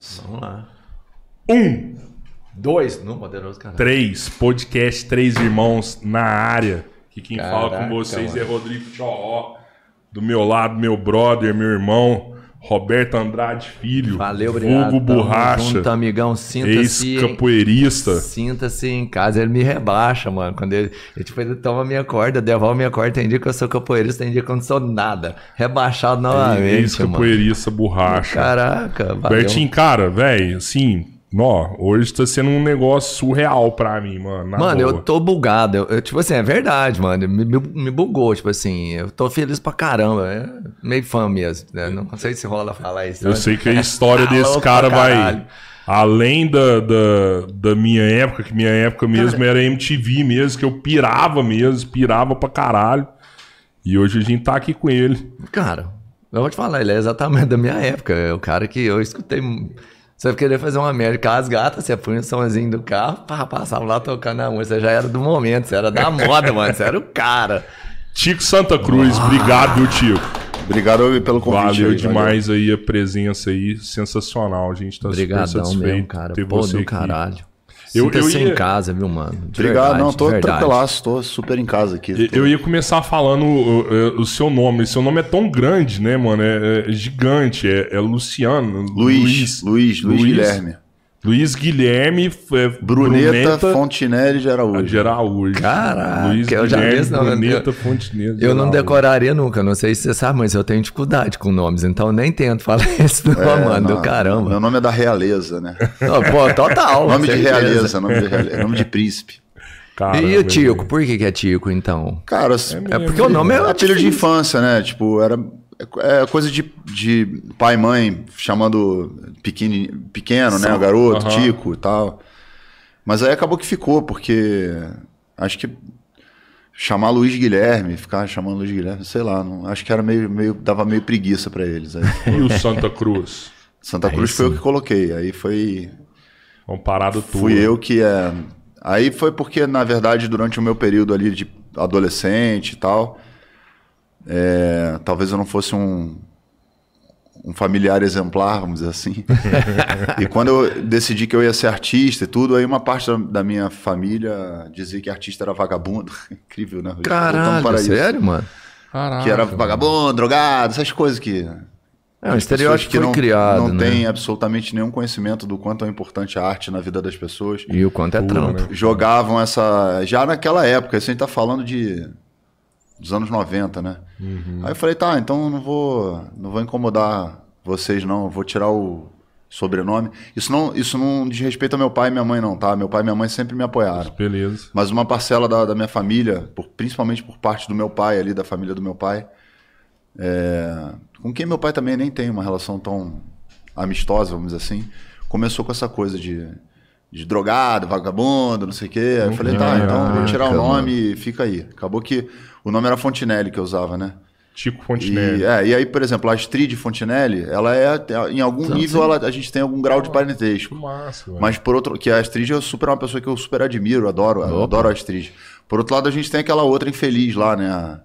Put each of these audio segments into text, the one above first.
Vamos lá. Um, Dois, no poderoso cara. três, podcast Três Irmãos na área. Que quem fala Caraca, com vocês é mano. Rodrigo Choró. Do meu lado, meu brother, meu irmão, Roberto Andrade Filho. Valeu, obrigado. Tamo Borracha. junto, amigão. Sinta-se. Ex-capoeirista. Sinta-se em casa. Ele me rebaixa, mano. Quando ele, ele, tipo, ele toma minha corda, devolve minha corda. Tem dia que eu sou capoeirista, tem dia que eu não sou nada. Rebaixado novamente. Ex-capoeirista borracha. Caraca, valeu. Bertinho, cara, velho, assim, ó, hoje tá sendo um negócio surreal pra mim, mano. Mano, eu boa. tô bugado. Eu, eu, tipo assim, é verdade, mano. Me, me, bugou, tipo assim. Eu tô feliz pra caramba. É meio fã mesmo. Né? Não sei se rola falar isso. Eu né? sei que a história Tá desse cara vai. Além da, da, da minha época, que minha época mesmo era MTV mesmo, que eu pirava mesmo, pirava pra caralho. E hoje a gente tá aqui com ele. Cara, eu vou te falar, ele é exatamente da minha época. É o cara que eu escutei. Você vai querer fazer uma merda com as gatas, você punha o somzinho do carro, pá, passava lá tocando a música. Você já era do momento, você era da moda, mano. Você era o cara. Tico Santa Cruz, obrigado, viu, Tico? Obrigado pelo convite. Valeu aí, demais aí a presença aí, sensacional. A gente tá Obrigadão super satisfeito mesmo, cara. ter Pô, você do aqui. caralho. Eu- eu ia- em casa, viu, mano? De Obrigado, verdade, não, tô tranquilaço, tô super em casa aqui. Eu- Tô- Eu ia começar falando o, o- o seu nome. Seu nome é tão grande, né, mano? É, é gigante. É, é Luciano. Luiz, Luiz, Luiz, Guilherme. Luiz Guilherme. É, Bruneta, Fontinelli de Araújo. de Araújo. Caraca, Luiz eu já Guilherme esse nome, Bruneta eu- Fontenelle. de Eu não decoraria nunca, não sei se você sabe, mas eu tenho dificuldade com nomes, então eu nem tento falar esse nome, É, mano, do não, caramba. Meu nome é da realeza, né? Não, pô, total. nome de realeza, nome de realeza, nome de príncipe. Caramba, E o Tico, por que, que é Tico, então? Cara, É porque o nome é apelido de infância, né? Tipo, era é coisa de, de pai e mãe chamando pequeno, pequeno né? O garoto, Aham. Tico e tal. Mas aí acabou que ficou, porque acho que chamar Luiz Guilherme, ficar chamando Luiz Guilherme, sei lá, não, acho que era meio, meio dava meio preguiça pra eles. Aí, E o Santa Cruz? Santa Cruz foi eu que coloquei, aí foi Uma parada tua. Fui eu que é. Aí foi porque, na verdade, durante o meu período ali de adolescente e tal, é, talvez eu não fosse um, um familiar exemplar, vamos dizer assim. e quando eu decidi que eu ia ser artista e tudo, aí uma parte da, da minha família dizia que artista era vagabundo. Incrível, né? Caralho, para isso. sério, mano? Caraca, Que era vagabundo, drogado, essas coisas que. É um estereótipo que foi não, criado, não né? têm absolutamente nenhum conhecimento do quanto é importante a arte na vida das pessoas E o quanto é trampo. né? jogavam essa. Já naquela época, isso a gente tá falando de. Dos anos 90, né? Aí eu falei, tá, então não vou. não vou incomodar vocês, não. Eu vou tirar o sobrenome. Isso não, isso não diz respeito ao meu pai e minha mãe, não, tá? Meu pai e minha mãe sempre me apoiaram. Beleza. Mas uma parcela da, da minha família, por- principalmente por parte do meu pai ali, da família do meu pai, é, com quem meu pai também nem tem uma relação tão amistosa, vamos dizer assim, começou com essa coisa de, de drogado, vagabundo, não sei o quê. Aí eu falei, tá, então vou tirar o nome e fica aí. Acabou que o nome era Fontinelli que eu usava, né? Tico E, Fontenelle. é, e aí, por exemplo, a Astrid Fontinelli, ela é, em algum nível, ela- a gente tem algum grau de parentesco. Que massa. Mas por outro, que a Astrid é super uma pessoa que eu super admiro, adoro, eu adoro a Astrid. Por outro lado, a gente tem aquela outra infeliz lá, né? a-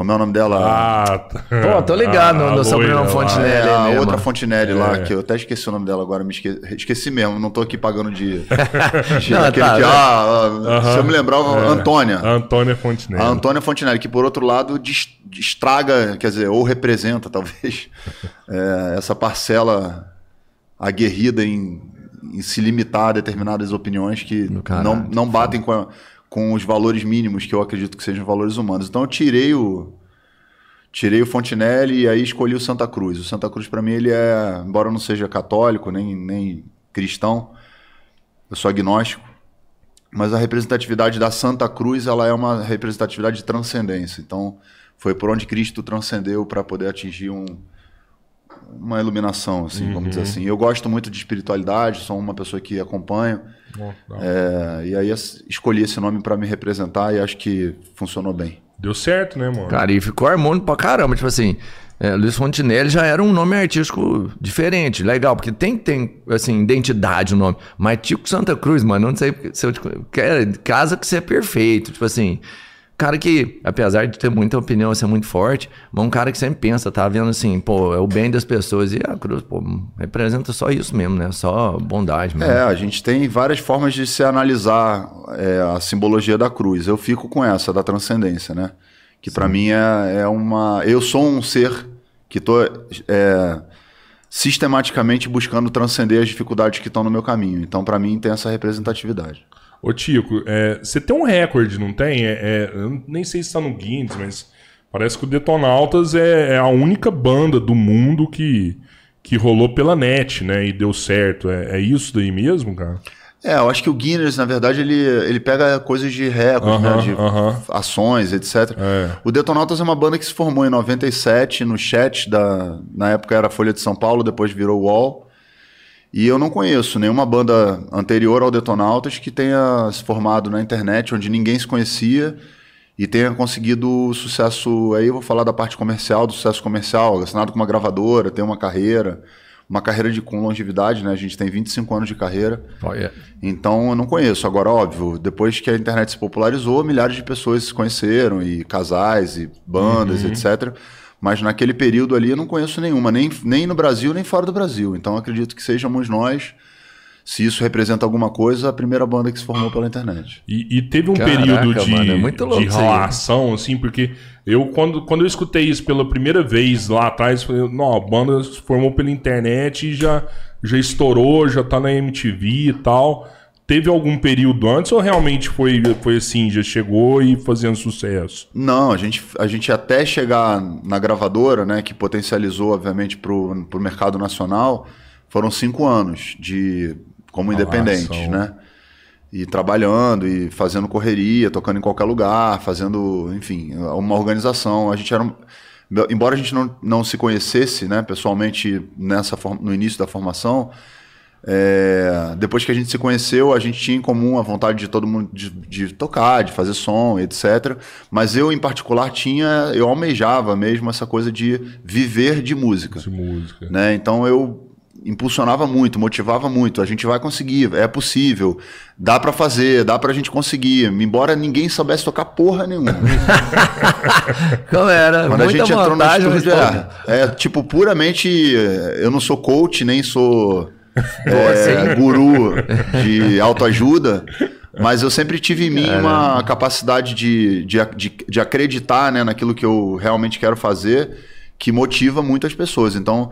Como é o nome dela? Ah, tá. Pô, tô ligado no- Ah, no a sobrenome lá. Fontenelle. É, é a mesmo. outra Fontinelli lá, É. que eu até esqueci o nome dela agora, me esque... esqueci mesmo, não tô aqui pagando de. de Não, aquele tá, que, né? ah, ah, se eu me lembrar, Antônia. A Antônia Fontenelle. A Antônia Fontinelli, que por outro lado estraga, quer dizer, ou representa talvez, é, essa parcela aguerrida em, em se limitar a determinadas opiniões que Do caralho, não, não batem com, a- com os valores mínimos que eu acredito que sejam valores humanos. Então eu tirei o tirei o Fontinelli e aí escolhi o Santa Cruz. O Santa Cruz para mim ele é, embora eu não seja católico nem, nem cristão, eu sou agnóstico. Mas a representatividade da Santa Cruz, ela é uma representatividade de transcendência. Então, foi por onde Cristo transcendeu para poder atingir um, uma iluminação, assim, vamos dizer assim. Eu gosto muito de espiritualidade, sou uma pessoa que acompanho. É, e aí es- escolhi esse nome para me representar e acho que funcionou bem. Deu certo, né, mano? Cara, e ficou harmônico pra caramba. Tipo assim, é, Luiz Fontinelli já era um nome artístico diferente, legal, porque tem, tem assim, identidade o nome. Mas Tico Santa Cruz, mano, não sei se eu te- quer- casa que você é perfeito. Tipo assim, cara que, apesar de ter muita opinião, ser muito forte, mas um cara que sempre pensa, tá vendo assim, pô, é o bem das pessoas. E a cruz, pô, representa só isso mesmo, né? Só bondade mesmo. É, a gente tem várias formas de se analisar é, a simbologia da cruz. Eu fico com essa, da transcendência, né? Que para mim é, é, uma. Eu sou um ser que tô é, sistematicamente buscando transcender as dificuldades que estão no meu caminho. Então, para mim, tem essa representatividade. Ô, Tico, é, você tem um recorde, não tem? É, é, eu nem sei se está no Guinness, mas parece que o Detonautas é, é, a única banda do mundo que, que rolou pela net, né? E deu certo. É, é isso daí mesmo, cara? É, eu acho que o Guinness, na verdade, ele, ele pega coisas de recorde, uh -huh, né? De uh -huh. ações, etc. O Detonautas é uma banda que se formou em 97 no chat da. Na época era Folha de São Paulo, depois virou Wall. E eu não conheço nenhuma banda anterior ao Detonautas que tenha se formado na internet, onde ninguém se conhecia e tenha conseguido sucesso. Aí eu vou falar da parte comercial, do sucesso comercial, assinado com uma gravadora, tem uma carreira, uma carreira de, com longevidade, né? A gente tem 25 anos de carreira. Oh, yeah. Então eu não conheço. Agora, óbvio, depois que a internet se popularizou, milhares de pessoas se conheceram, e casais, e bandas, uhum. etc. Mas naquele período ali eu não conheço nenhuma, nem, nem no Brasil, nem fora do Brasil. Então acredito que sejamos nós, se isso representa alguma coisa, a primeira banda que se formou pela internet. E, e teve um Caraca, período de, mano, é de relação, assim, porque eu, quando, quando eu escutei isso pela primeira vez lá atrás, falei, não, a banda se formou pela internet e já, já estourou, já tá na MTV e tal teve algum período antes ou realmente foi, foi assim, já chegou e fazendo sucesso? Não, a gente, a gente até chegar na gravadora, né, que potencializou, obviamente, para o mercado nacional, foram cinco anos de como independente, né? E trabalhando e fazendo correria, tocando em qualquer lugar, fazendo, enfim, uma organização. A gente era. Um, embora a gente não, não se conhecesse né, pessoalmente nessa, no início da formação, é, depois que a gente se conheceu, a gente tinha em comum a vontade de todo mundo de, de, tocar, de fazer som, etc. Mas eu, em particular, tinha, eu almejava mesmo essa coisa de viver de música. De música. Né? Então eu impulsionava muito, motivava muito. A gente vai conseguir, é possível, dá para fazer, dá pra gente conseguir. Embora ninguém soubesse tocar porra nenhuma. Como era? Quando Muita a gente entrou no estúdio, é, é tipo puramente. Eu não sou coach, nem sou é, guru de autoajuda, mas eu sempre tive em mim uma capacidade de, de, de, de, acreditar né, naquilo que eu realmente quero fazer, que motiva muitas pessoas. Então,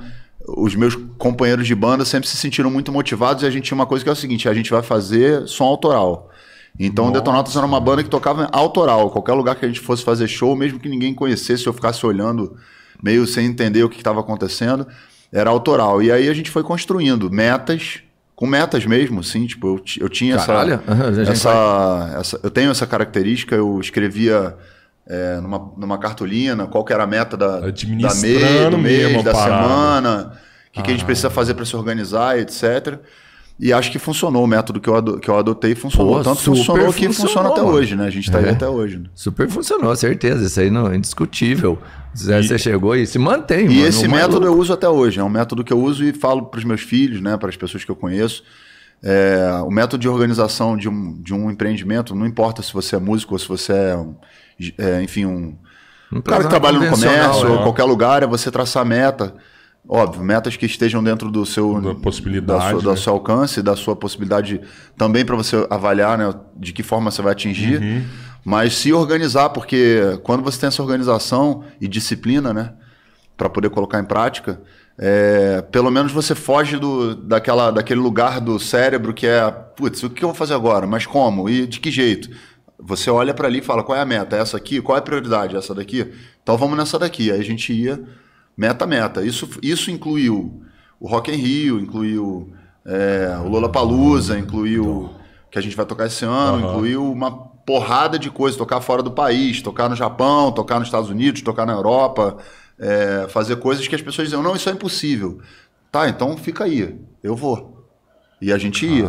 os meus companheiros de banda sempre se sentiram muito motivados e a gente tinha uma coisa que é o seguinte: a gente vai fazer som autoral. Então, Nossa. o Detonautas era uma banda que tocava autoral. Qualquer lugar que a gente fosse fazer show, mesmo que ninguém conhecesse, eu ficasse olhando meio sem entender o que estava acontecendo, era autoral. E aí a gente foi construindo metas, com metas mesmo, sim. Tipo, eu, eu tinha essa, essa, essa, Eu tenho essa característica, eu escrevia é, numa, numa cartolina qual que era a meta da, da mês, do mês, da parada. semana, o que, ah. que a gente ah. precisa fazer para se organizar, etc. E acho que funcionou o método que eu, que eu adotei, funcionou. Pô, Tanto funcionou que funciona até hoje, né? A gente está é. aí até hoje. Né? Super funcionou, certeza. Isso aí não é indiscutível. E, você chegou e se mantém. E mano, esse método eu uso até hoje. É um método que eu uso e falo para os meus filhos, né? Para as pessoas que eu conheço. É, o método de organização de um, de um empreendimento, não importa se você é músico ou se você é, é enfim, um, um cara que trabalha no comércio é. ou qualquer lugar, é você traçar meta Óbvio, metas que estejam dentro do seu da possibilidade, da sua, né? do seu alcance, da sua possibilidade também para você avaliar, né, de que forma você vai atingir. Uhum. Mas se organizar, porque quando você tem essa organização e disciplina, né, para poder colocar em prática, é, pelo menos você foge do, daquela, daquele lugar do cérebro que é, putz, o que eu vou fazer agora? Mas como? E de que jeito? Você olha para ali e fala, qual é a meta? Essa aqui? Qual é a prioridade? Essa daqui? Então vamos nessa daqui. Aí a gente ia meta-meta. Isso, isso incluiu o Rock in Rio, incluiu é, o Lola Palusa, incluiu que a gente vai tocar esse ano, uhum. incluiu uma porrada de coisas, tocar fora do país, tocar no Japão, tocar nos Estados Unidos, tocar na Europa, é, fazer coisas que as pessoas diziam, não, isso é impossível. Tá, então fica aí, eu vou. E a gente ia.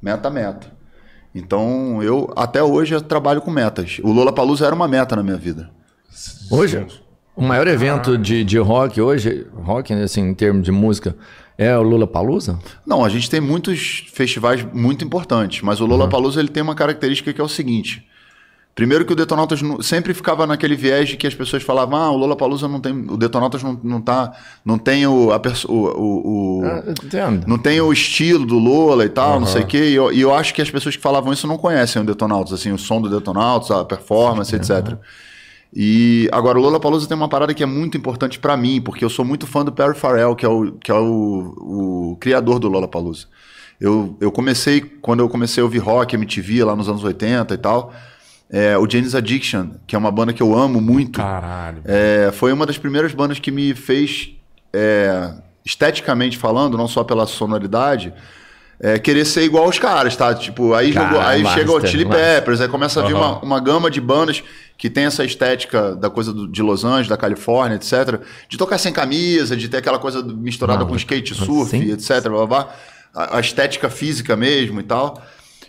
meta, meta. Então, eu até hoje eu trabalho com metas. O Lola Palusa era uma meta na minha vida. Hoje? O maior evento ah. de, de rock hoje, rock né, assim, em termos de música, é o Lula Palusa? Não, a gente tem muitos festivais muito importantes, mas o Lula uhum. Palusa ele tem uma característica que é o seguinte: Primeiro que o Detonautas sempre ficava naquele viés de que as pessoas falavam, ah, o Lola Palusa não tem. O Detonautas não, não tá. Não tem o. A o, o, o ah, não tem o estilo do Lola e tal, uhum. não sei o quê. E eu, e eu, acho que as pessoas que falavam isso não conhecem o Detonautas, assim, o som do Detonautas, a performance, uhum. etc. E agora o Lola Palusa tem uma parada que é muito importante para mim, porque eu sou muito fã do Perry Farrell, que é o, que é o, o criador do Lola Palusa. Eu, eu comecei, quando eu comecei a ouvir rock, MTV lá nos anos 80 e tal, é, o James Addiction, que é uma banda que eu amo muito. Caralho. É, foi uma das primeiras bandas que me fez, é, esteticamente falando, não só pela sonoridade, é, querer ser igual aos caras, tá? Tipo, aí, jogou, aí master, chega o Chili master. Peppers, aí começa a vir uhum. uma, uma gama de bandas que tem essa estética da coisa do, de Los Angeles, da Califórnia, etc. De tocar sem camisa, de ter aquela coisa misturada não, com skate surf, sim. etc. Blá, blá, blá. A, a estética física mesmo e tal.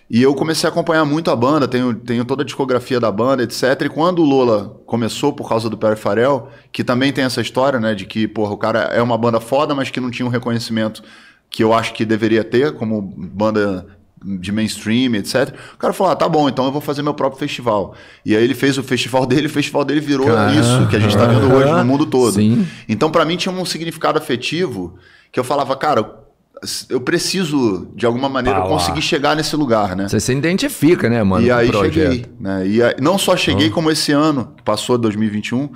E eu comecei a acompanhar muito a banda, tenho, tenho toda a discografia da banda, etc. E quando o Lola começou, por causa do Perry Farrell, que também tem essa história, né, de que, porra, o cara é uma banda foda, mas que não tinha um reconhecimento que eu acho que deveria ter, como banda de mainstream, etc. O cara falou: ah, tá bom, então eu vou fazer meu próprio festival. E aí ele fez o festival dele, o festival dele virou isso que a gente está vendo hoje no mundo todo. Sim. Então, para mim, tinha um significado afetivo que eu falava, cara, eu preciso, de alguma maneira, conseguir chegar nesse lugar, né? Você se identifica, né, mano? E aí cheguei. Né? E aí, não só cheguei, como esse ano, que passou 2021,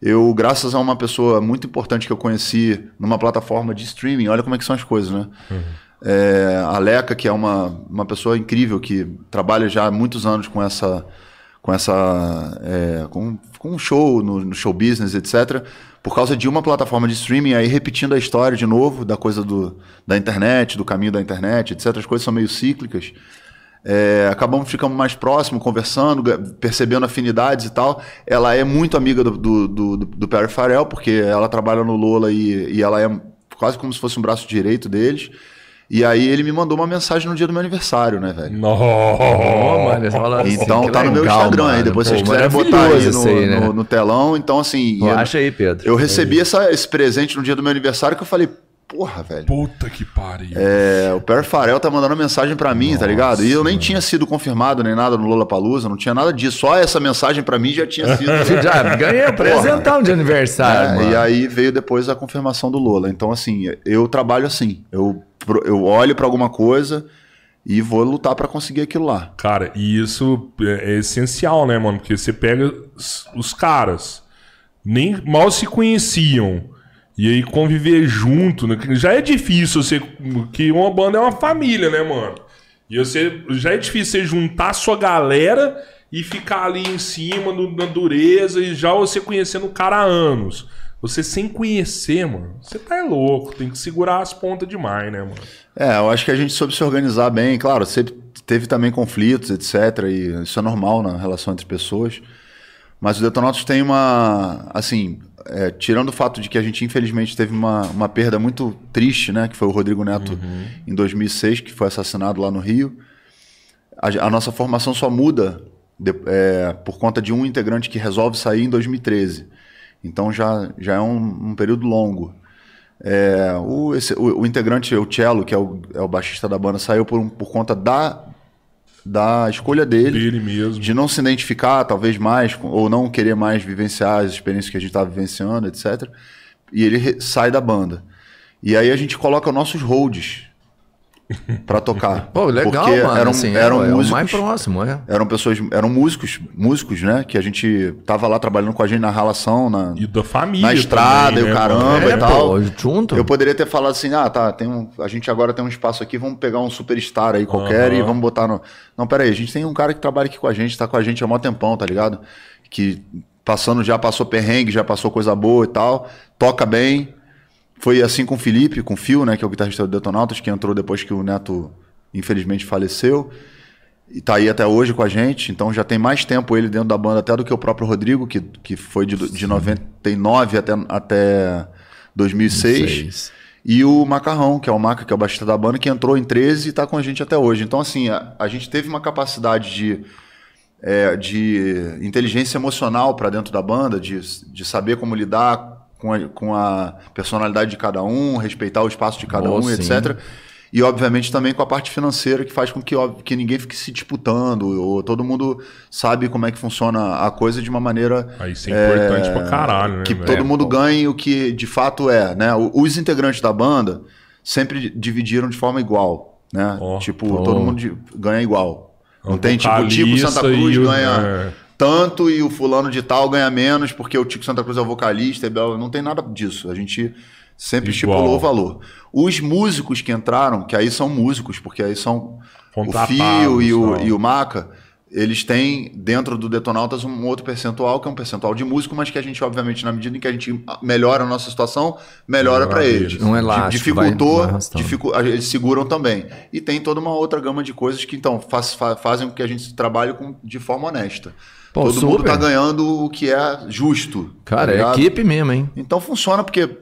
eu, graças a uma pessoa muito importante que eu conheci numa plataforma de streaming, olha como é que são as coisas, né? Uhum. É, a Leca, que é uma, uma pessoa incrível, que trabalha já há muitos anos com essa. com essa. É, com, com um show no, no show business, etc por causa de uma plataforma de streaming, aí repetindo a história de novo, da coisa do, da internet, do caminho da internet, etc. As coisas são meio cíclicas. É, acabamos ficando mais próximos, conversando, percebendo afinidades e tal. Ela é muito amiga do, do, do, do Perry Farrell, porque ela trabalha no Lola e, e ela é quase como se fosse um braço direito deles. E aí ele me mandou uma mensagem no dia do meu aniversário, né, velho? Não, mano, então assim, tá no meu Instagram aí. Depois se vocês quiserem botar aí no, aí, né? no, no, telão. Então, assim. Pô, acha aí, Pedro. Eu recebi essa, esse presente no dia do meu aniversário que eu falei, porra, velho. Puta que pariu. É, o Per Farel tá mandando mensagem para mim, Nossa, tá ligado? E eu nem tinha sido confirmado nem nada no Lola Palusa, não tinha nada disso. Só essa mensagem para mim já tinha sido. já ganhei o presentão de aniversário. É, e aí veio depois a confirmação do Lola. Então, assim, eu trabalho assim. Eu eu olho para alguma coisa e vou lutar para conseguir aquilo lá. Cara, e isso é, é essencial, né, mano? Porque você pega os caras, nem mal se conheciam. E aí conviver junto, né? já é difícil você. Que uma banda é uma família, né, mano? E você já é difícil você juntar a sua galera e ficar ali em cima na dureza e já você conhecendo o cara há anos. Você sem conhecer, mano, você tá é louco, tem que segurar as pontas demais, né, mano? É, eu acho que a gente soube se organizar bem, claro, sempre teve também conflitos, etc, e isso é normal na relação entre pessoas. Mas o Detonautas tem uma, assim, é, tirando o fato de que a gente infelizmente teve uma, uma perda muito triste, né, que foi o Rodrigo Neto uhum. em 2006, que foi assassinado lá no Rio, a, a nossa formação só muda de, é, por conta de um integrante que resolve sair em 2013. Então já, já é um, um período longo. É, o, esse, o, o, integrante, o Cello, que é o, é o baixista da banda, saiu por, por conta da, da escolha dele, dele mesmo. de não se identificar, talvez mais, ou não querer mais vivenciar as experiências que a gente estava vivenciando, etc. E ele sai da banda. E aí a gente coloca nossos holds para tocar. Pô, legal, porque mano. Eram, assim, eram é, músicos, é mais próximo, é. Eram pessoas, eram músicos, músicos, né? Que a gente tava lá trabalhando com a gente na relação, na, e da família na estrada também, e o né, caramba é, e tal. Pô, junto. Eu poderia ter falado assim, ah, tá, tem um, a gente agora tem um espaço aqui, vamos pegar um superstar aí qualquer uhum. e vamos botar no. Não, pera aí, a gente tem um cara que trabalha aqui com a gente, tá com a gente há mó tempão, tá ligado? Que passando já passou perrengue, já passou coisa boa e tal, toca bem. Foi assim com o Felipe, com o Phil, né, que é o guitarrista do Detonautas, que entrou depois que o Neto infelizmente faleceu. E está aí até hoje com a gente, então já tem mais tempo ele dentro da banda até do que o próprio Rodrigo, que, que foi de, de 99 até, até 2006. 2006. E o Macarrão, que é o Maca, que é o baixista da banda, que entrou em 13 e está com a gente até hoje. Então, assim, a, a gente teve uma capacidade de, é, de inteligência emocional para dentro da banda, de, de saber como lidar com a, com a personalidade de cada um, respeitar o espaço de cada oh, um, sim. etc E, obviamente, também com a parte financeira, que faz com que, óbvio, que ninguém fique se disputando, ou todo mundo sabe como é que funciona a coisa de uma maneira. Ah, isso é importante é, pra caralho, né? Que todo mundo ganhe o que de fato é, né? Os integrantes da banda sempre dividiram de forma igual, né? Oh, tipo, oh. todo mundo ganha igual. Não tem tipo, o Tico Santa Cruz ganha. É tanto e o fulano de tal ganha menos porque o Tico Santa Cruz é o vocalista. Não tem nada disso. A gente sempre Igual. estipulou o valor. Os músicos que entraram, que aí são músicos, porque aí são o Fio e o, e o Maca, eles têm dentro do Detonautas um outro percentual, que é um percentual de músico, mas que a gente, obviamente, na medida em que a gente melhora a nossa situação, melhora para eles. Não é lá. Dificultou, vai, vai dificu eles seguram também. E tem toda uma outra gama de coisas que então faz, faz, fazem com que a gente trabalhe com, de forma honesta. Pô, Todo super. mundo tá ganhando o que é justo. Cara, tá é equipe mesmo, hein? Então funciona porque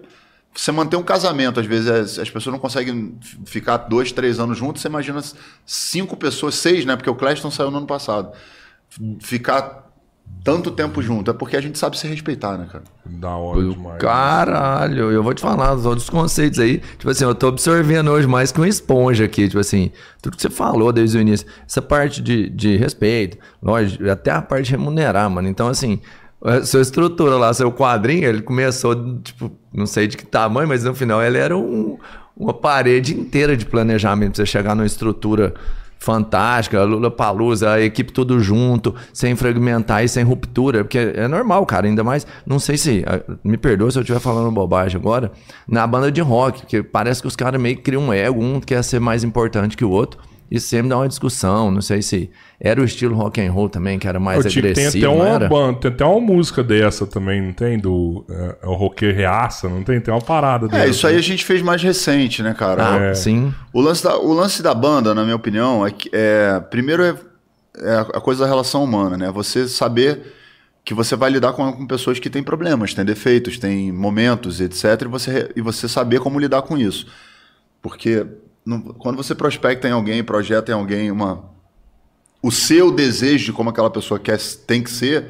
você manter um casamento, às vezes as, as, pessoas não conseguem ficar dois, três anos juntos. Você imagina cinco pessoas, seis, né? Porque o Cleston saiu no ano passado. Ficar tanto tempo junto. É porque a gente sabe se respeitar, né, cara? Da hora demais. Caralho, eu vou te falar os outros conceitos aí. Tipo assim, eu tô absorvendo hoje mais que uma esponja aqui. Tipo assim, tudo que você falou desde o início. Essa parte de, de respeito, lógico, até a parte de remunerar, mano. Então, assim, a sua estrutura lá, seu quadrinho, ele começou, tipo, não sei de que tamanho, mas no final ele era um, uma parede inteira de planejamento pra você chegar numa estrutura fantástica, Lula Palusa, a equipe tudo junto, sem fragmentar e sem ruptura, porque é normal, cara, ainda mais, não sei se, me perdoa se eu estiver falando bobagem agora, na banda de rock, que parece que os caras meio que criam um ego, um quer ser mais importante que o outro, e sempre dá uma discussão, não sei se era o estilo rock and roll também, que era mais eu, agressivo, tem até uma banda, tem até uma música dessa também, não tem? Do é, é o rocker reaça, não tem? Tem uma parada dessa. É, isso aí a gente fez mais recente, né, cara? Ah, é. sim. O lance, da, o lance da banda, na minha opinião, é que é, primeiro é, é a coisa da relação humana, né? Você saber que você vai lidar com, com pessoas que têm problemas, têm defeitos, têm momentos, etc. E você, e você saber como lidar com isso. Porque quando você prospecta em alguém, projeta em alguém uma, o seu desejo de como aquela pessoa quer, tem que ser,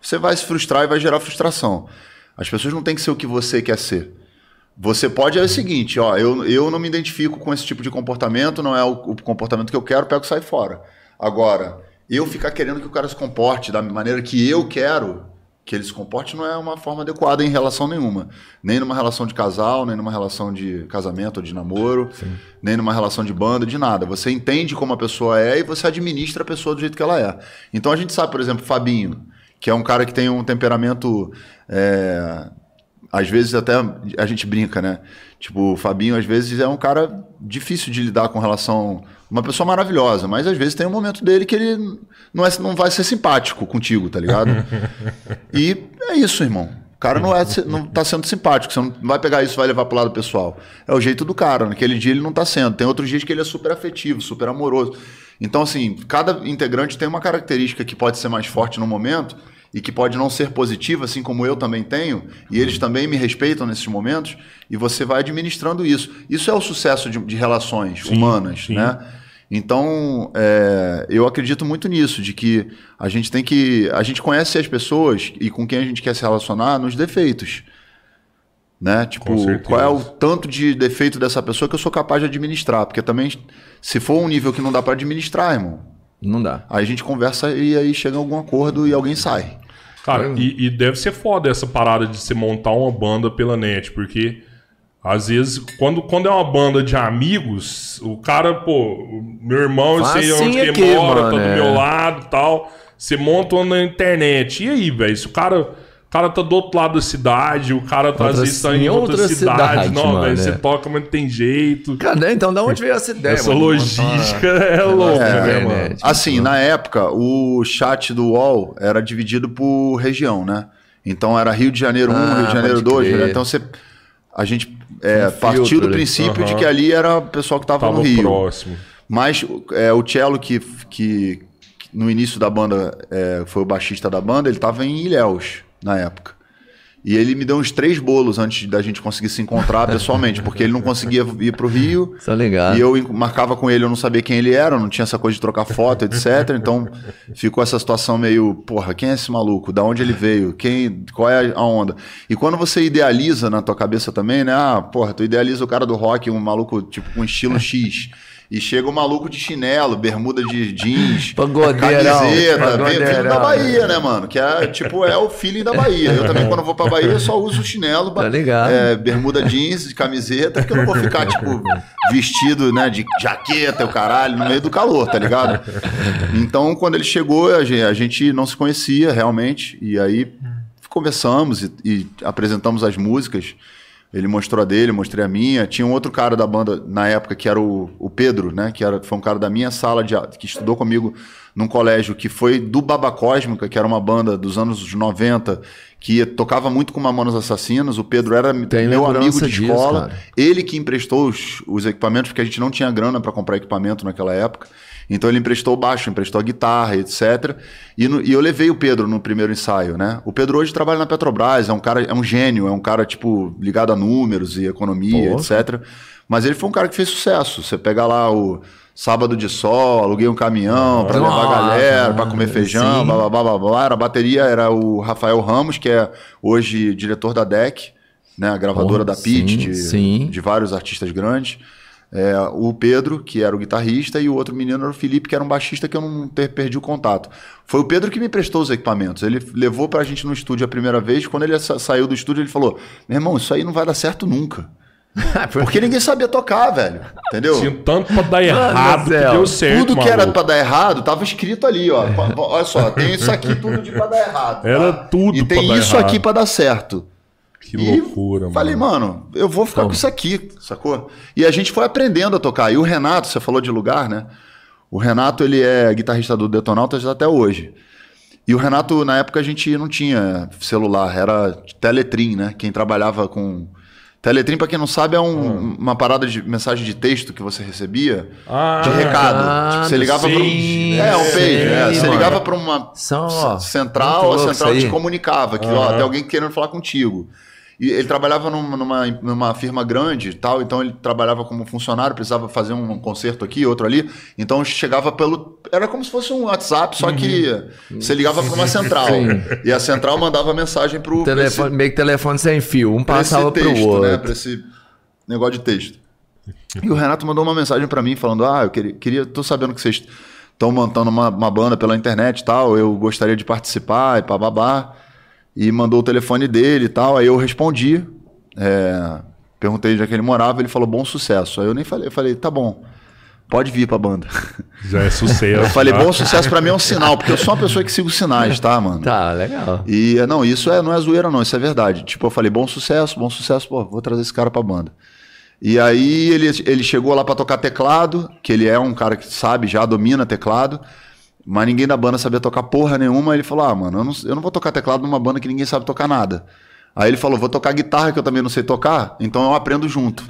você vai se frustrar e vai gerar frustração. As pessoas não têm que ser o que você quer ser. Você pode é o seguinte, ó, eu, eu não me identifico com esse tipo de comportamento, não é o, o comportamento que eu quero, pego e sai fora. Agora, eu ficar querendo que o cara se comporte da maneira que eu quero, que ele se comporte não é uma forma adequada em relação nenhuma. Nem numa relação de casal, nem numa relação de casamento ou de namoro, Sim. nem numa relação de banda, de nada. Você entende como a pessoa é e você administra a pessoa do jeito que ela é. Então a gente sabe, por exemplo, Fabinho, que é um cara que tem um temperamento. É, às vezes até a gente brinca, né? Tipo, o Fabinho às vezes é um cara difícil de lidar com relação uma pessoa maravilhosa, mas às vezes tem um momento dele que ele não, é, não vai ser simpático contigo, tá ligado? e é isso, irmão. O cara não, é, não tá sendo simpático, você não vai pegar isso e vai levar pro lado pessoal. É o jeito do cara, naquele dia ele não tá sendo. Tem outros dias que ele é super afetivo, super amoroso. Então, assim, cada integrante tem uma característica que pode ser mais forte no momento e que pode não ser positiva, assim como eu também tenho, e eles também me respeitam nesses momentos, e você vai administrando isso. Isso é o sucesso de, de relações sim, humanas, sim. né? Então, é, eu acredito muito nisso, de que a gente tem que. A gente conhece as pessoas e com quem a gente quer se relacionar nos defeitos. Né? Tipo, qual é o tanto de defeito dessa pessoa que eu sou capaz de administrar? Porque também, se for um nível que não dá para administrar, irmão. Não dá. Aí a gente conversa e aí chega a algum acordo e alguém sai. Cara, e, e deve ser foda essa parada de se montar uma banda pela net, porque às vezes, quando, quando é uma banda de amigos, o cara, pô, meu irmão, eu sei onde que ele mora, mano, tá do é. meu lado tal. Você monta uma na internet. E aí, velho? Se o cara, cara tá do outro lado da cidade, o cara tá, às vezes tá em outra, outra cidade, cidade não, velho, é. você toca, mas não tem jeito. Cara, então da onde veio essa ideia? Essa mano, logística é louca, é, né, mano? Assim, na época, o chat do UOL era dividido por região, né? Então era Rio de Janeiro 1, ah, Rio de Janeiro 2, então você. A gente é, um partiu do princípio uhum. de que ali era o pessoal que estava no Rio. próximo. Mas é, o Cello, que, que, que, no início da banda é, foi o baixista da banda, ele estava em Ilhéus na época. E ele me deu uns três bolos antes da gente conseguir se encontrar pessoalmente, porque ele não conseguia ir pro Rio. Só legal. E eu marcava com ele, eu não sabia quem ele era, não tinha essa coisa de trocar foto, etc. Então ficou essa situação meio, porra, quem é esse maluco? Da onde ele veio? Quem, qual é a onda? E quando você idealiza na tua cabeça também, né? Ah, porra, tu idealiza o cara do rock, um maluco tipo com estilo X. E chega o maluco de chinelo, bermuda de jeans, camiseta, vindo da Bahia, né, mano? Que é tipo, é o feeling da Bahia. Eu também, quando vou pra Bahia, só uso chinelo, tá ligado. É, bermuda jeans, de camiseta, porque eu não vou ficar, tipo, vestido, né, de jaqueta, o caralho, no meio do calor, tá ligado? Então, quando ele chegou, a gente, a gente não se conhecia realmente, e aí conversamos e, e apresentamos as músicas. Ele mostrou a dele, mostrei a minha. Tinha um outro cara da banda na época que era o, o Pedro, né? Que era, foi um cara da minha sala de que estudou comigo num colégio que foi do Baba Cósmica, que era uma banda dos anos 90 que tocava muito com Mamonas Assassinos. O Pedro era Tem meu amigo de escola. Disso, ele que emprestou os, os equipamentos, porque a gente não tinha grana para comprar equipamento naquela época. Então ele emprestou o baixo, emprestou a guitarra, etc. E, no, e, eu levei o Pedro no primeiro ensaio, né? O Pedro hoje trabalha na Petrobras, é um cara, é um gênio, é um cara, tipo, ligado a números e economia, etc. Mas ele foi um cara que fez sucesso. Você pega lá o Sábado de Sol, aluguei um caminhão para levar a galera, para comer feijão, blá, blá, blá, blá, A bateria era o Rafael Ramos, que é hoje diretor da DEC, né? A gravadora da Pit, de, de vários artistas grandes. É, o Pedro, que era o guitarrista, e o outro menino era o Felipe, que era um baixista que eu não ter, perdi o contato. Foi o Pedro que me prestou os equipamentos. Ele levou pra gente no estúdio a primeira vez. Quando ele sa saiu do estúdio, ele falou: Meu irmão, isso aí não vai dar certo nunca. Porque ninguém sabia tocar, velho. Entendeu? Tinha tanto pra dar errado que deu certo. Tudo que maluco. era pra dar errado tava escrito ali, ó. Olha só, tem isso aqui tudo de pra dar errado. Era tá? tudo E tem isso aqui pra dar certo. Que e loucura, mano. Falei, mano, eu vou ficar Como? com isso aqui, sacou? E a gente foi aprendendo a tocar. E o Renato, você falou de lugar, né? O Renato, ele é guitarrista do Detonautas até hoje. E o Renato, na época, a gente não tinha celular, era Teletrim, né? Quem trabalhava com. Teletrim, pra quem não sabe, é um, hum. uma parada de mensagem de texto que você recebia ah, de recado. Ah, tipo, você ligava para um. É, um page. É, você ligava para uma São, central, a central te comunicava que ó, tem alguém querendo falar contigo. E ele trabalhava numa, numa, firma grande tal, então ele trabalhava como funcionário, precisava fazer um concerto aqui, outro ali. Então chegava pelo. Era como se fosse um WhatsApp, só que uhum. você ligava para uma central. Sim. E a central mandava mensagem para o. Telefone, meio que telefone sem fio, um passava para o né, outro. Né, para esse negócio de texto. E o Renato mandou uma mensagem para mim falando: Ah, eu queria, queria. tô sabendo que vocês estão montando uma, uma banda pela internet e tal, eu gostaria de participar e babá e mandou o telefone dele e tal. Aí eu respondi, é, perguntei onde é que ele morava, ele falou bom sucesso. Aí eu nem falei, eu falei, tá bom, pode vir pra banda. Já é sucesso. eu falei, bom sucesso para mim é um sinal, porque eu sou uma pessoa que sigo sinais, tá, mano? Tá, legal. E não, isso é, não é zoeira, não, isso é verdade. Tipo, eu falei, bom sucesso, bom sucesso, pô, vou trazer esse cara pra banda. E aí ele, ele chegou lá para tocar teclado, que ele é um cara que sabe, já domina teclado. Mas ninguém da banda sabia tocar porra nenhuma. Ele falou: Ah, mano, eu não, eu não vou tocar teclado numa banda que ninguém sabe tocar nada. Aí ele falou: Vou tocar guitarra que eu também não sei tocar, então eu aprendo junto.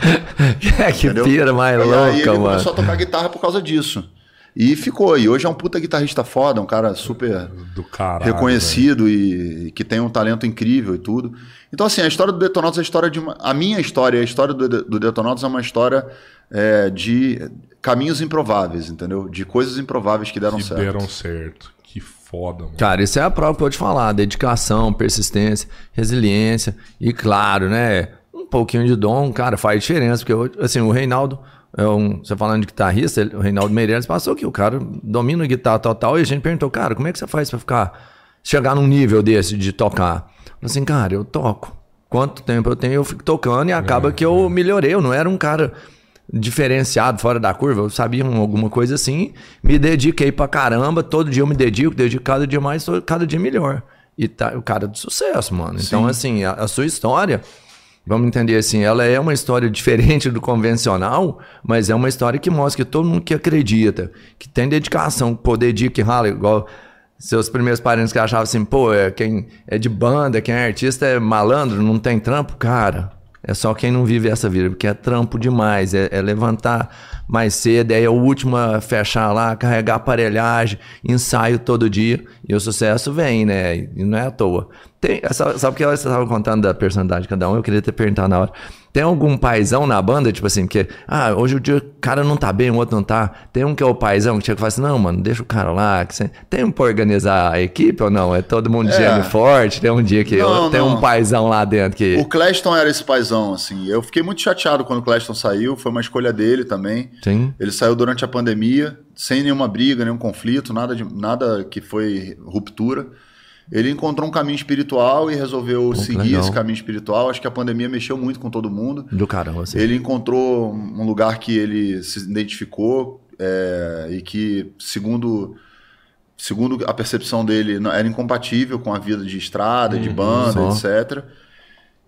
é, que Entendeu? pira mais e louca, aí ele mano. começou a tocar guitarra por causa disso. E ficou. E hoje é um puta guitarrista foda, um cara super caralho, reconhecido e, e, que tem um talento incrível e tudo. Então, assim, a história do Detonautas é a história de uma. A minha história, a história do, do Detonautas é uma história é, de caminhos improváveis, entendeu? De coisas improváveis que deram que certo. deram certo. Que foda, mano. Cara, isso é a prova que eu te falar. Dedicação, persistência, resiliência e, claro, né? Um pouquinho de dom, cara, faz diferença. Porque, assim, o Reinaldo, é um, você falando de guitarrista, ele, o Reinaldo Meirelles passou aqui. O cara domina a guitarra total e a gente perguntou, cara, como é que você faz pra ficar... Chegar num nível desse de tocar? Assim, cara, eu toco. Quanto tempo eu tenho, eu fico tocando e acaba é, que eu é. melhorei. Eu não era um cara diferenciado, fora da curva, eu sabia alguma coisa assim, me dediquei pra caramba, todo dia eu me dedico, dedico cada dia mais, cada dia melhor. E tá o cara de sucesso, mano. Sim. Então, assim, a, a, sua história, vamos entender assim, ela é uma história diferente do convencional, mas é uma história que mostra que todo mundo que acredita, que tem dedicação, poder de que rala, igual seus primeiros parentes que achavam assim, pô, é, quem é de banda, quem é artista é malandro, não tem trampo, cara é só quem não vive essa vida, porque é trampo demais. É, é levantar mais cedo, é o último a fechar lá, carregar aparelhagem, ensaio todo dia. E o sucesso vem, né? E não é à toa. Tem, sabe que você estava contando da personalidade de cada um? Eu queria ter perguntado na hora. Tem algum paizão na banda, tipo assim, porque, ah, hoje o dia o cara não tá bem, o outro não tá. Tem um que é o paizão que chega e fala assim, não, mano, deixa o cara lá. Que você... Tem um pra organizar a equipe ou não? É todo mundo é. forte, tem um dia que não, tem não. um paizão lá dentro que. O Cleston era esse paizão, assim. Eu fiquei muito chateado quando o Cleston saiu, foi uma escolha dele também. Sim. Ele saiu durante a pandemia, sem nenhuma briga, nenhum conflito, nada, de, nada que foi ruptura. Ele encontrou um caminho espiritual e resolveu Pô, seguir legal. esse caminho espiritual. Acho que a pandemia mexeu muito com todo mundo. Do caramba. Assim. Ele encontrou um lugar que ele se identificou é, e que, segundo, segundo a percepção dele, era incompatível com a vida de estrada, de uhum. banda, só. etc.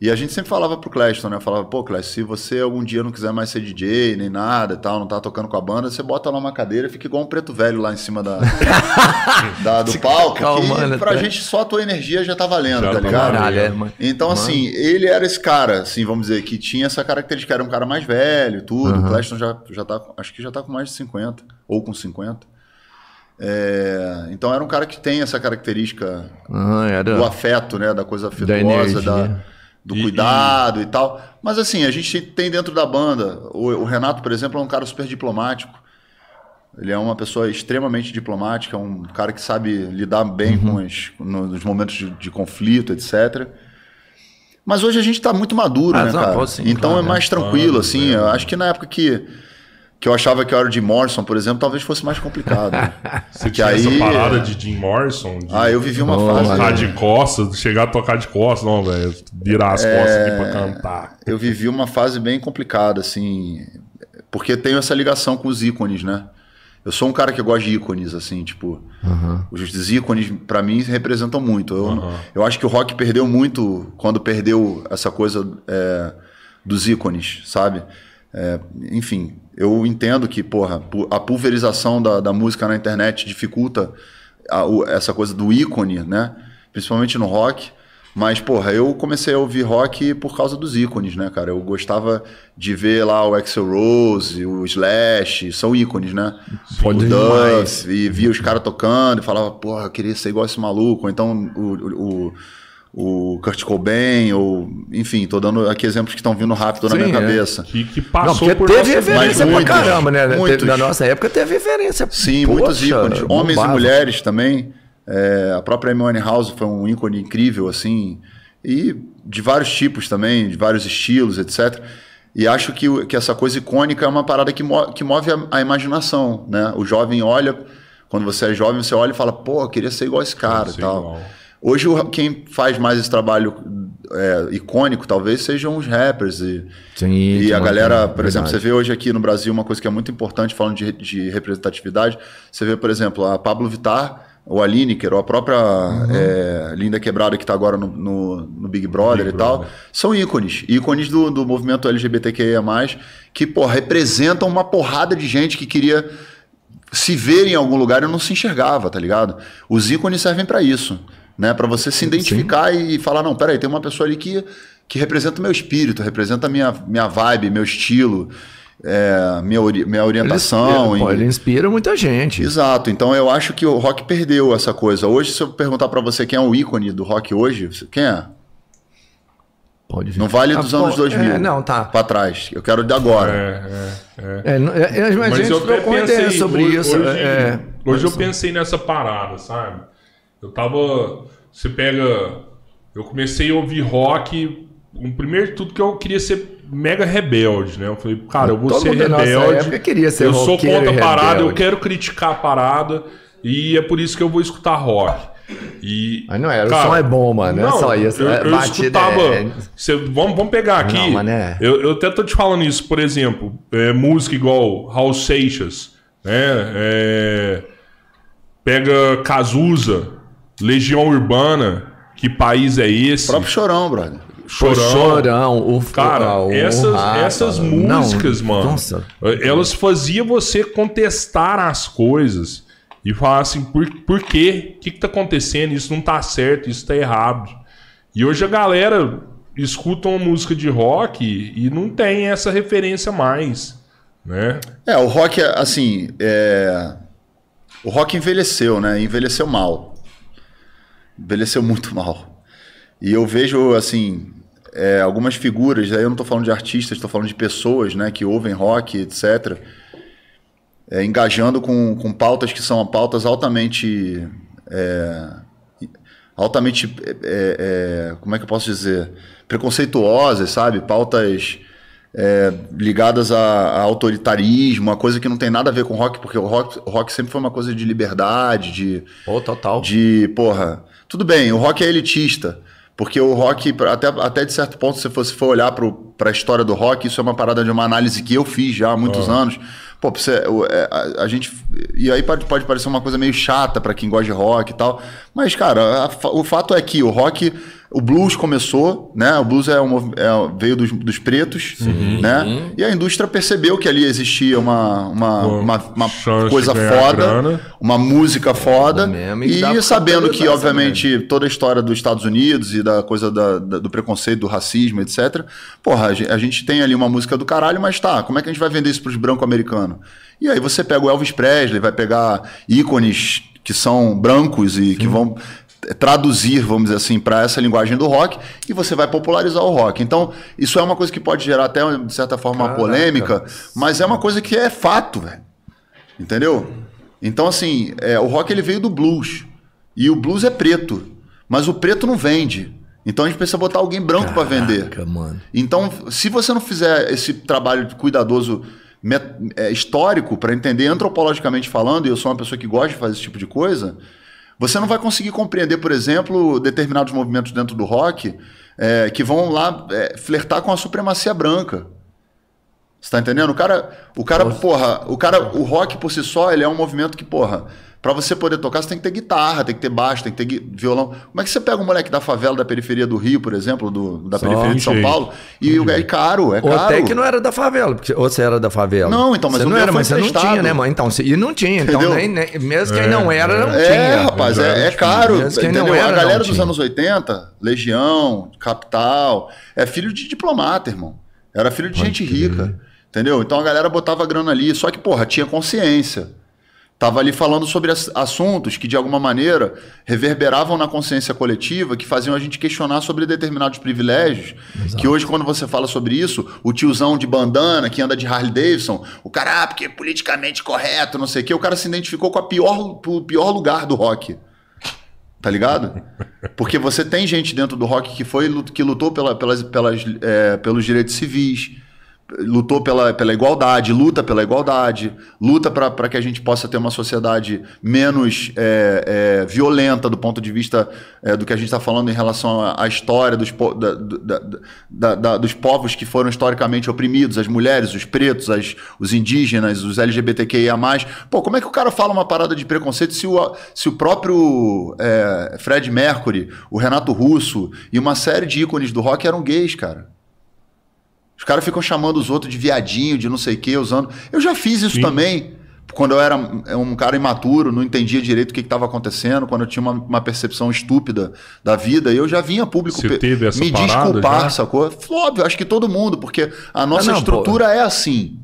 E a gente sempre falava pro Cleston, né? Falava, pô, Cleston, se você algum dia não quiser mais ser DJ, nem nada e tal, não tá tocando com a banda, você bota lá uma cadeira e fica igual um preto velho lá em cima da, da do palco. Calma, pra gente só a tua energia já tá valendo, já tá ligado? Caralho, é, mano. Então, mano. assim, ele era esse cara, assim, vamos dizer, que tinha essa característica, era um cara mais velho, tudo. Uhum. O Cleston já, já tá, acho que já tá com mais de 50, ou com 50. É, então era um cara que tem essa característica uhum, era... do afeto, né? Da coisa afetuosa, da, da do e, cuidado e... e... tal. Mas assim, a gente tem dentro da banda, o, o, Renato, por exemplo, é um cara super diplomático. Ele é uma pessoa extremamente diplomática, um cara que sabe lidar bem uhum. com os, nos momentos de, de, conflito, etc. Mas hoje a gente está muito maduro, ah, né, cara? Então claro, é mais tranquilo, assim. Eu acho que na época que que eu achava que eu era o Jim Morrison, por exemplo, talvez fosse mais complicado. Você tinha aí... essa parada de Jim Morrison? De... Ah, eu vivi uma oh, fase... Tocar de costas, chegar a tocar de costas, não, velho. Virar as é... costas aqui pra cantar. Eu vivi uma fase bem complicada, assim, porque tenho essa ligação com os ícones, né? Eu sou um cara que gosta de ícones, assim, tipo... Uhum. Os ícones, para mim, representam muito. Eu, uhum. eu acho que o rock perdeu muito quando perdeu essa coisa é, dos ícones, sabe? É, enfim, eu entendo que, porra, a pulverização da, da música na internet dificulta a, essa coisa do ícone, né? Principalmente no rock. Mas, porra, eu comecei a ouvir rock por causa dos ícones, né, cara? Eu gostava de ver lá o Axel Rose, o Slash, são ícones, né? Pode o Duff, e via os caras tocando e falava, porra, eu queria ser igual esse maluco. Ou então o, o, o Kurt Cobain, ou enfim, tô dando aqui exemplos que estão vindo rápido Sim, na minha é. cabeça. Que, que passou Não, porque teve referência pra muitos, caramba, né? Muitos. Na nossa época teve referência. Sim, Poxa, muitos ícones. Homens e mulheres também. É, a própria Amy House foi um ícone incrível, assim, e de vários tipos também, de vários estilos, etc. E acho que, que essa coisa icônica é uma parada que, mo que move a, a, imaginação, né? O jovem olha, quando você é jovem, você olha e fala, pô, eu queria ser igual a esse cara e tal. Igual. Hoje, quem faz mais esse trabalho é, icônico, talvez, sejam os rappers. E, Sim, e a galera, por verdade. exemplo, você vê hoje aqui no Brasil uma coisa que é muito importante, falando de, de representatividade. Você vê, por exemplo, a Pablo Vittar, o a Lineker, ou a própria uhum. é, Linda Quebrada, que está agora no, no, no, Big Brother Big e Brother. tal, são ícones. Ícones do, do movimento LGBTQIA, que pô, representam uma porrada de gente que queria se ver em algum lugar e não se enxergava, tá ligado? Os ícones servem para isso né? Para você se identificar Sim. e falar, não, peraí, tem uma pessoa ali que, que representa o meu espírito, representa a minha, minha vibe, meu estilo, é, minha, minha orientação. Ele, e... ele inspira muita gente. Exato. Então eu acho que o rock perdeu essa coisa. Hoje, se eu perguntar para você quem é o ícone do rock hoje, quem é? Pode vir. Não vale dos ah, anos pô, 2000. É, não, tá. Pra trás. Eu quero de agora. É, é, é. é, é mas, mas a gente trocou ideia sobre hoje, isso. Hoje, é. hoje eu pensei nessa parada, sabe? Eu tava. Você pega. Eu comecei a ouvir rock. Um primeiro de tudo que eu queria ser mega rebelde, né? Eu falei, cara, eu vou Todo ser rebelde. queria ser eu sou contra a parada, eu quero criticar a parada. E é por isso que eu vou escutar rock. E, Mas não era, cara, o som é bom, mano. Não, é só isso. Eu, é, eu escutava. É... Cê, vamos, vamos pegar aqui. Não, mano, é... eu, eu até tô te falando isso, por exemplo, é, música igual Raul Seixas, né? É, pega Cazuza. Legião Urbana, que país é esse? O próprio Chorão, brother. Chorão. Chorão, o Cara, o, essas, o essas músicas, não, mano, nossa. elas faziam você contestar as coisas e falar assim, por, por quê? O que, que tá acontecendo? Isso não tá certo, isso tá errado. E hoje a galera escuta uma música de rock e não tem essa referência mais, né? É, o rock, assim, é... o rock envelheceu, né? Envelheceu mal envelheceu muito mal. E eu vejo, assim, é, algumas figuras, aí eu não estou falando de artistas, estou falando de pessoas né, que ouvem rock, etc., é, engajando com, com pautas que são pautas altamente. É, altamente. É, é, como é que eu posso dizer? Preconceituosas, sabe? Pautas. É, ligadas a, a, autoritarismo, uma coisa que não tem nada a ver com rock, porque o rock, o rock sempre foi uma coisa de liberdade, de. Oh, total. De, porra. Tudo bem, o rock é elitista. Porque o rock, até, até de certo ponto, se você for olhar para a história do rock, isso é uma parada de uma análise que eu fiz já há muitos oh. anos. Pô, você, é, a, a, gente. E aí pode, pode parecer uma coisa meio chata para quem gosta de rock e tal. Mas, cara, a, o fato é que o rock o blues começou, né? O blues é, um, é veio dos, dos pretos, Sim. né? E a indústria percebeu que ali existia uma, uma, uma, uma coisa foda, uma música foda. Mesmo, e, e sabendo que, obviamente, também. toda a história dos Estados Unidos e da coisa da, da, do preconceito, do racismo, etc. Porra, a gente tem ali uma música do caralho, mas tá, como é que a gente vai vender isso pros branco americanos? E aí você pega o Elvis Presley, vai pegar ícones que são brancos e Sim. que vão traduzir, vamos dizer assim, para essa linguagem do rock e você vai popularizar o rock. Então, isso é uma coisa que pode gerar até, de certa forma, uma polêmica, mas é uma coisa que é fato, velho. Entendeu? Então, assim, é, o rock ele veio do blues. E o blues é preto. Mas o preto não vende. Então a gente precisa botar alguém branco para vender. Mano. Então, se você não fizer esse trabalho cuidadoso é, histórico para entender antropologicamente falando, e eu sou uma pessoa que gosta de fazer esse tipo de coisa, você não vai conseguir compreender, por exemplo, determinados movimentos dentro do rock é, que vão lá é, flertar com a supremacia branca. Você tá entendendo? O cara, o cara, porra, o cara, o rock por si só, ele é um movimento que, porra, para você poder tocar, você tem que ter guitarra, tem que ter baixo, tem que ter violão. Como é que você pega um moleque da favela da periferia do Rio, por exemplo, do, da Só periferia de São Paulo, e uhum. é caro, é caro. Ou até que não era da favela, porque, ou você era da favela. Não, então, mas você não era, mas você não tinha, né, mano? Então, e não tinha, então nem, nem, mesmo quem é, não era, não é, tinha. É, rapaz, é, é caro. Mesmo quem entendeu? não era, a galera dos tinha. anos 80, Legião, Capital, é filho de diplomata, irmão. Era filho de Pode gente rica. Entendeu? Então a galera botava grana ali, só que, porra, tinha consciência. Estava ali falando sobre assuntos que, de alguma maneira, reverberavam na consciência coletiva, que faziam a gente questionar sobre determinados privilégios. Exato. Que hoje, quando você fala sobre isso, o tiozão de bandana que anda de Harley Davidson, o cara, ah, porque é politicamente correto, não sei o quê, o cara se identificou com a pior, o pior lugar do rock. Tá ligado? Porque você tem gente dentro do rock que foi que lutou pela, pelas, pelas, é, pelos direitos civis lutou pela, pela igualdade, luta pela igualdade, luta para que a gente possa ter uma sociedade menos é, é, violenta do ponto de vista é, do que a gente está falando em relação à, história dos, da, da, da, dos povos que foram historicamente oprimidos, as mulheres, os pretos, as, os indígenas, os LGBTQIA. Pô, como é que o cara fala uma parada de preconceito se o, se o próprio é, Fred Mercury, o Renato Russo e uma série de ícones do rock eram gays, cara? Os caras ficam chamando os outros de viadinho, de não sei o que, usando. Eu já fiz isso Sim. também. Quando eu era um cara imaturo, não entendia direito o que estava acontecendo, quando eu tinha uma, uma, percepção estúpida da vida, eu já vinha público Você teve essa me desculpar, já? sacou? Óbvio, acho que todo mundo, porque a nossa ah, não, estrutura pô. é assim.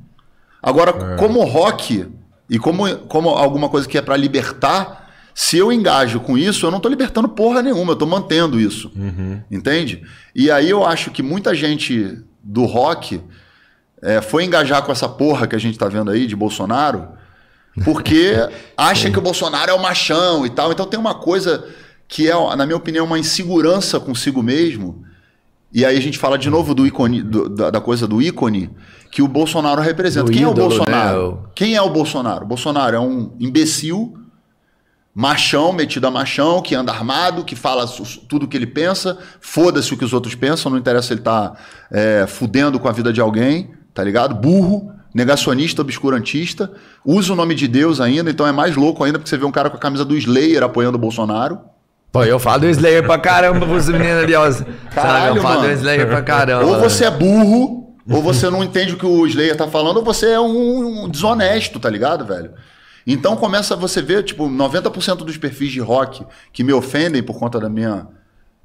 Agora, é. como rock e como, como alguma coisa que é para libertar, se eu engajo com isso, eu não estou libertando porra nenhuma, eu estou mantendo isso. Uhum. Entende? E aí eu acho que muita gente do rock é, foi engajar com essa porra que a gente tá vendo aí de Bolsonaro, porque acha que o Bolsonaro é o machão e tal. Então tem uma coisa que é, na minha opinião, uma insegurança consigo mesmo. E aí a gente fala de novo do ícone, do, da, da, coisa do ícone que o Bolsonaro representa. Do Quem ídolo, é o Bolsonaro? Né? Quem é o Bolsonaro? O Bolsonaro é um imbecil machão, metido a machão, que anda armado, que fala tudo o que ele pensa, foda-se o que os outros pensam, não interessa ele tá é, fudendo com a vida de alguém, tá ligado? Burro, negacionista, obscurantista, usa o nome de Deus ainda, então é mais louco ainda porque você vê um cara com a camisa do Slayer apoiando o Bolsonaro. Pô, eu falo do Slayer pra caramba pros meninos ali, ó. Caralho, eu falo mano. do Slayer pra caramba. Ou você é burro, ou você não entende o que o Slayer tá falando, ou você é um, um desonesto, tá ligado, velho? Então começa você ver, tipo, 90% dos perfis de rock que me ofendem por conta da minha.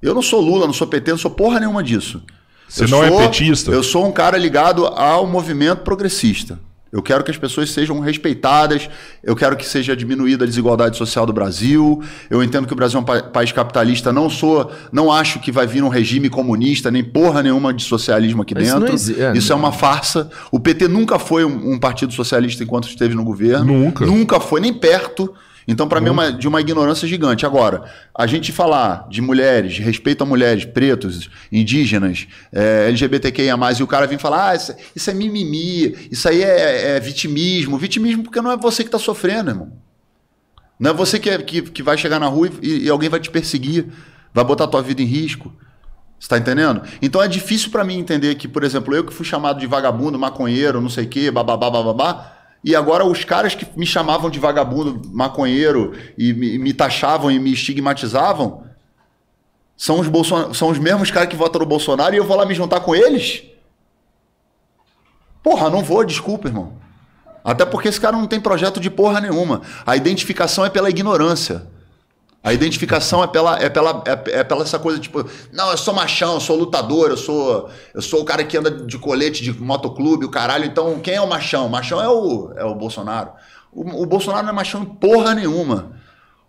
Eu não sou Lula, não sou PT, não sou porra nenhuma disso. Você eu não é sou, é petista? Eu sou um cara ligado ao movimento progressista. Eu quero que as pessoas sejam respeitadas, eu quero que seja diminuída a desigualdade social do Brasil. Eu entendo que o Brasil é um país capitalista, não sou, não acho que vai vir um regime comunista, nem porra nenhuma de socialismo aqui dentro. Isso, é, Isso é uma farsa. O PT nunca foi um, um partido socialista enquanto esteve no governo. Nunca. Nunca foi, nem perto. Então, para mim, é uma, de uma ignorância gigante. Agora, a gente falar de mulheres, de respeito a mulheres, pretos, indígenas, é, LGBTQIA, e o cara vir falar: ah, isso, isso é mimimi, isso aí é, é, vitimismo. Vitimismo porque não é você que está sofrendo, irmão. Não é você que, é, que, que vai chegar na rua e, e, alguém vai te perseguir, vai botar a tua vida em risco. Você tá entendendo? Então é difícil para mim entender que, por exemplo, eu que fui chamado de vagabundo, maconheiro, não sei o quê, bababá, bababá, e agora os caras que me chamavam de vagabundo, maconheiro e me, me taxavam e me estigmatizavam são os, Bolson... são os mesmos caras que votam no Bolsonaro e eu vou lá me juntar com eles? Porra, não vou, desculpa, irmão. Até porque esse cara não tem projeto de porra nenhuma. A identificação é pela ignorância. A identificação é pela, é pela, é, é, pela essa coisa tipo, não, eu sou machão, eu sou lutador, eu sou, eu sou o cara que anda de colete de motoclube, o caralho. Então, quem é o machão? O machão é o, é o Bolsonaro. O, o Bolsonaro não é machão em porra nenhuma.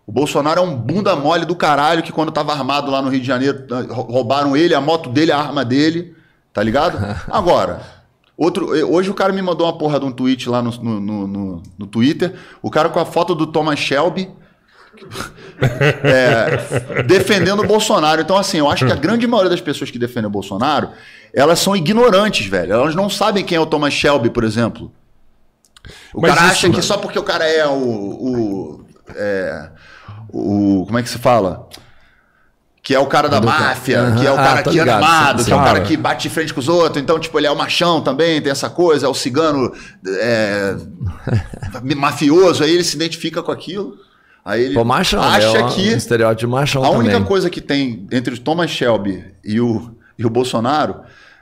O Bolsonaro é um bunda mole do caralho que quando tava armado lá no Rio de Janeiro, roubaram ele, a moto dele, a arma dele, tá ligado? Agora, outro, hoje o cara me mandou uma porra de um tweet lá no, no, no, no Twitter, o cara com a foto do Thomas Shelby é, defendendo o Bolsonaro. Então, assim, eu acho que a grande maioria das pessoas que defendem o Bolsonaro, elas são ignorantes, velho. Elas não sabem quem é o Thomas Shelby, por exemplo. O Mas cara acha que só porque o cara é o. o, é, o como é que se fala? que é o cara da máfia, uhum. que é o cara ah, que é armado, que é o cara que bate de frente com os outros. Então, tipo, ele é o machão também, tem essa coisa, é o cigano é, mafioso, aí ele se identifica com aquilo. Aí ele Pô, machão, né? acha é que. Um estereótipo machão A única também. coisa que tem entre o Thomas Shelby e o, e o Bolsonaro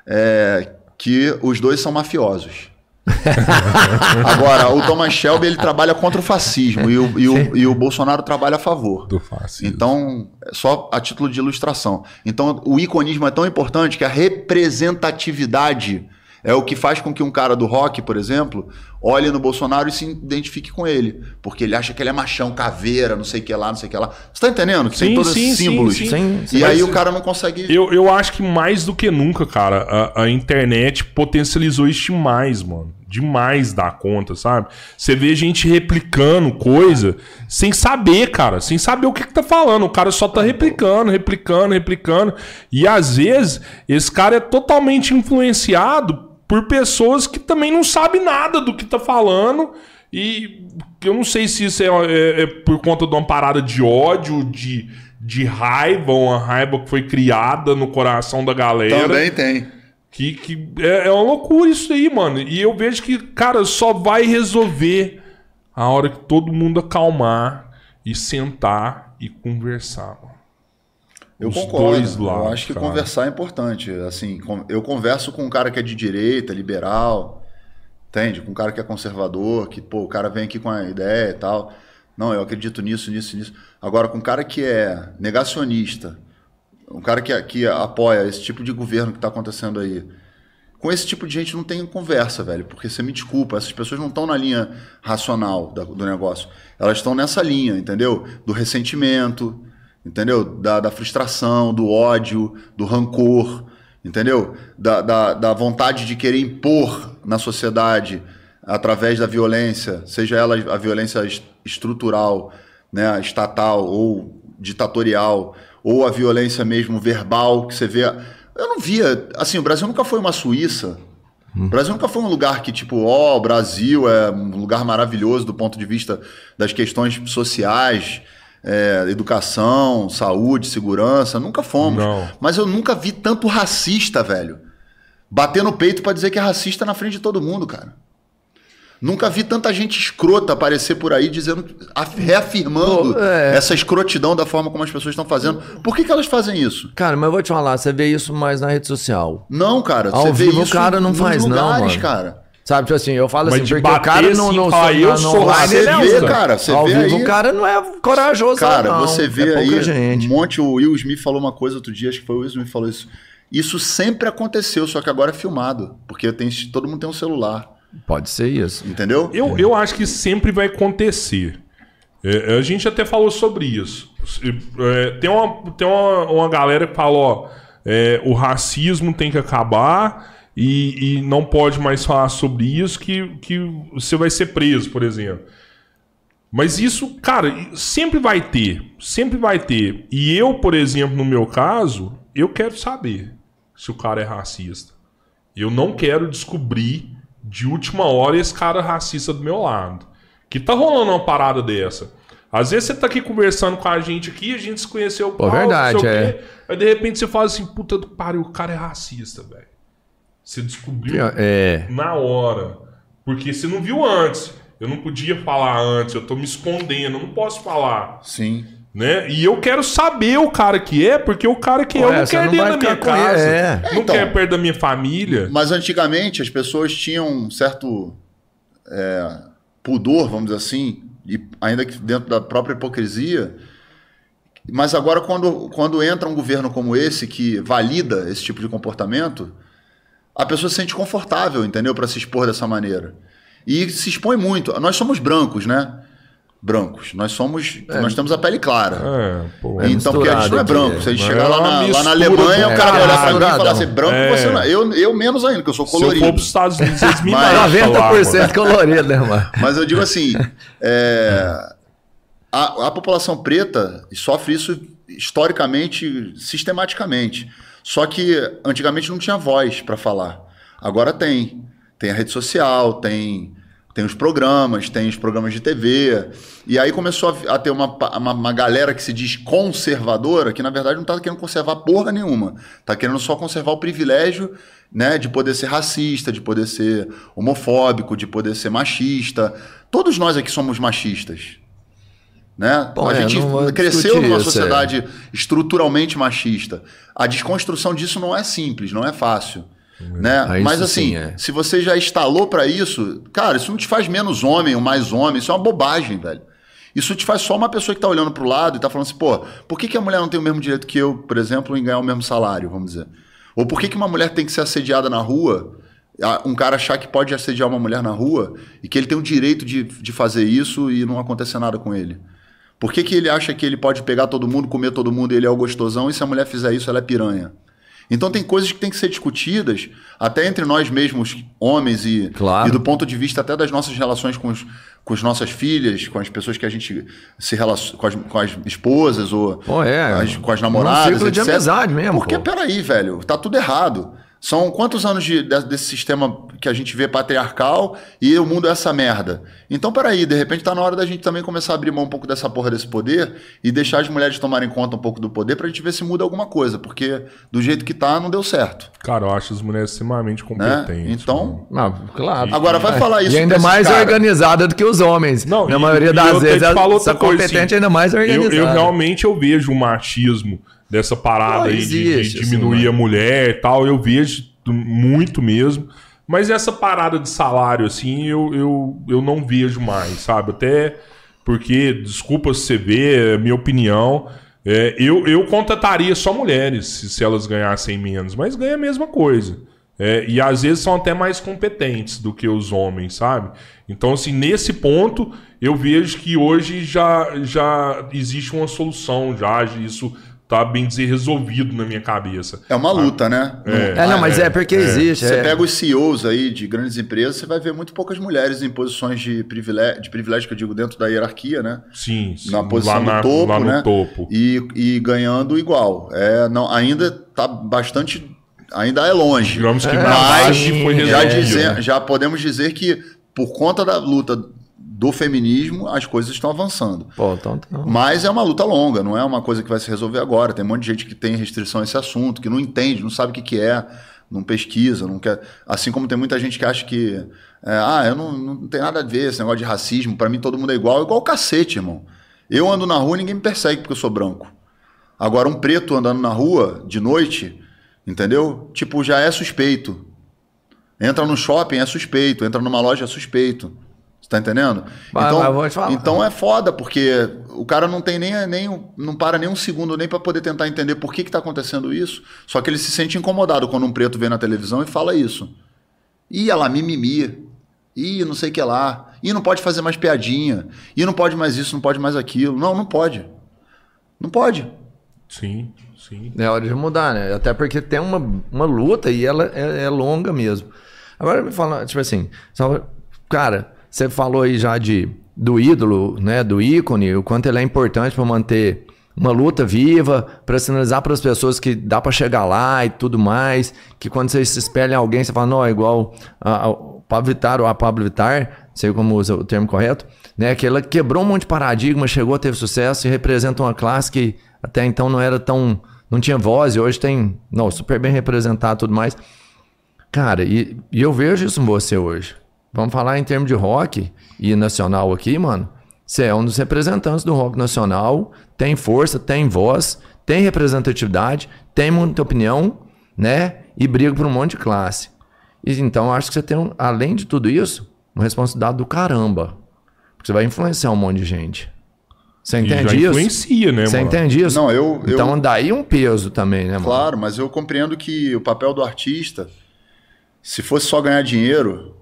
é que os dois são mafiosos. Agora, o Thomas Shelby ele trabalha contra o fascismo e o, e o, e o Bolsonaro trabalha a favor. Do fascismo. Então, só a título de ilustração. Então, o iconismo é tão importante que a representatividade é o que faz com que um cara do rock, por exemplo, olhe no Bolsonaro e se identifique com ele. Porque ele acha que ele é machão, caveira, não sei o que lá, não sei o que lá. Você tá entendendo? Que sim, tem todos sim, esses símbolos. Sim, sim. sim. E aí o cara não consegue. Eu, eu acho que mais do que nunca, cara, a, a internet potencializou isso demais, mano demais da conta, sabe? Você vê gente replicando coisa sem saber, cara, sem saber o que, que tá falando. O cara só tá replicando, replicando, replicando. E às vezes esse cara é totalmente influenciado por pessoas que também não sabem nada do que tá falando. E eu não sei se isso é, é, é por conta de uma parada de ódio, de, de raiva, uma raiva que foi criada no coração da galera. Também tem. Que, que é, é uma loucura isso aí, mano. E eu vejo que, cara, só vai resolver a hora que todo mundo acalmar e sentar e conversar, mano. Eu Os concordo. Dois lados, eu acho que cara. conversar é importante. Assim, eu converso com um cara que é de direita, liberal, entende? Com um cara que é conservador, que pô, o cara vem aqui com a ideia e tal. Não, eu acredito nisso, nisso, nisso. Agora, com um cara que é negacionista, um cara que, que apoia esse tipo de governo que está acontecendo aí, com esse tipo de gente não tem conversa, velho. Porque você me desculpa, essas pessoas não estão na linha racional do negócio. Elas estão nessa linha, entendeu? Do ressentimento, entendeu? Da, da frustração, do ódio, do rancor, entendeu? Da, da, da vontade de querer impor na sociedade através da violência, seja ela a violência estrutural, né, estatal ou ditatorial, ou a violência mesmo verbal que você vê. Eu não via. Assim, o Brasil nunca foi uma Suíça. Hum. O Brasil nunca foi um lugar que, tipo, ó, oh, o Brasil é um lugar maravilhoso do ponto de vista das questões sociais é, educação, saúde, segurança, nunca fomos. Não. Mas eu nunca vi tanto racista, velho. Bater no peito para dizer que é racista na frente de todo mundo, cara. Nunca vi tanta gente escrota aparecer por aí dizendo, reafirmando Pô, é. essa escrotidão da forma como as pessoas estão fazendo. Por que, que elas fazem isso? Cara, mas eu vou te falar, você vê isso mais na rede social. Não, cara. Ao você vivo vê isso o cara não faz, lugares, não, mano. cara. Sabe, tipo assim, eu falo Mas assim, porque o cara não, assim, não, não, eu sou online, ele vê, cara, você Ao vê vivo, aí... o cara não é corajoso, Cara, não. você vê é aí gente. um monte, o Will Smith falou uma coisa outro dia, acho que foi o Will Smith que falou isso. Isso sempre aconteceu, só que agora é filmado, porque tem, todo mundo tem um celular. Pode ser isso. Entendeu? Eu, eu acho que sempre vai acontecer. É, a gente até falou sobre isso. É, tem uma, tem uma, uma galera que fala, ó, é, o racismo tem que acabar e, e, não pode mais falar sobre isso que, que você vai ser preso, por exemplo. Mas isso, cara, sempre vai ter. Sempre vai ter. E eu, por exemplo, no meu caso, eu quero saber se o cara é racista. Eu não quero descobrir de última hora esse cara racista do meu lado. Que tá rolando uma parada dessa. Às vezes você tá aqui conversando com a gente aqui, a gente se conheceu Pô, verdade, é. Aí de repente você fala assim, puta do pariu, o cara é racista, velho. Você descobriu é. na hora. Porque você não viu antes. Eu não podia falar antes, eu tô me escondendo, eu não posso falar. Sim. Né? E eu quero saber o cara que é, porque o cara que é, eu não quer dentro da minha casa. É. Não então, quer perto da minha família. Mas antigamente as pessoas tinham um certo é, pudor, vamos dizer assim, e ainda que dentro da própria hipocrisia. Mas agora, quando, quando entra um governo como esse, que valida esse tipo de comportamento, a pessoa se sente confortável, entendeu? Para se expor dessa maneira. E se expõe muito. Nós somos brancos, né? Brancos. Nós somos. É. Nós temos a pele clara. É, pô, é então, porque a gente não é branco. Se a gente chegar lá na, lá na Alemanha, o cara vai olhar pra mim e falar assim: branco é. você não é. Eu, eu menos ainda, que eu sou colorido. Se eu for pros Estados Unidos, eles me Mas, 90% colorido, né, mano? Mas eu digo assim: é, a, a população preta sofre isso historicamente, sistematicamente. Só que antigamente não tinha voz para falar. Agora tem. Tem a rede social, tem, tem os programas, tem os programas de TV. E aí começou a, ter uma, uma, uma, galera que se diz conservadora, que na verdade não está querendo conservar porra nenhuma. Está querendo só conservar o privilégio né, de poder ser racista, de poder ser homofóbico, de poder ser machista. Todos nós aqui somos machistas. Né? Bom, a é, gente cresceu numa isso, sociedade é. estruturalmente machista. A desconstrução disso não é simples, não é fácil. Né? Mas assim, sim, é. se você já instalou para isso, cara, isso não te faz menos homem ou mais homem, isso é uma bobagem, velho. Isso te faz só uma pessoa que tá olhando pro lado e tá falando assim, pô, por que, que a mulher não tem o mesmo direito que eu, por exemplo, em ganhar o mesmo salário, vamos dizer? Ou por que, que uma mulher tem que ser assediada na rua, um cara achar que pode assediar uma mulher na rua e que ele tem o direito de, de fazer isso e não acontecer nada com ele? Por que, que ele acha que ele pode pegar todo mundo, comer todo mundo e ele é o gostosão e se a mulher fizer isso ela é piranha? Então tem coisas que têm que ser discutidas, até entre nós mesmos, homens, e, claro. e do ponto de vista até das nossas relações com, os, com as nossas filhas, com as pessoas que a gente se relaciona, com as, com as esposas ou oh, é. as, com as namoradas. Um ciclo de amizade mesmo. Porque, pô. peraí, velho, tá tudo errado. São quantos anos de, desse sistema que a gente vê patriarcal e o mundo é essa merda? Então, peraí, de repente tá na hora da gente também começar a abrir mão um pouco dessa porra desse poder e deixar as mulheres tomarem conta um pouco do poder pra gente ver se muda alguma coisa, porque do jeito que tá, não deu certo. Cara, eu acho as mulheres extremamente né? competentes. Né? Então. Não, claro. Agora vai falar isso. E ainda mais cara. organizada do que os homens. Não, Na e, maioria e das vezes, ela é competente assim, ainda mais organizada. Eu, eu realmente eu vejo o machismo dessa parada aí de, de, diminuir assim, a mulher e tal, eu vejo muito mesmo. Mas essa parada de salário, assim, eu, eu, eu não vejo mais, sabe? Até porque, desculpa se você vê, é minha opinião, é, eu, eu contrataria só mulheres se, se elas ganhassem menos, mas ganha a mesma coisa. É, e às vezes são até mais competentes do que os homens, sabe? Então, assim, nesse ponto, eu vejo que hoje já, já existe uma solução, já isso tá bem dizer resolvido na minha cabeça. É uma luta, né? É, é não, mas é, é porque é. existe. Você é. pega os CEOs aí de grandes empresas, você vai ver muito poucas mulheres em posições de privilégio, de privilégio que eu digo dentro da hierarquia, né? Sim, sim. Na posição lá do topo, lá no né? topo. E, e ganhando igual. É, não, ainda tá bastante ainda é longe. Digamos que é, mas já, dizer, já podemos dizer que por conta da luta do feminismo, as coisas estão avançando. Pô, então, então... Mas é uma luta longa, não é uma coisa que vai se resolver agora. Tem um monte de gente que tem restrição a esse assunto, que não entende, não sabe o que, que é, não pesquisa, não quer. Assim como tem muita gente que acha que. É, ah, eu não, não tem nada a ver esse negócio de racismo, para mim todo mundo é igual, igual o cacete, irmão. Eu ando na rua e ninguém me persegue porque eu sou branco. Agora, um preto andando na rua de noite, entendeu? Tipo, já é suspeito. Entra no shopping é suspeito, entra numa loja é suspeito. Você tá entendendo? Vai, então, vai, então é foda, porque o cara não tem nem, nem não para nem um segundo nem para poder tentar entender por que, que tá acontecendo isso. Só que ele se sente incomodado quando um preto vê na televisão e fala isso. Ih, ela mimimi. Ih, não sei o que lá. Ih, não pode fazer mais piadinha. Ih, não pode mais isso, não pode mais aquilo. Não, não pode. Não pode. Sim, sim. É hora de mudar, né? Até porque tem uma, uma luta e ela é, é longa mesmo. Agora me fala, tipo assim, cara, você falou aí já de do ídolo, né, do ícone, o quanto ele é importante para manter uma luta viva, para sinalizar para as pessoas que dá para chegar lá e tudo mais, que quando você se espelha em alguém, você fala, não, é igual o Pablo Vittar ou a Pablo Vittar, sei como usa o termo correto, né, que ela quebrou um monte de paradigma, chegou a ter sucesso e representa uma classe que até então não era tão, não tinha voz e hoje tem, não, super bem representado tudo mais. Cara, e, e eu vejo isso em você hoje. Vamos falar em termos de rock e nacional aqui, mano. Você é um dos representantes do rock nacional, tem força, tem voz, tem representatividade, tem muita opinião, né? E briga por um monte de classe. E, então, acho que você tem, além de tudo isso, uma responsabilidade do caramba. Porque você vai influenciar um monte de gente. Você entende isso? influencia, né, Você entende isso? Não, eu, então, eu... daí um peso também, né, mano? Claro, mas eu compreendo que o papel do artista, se fosse só ganhar dinheiro,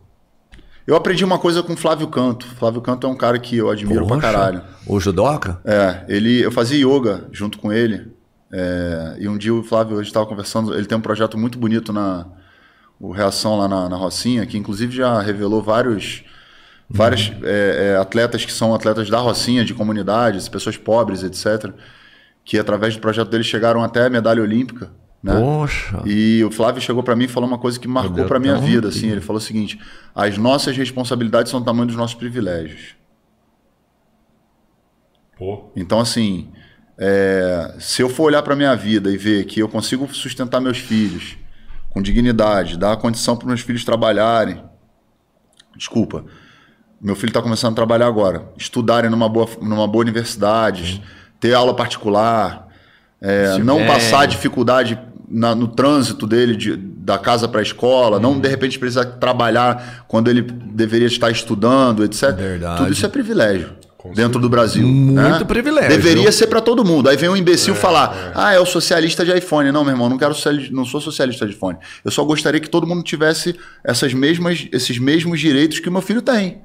eu aprendi uma coisa com o Flávio Canto. Flávio Canto é um cara que eu admiro Poxa, pra caralho. O judoca? É, ele, eu fazia yoga junto com ele. É, e um dia o Flávio, a gente estava conversando, ele tem um projeto muito bonito na o Reação lá na, na Rocinha, que inclusive já revelou vários, uhum. vários é, é, atletas que são atletas da Rocinha, de comunidades, pessoas pobres, etc. Que através do projeto dele chegaram até a medalha olímpica. Né? Poxa. E o Flávio chegou para mim e falou uma coisa que marcou para minha vida, assim, ele falou o seguinte: as nossas responsabilidades são o tamanho dos nossos privilégios. Pô. Então assim, é, se eu for olhar para minha vida e ver que eu consigo sustentar meus filhos com dignidade, dar a condição para meus filhos trabalharem, desculpa, meu filho está começando a trabalhar agora, estudarem numa boa, numa boa universidade, uhum. ter aula particular, é, não é... passar dificuldade na, no trânsito dele de, da casa para a escola, não de repente precisar trabalhar quando ele deveria estar estudando, etc. Verdade. Tudo isso é privilégio. Com dentro do Brasil. Muito né? privilégio. Deveria ser para todo mundo. Aí vem um imbecil é, falar: é. ah, é o socialista de iPhone. Não, meu irmão, não quero não sou socialista de iPhone. Eu só gostaria que todo mundo tivesse essas mesmas, esses mesmos direitos que o meu filho tem.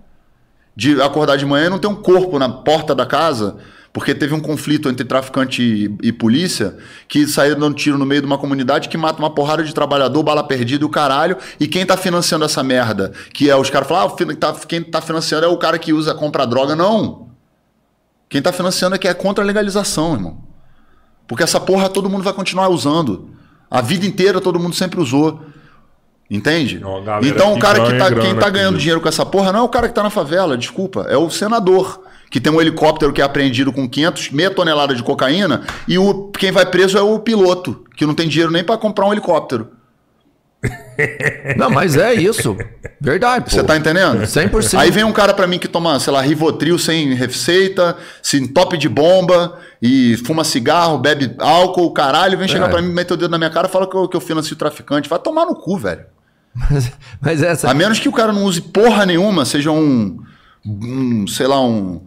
De acordar de manhã e não ter um corpo na porta da casa porque teve um conflito entre traficante e, e polícia que saiu dando tiro no meio de uma comunidade que mata uma porrada de trabalhador, bala perdida e o caralho. E quem tá financiando essa merda? Que é os caras falam, ah, quem tá financiando é o cara que usa, compra droga. Não. Quem tá financiando é que é contra a legalização, irmão. Porque essa porra todo mundo vai continuar usando. A vida inteira todo mundo sempre usou. Entende? Então o cara que tá, quem tá ganhando dinheiro com essa porra não é o cara que tá na favela, desculpa, é o senador que tem um helicóptero que é apreendido com 500, meia tonelada de cocaína, e o, quem vai preso é o piloto, que não tem dinheiro nem para comprar um helicóptero. Não, mas é isso. Verdade. Você tá entendendo? 100%. Aí vem um cara para mim que toma, sei lá, Rivotril sem receita, se entope de bomba e fuma cigarro, bebe álcool, caralho, vem chegar é. para mim, meter o dedo na minha cara e fala que eu, que eu financio traficante. Vai tomar no cu, velho. Mas, mas essa. A menos que o cara não use porra nenhuma, seja um, um sei lá, um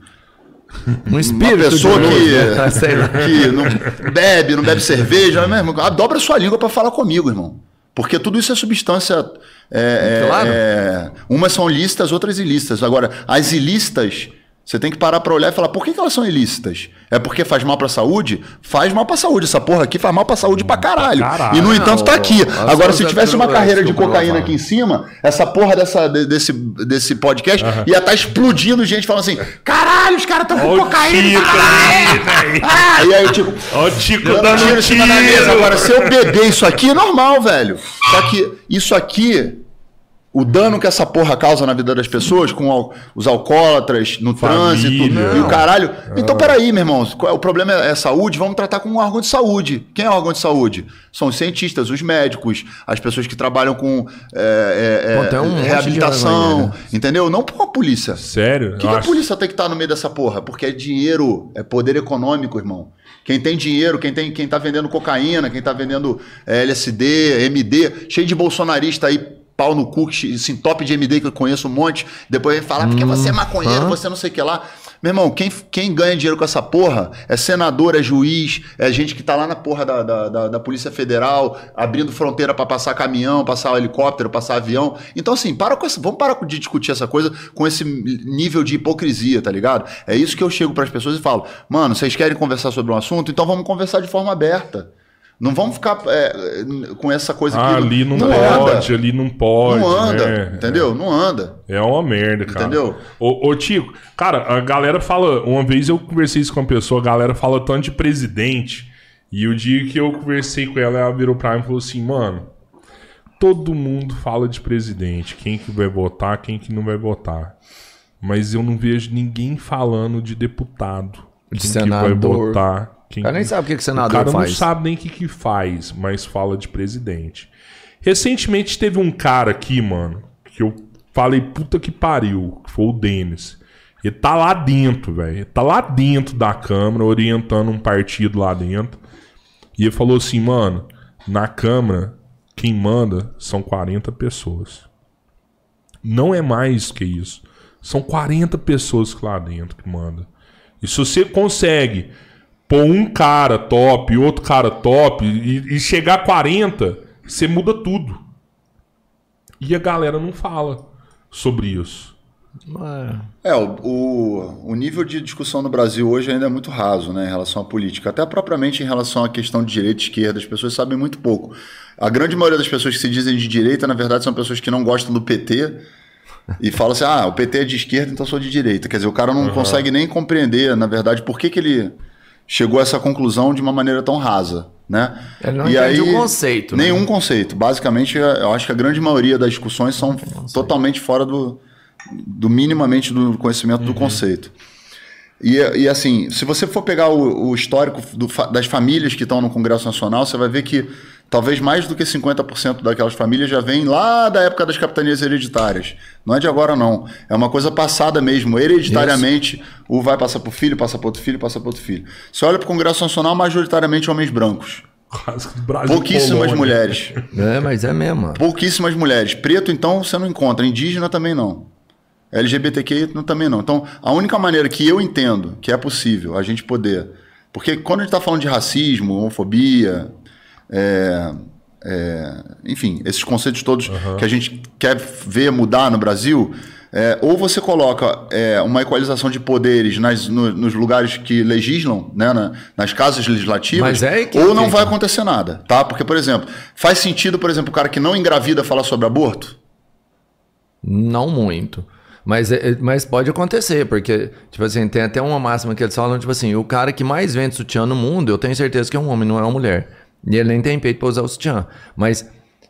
um espírito. Uma pessoa que, né? que não bebe, não bebe cerveja, mesmo, dobra sua língua para falar comigo, irmão. Porque tudo isso é substância. É, claro. É, umas são lícitas, outras ilícitas. Agora, as ilícitas você tem que parar para olhar e falar, por que, que, elas são ilícitas? É porque faz mal para a saúde? Faz mal para a saúde. Essa porra aqui faz mal para a saúde para caralho. caralho. E no entanto tá aqui. Agora, se tivesse uma carreira de cocaína aqui em cima, essa porra dessa, desse, desse podcast uhum. ia estar tá explodindo gente falando assim: caralho, os caras estão com cocaína. Ah, e aí, tipo, Ó o Tico dando tiro em cima da mesa. Agora, se eu beber isso aqui, é normal, velho. Só que isso aqui o dano que essa porra causa na vida das pessoas, com os alcoólatras, no Família, trânsito não. e o caralho. Então, peraí, meu irmão, é, o problema é, é saúde, vamos tratar com um órgão de saúde. Quem é o órgão de saúde? São os cientistas, os médicos, as pessoas que trabalham com é, é, Pô, um reabilitação, né? entendeu? Não com a polícia. Sério? O que, que a polícia tem que estar no meio dessa porra? Porque é dinheiro, é poder econômico, irmão. Quem tem dinheiro, quem, tem, quem tá vendendo cocaína, quem tá vendendo é, LSD, MD, cheio de bolsonarista aí pau no cu, esse top de MD que eu conheço um monte, depois vem falar porque você é maconheiro, você não sei o que lá. Meu irmão, quem, quem ganha dinheiro com essa porra é senador, é juiz, é gente que tá lá na porra da, da, da, da Polícia Federal, abrindo fronteira para passar caminhão, passar helicóptero, passar avião. Então, assim, para com essa, vamos parar de discutir essa coisa com esse nível de hipocrisia, tá ligado? É isso que eu chego para as pessoas e falo, mano, vocês querem conversar sobre um assunto? Então vamos conversar de forma aberta. Não vamos ficar é, com essa coisa ah, ali não, não pode, anda. ali não pode. Não anda, né? entendeu? Não anda. É uma merda, cara. Entendeu? Ô, ô, Tico, cara, a galera fala. Uma vez eu conversei isso com uma pessoa, a galera fala tanto de presidente. E o dia que eu conversei com ela, ela virou pra mim e falou assim: mano, todo mundo fala de presidente. Quem que vai votar, quem que não vai votar. Mas eu não vejo ninguém falando de deputado. De quem senador. que vai votar quem, o cara nem sabe o que, que senador faz. O cara não sabe nem o que, que faz, mas fala de presidente. Recentemente teve um cara aqui, mano, que eu falei, puta que pariu, que foi o Denis. Ele tá lá dentro, velho. Ele tá lá dentro da Câmara, orientando um partido lá dentro. E ele falou assim, mano, na Câmara, quem manda são 40 pessoas. Não é mais que isso. São 40 pessoas lá dentro que manda. E se você consegue pôr um cara top e outro cara top e, e chegar a 40, você muda tudo. E a galera não fala sobre isso. É, o, o, o, nível de discussão no Brasil hoje ainda é muito raso né, em relação à política. Até propriamente em relação à questão de direita e esquerda, as pessoas sabem muito pouco. A grande maioria das pessoas que se dizem de direita, na verdade, são pessoas que não gostam do PT e falam assim: ah, o PT é de esquerda, então sou de direita. Quer dizer, o cara não uhum. consegue nem compreender, na verdade, por que, que ele chegou a essa conclusão de uma maneira tão rasa. Né? Ele não e aí, o conceito. Né? Nenhum conceito. Basicamente, eu acho que a grande maioria das discussões são totalmente fora do, do minimamente do conhecimento uhum. do conceito. E, e, assim, se você for pegar o, o histórico do, das famílias que estão no Congresso Nacional, você vai ver que talvez mais do que 50% daquelas famílias já vem lá da época das capitanias hereditárias. Não é de agora, não. É uma coisa passada mesmo. Hereditariamente, Isso. o vai passar para o filho, passa para outro filho, passa para outro filho. Você olha para o Congresso Nacional, majoritariamente homens brancos. Pouquíssimas mulheres. É, mas é mesmo. Pouquíssimas mulheres. Preto, então, você não encontra. Indígena também não. LGBTQ também não. Então, a única maneira que eu entendo que é possível a gente poder. Porque quando a gente está falando de racismo, homofobia, é, é, enfim, esses conceitos todos uhum. que a gente quer ver mudar no Brasil, é, ou você coloca é, uma equalização de poderes nas, no, nos lugares que legislam, né, na, nas casas legislativas, é que, ou não que... vai acontecer nada, tá? Porque, por exemplo, faz sentido, por exemplo, o cara que não engravida falar sobre aborto? Não muito. Mas, é, mas pode acontecer, porque, tipo assim, tem até uma máxima que eles falam, tipo assim, o cara que mais vende sutiã no mundo, eu tenho certeza que é um homem, não é uma mulher. E ele nem tem peito para usar o sutiã. Mas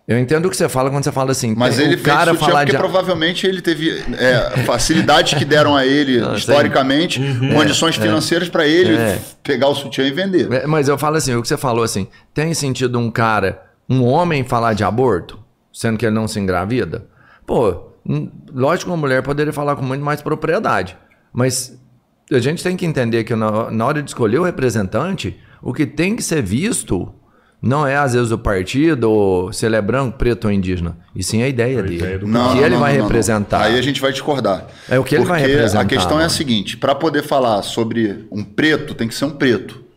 eu entendo o que você fala quando você fala assim. Mas ele o cara fez falar porque de... provavelmente ele teve é, facilidades que deram a ele Não, historicamente, uhum, condições é, financeiras é, para ele é. pegar o sutiã e vender. É, mas eu falo assim, o que você falou assim, tem sentido um cara, um homem falar de aborto, sendo que ele não se engravida? Pô, lógico que uma mulher poderia falar com muito mais propriedade, mas a gente tem que entender que na, na hora de escolher o representante, o que tem que ser visto não é às vezes o partido, ou se ele é branco, preto ou indígena. E sim a ideia a dele. Ideia não, o que não, ele não, vai representar. Aí a gente vai discordar. É o que ele vai representar. A questão mano. é a seguinte: para poder falar sobre um preto, tem que ser um preto.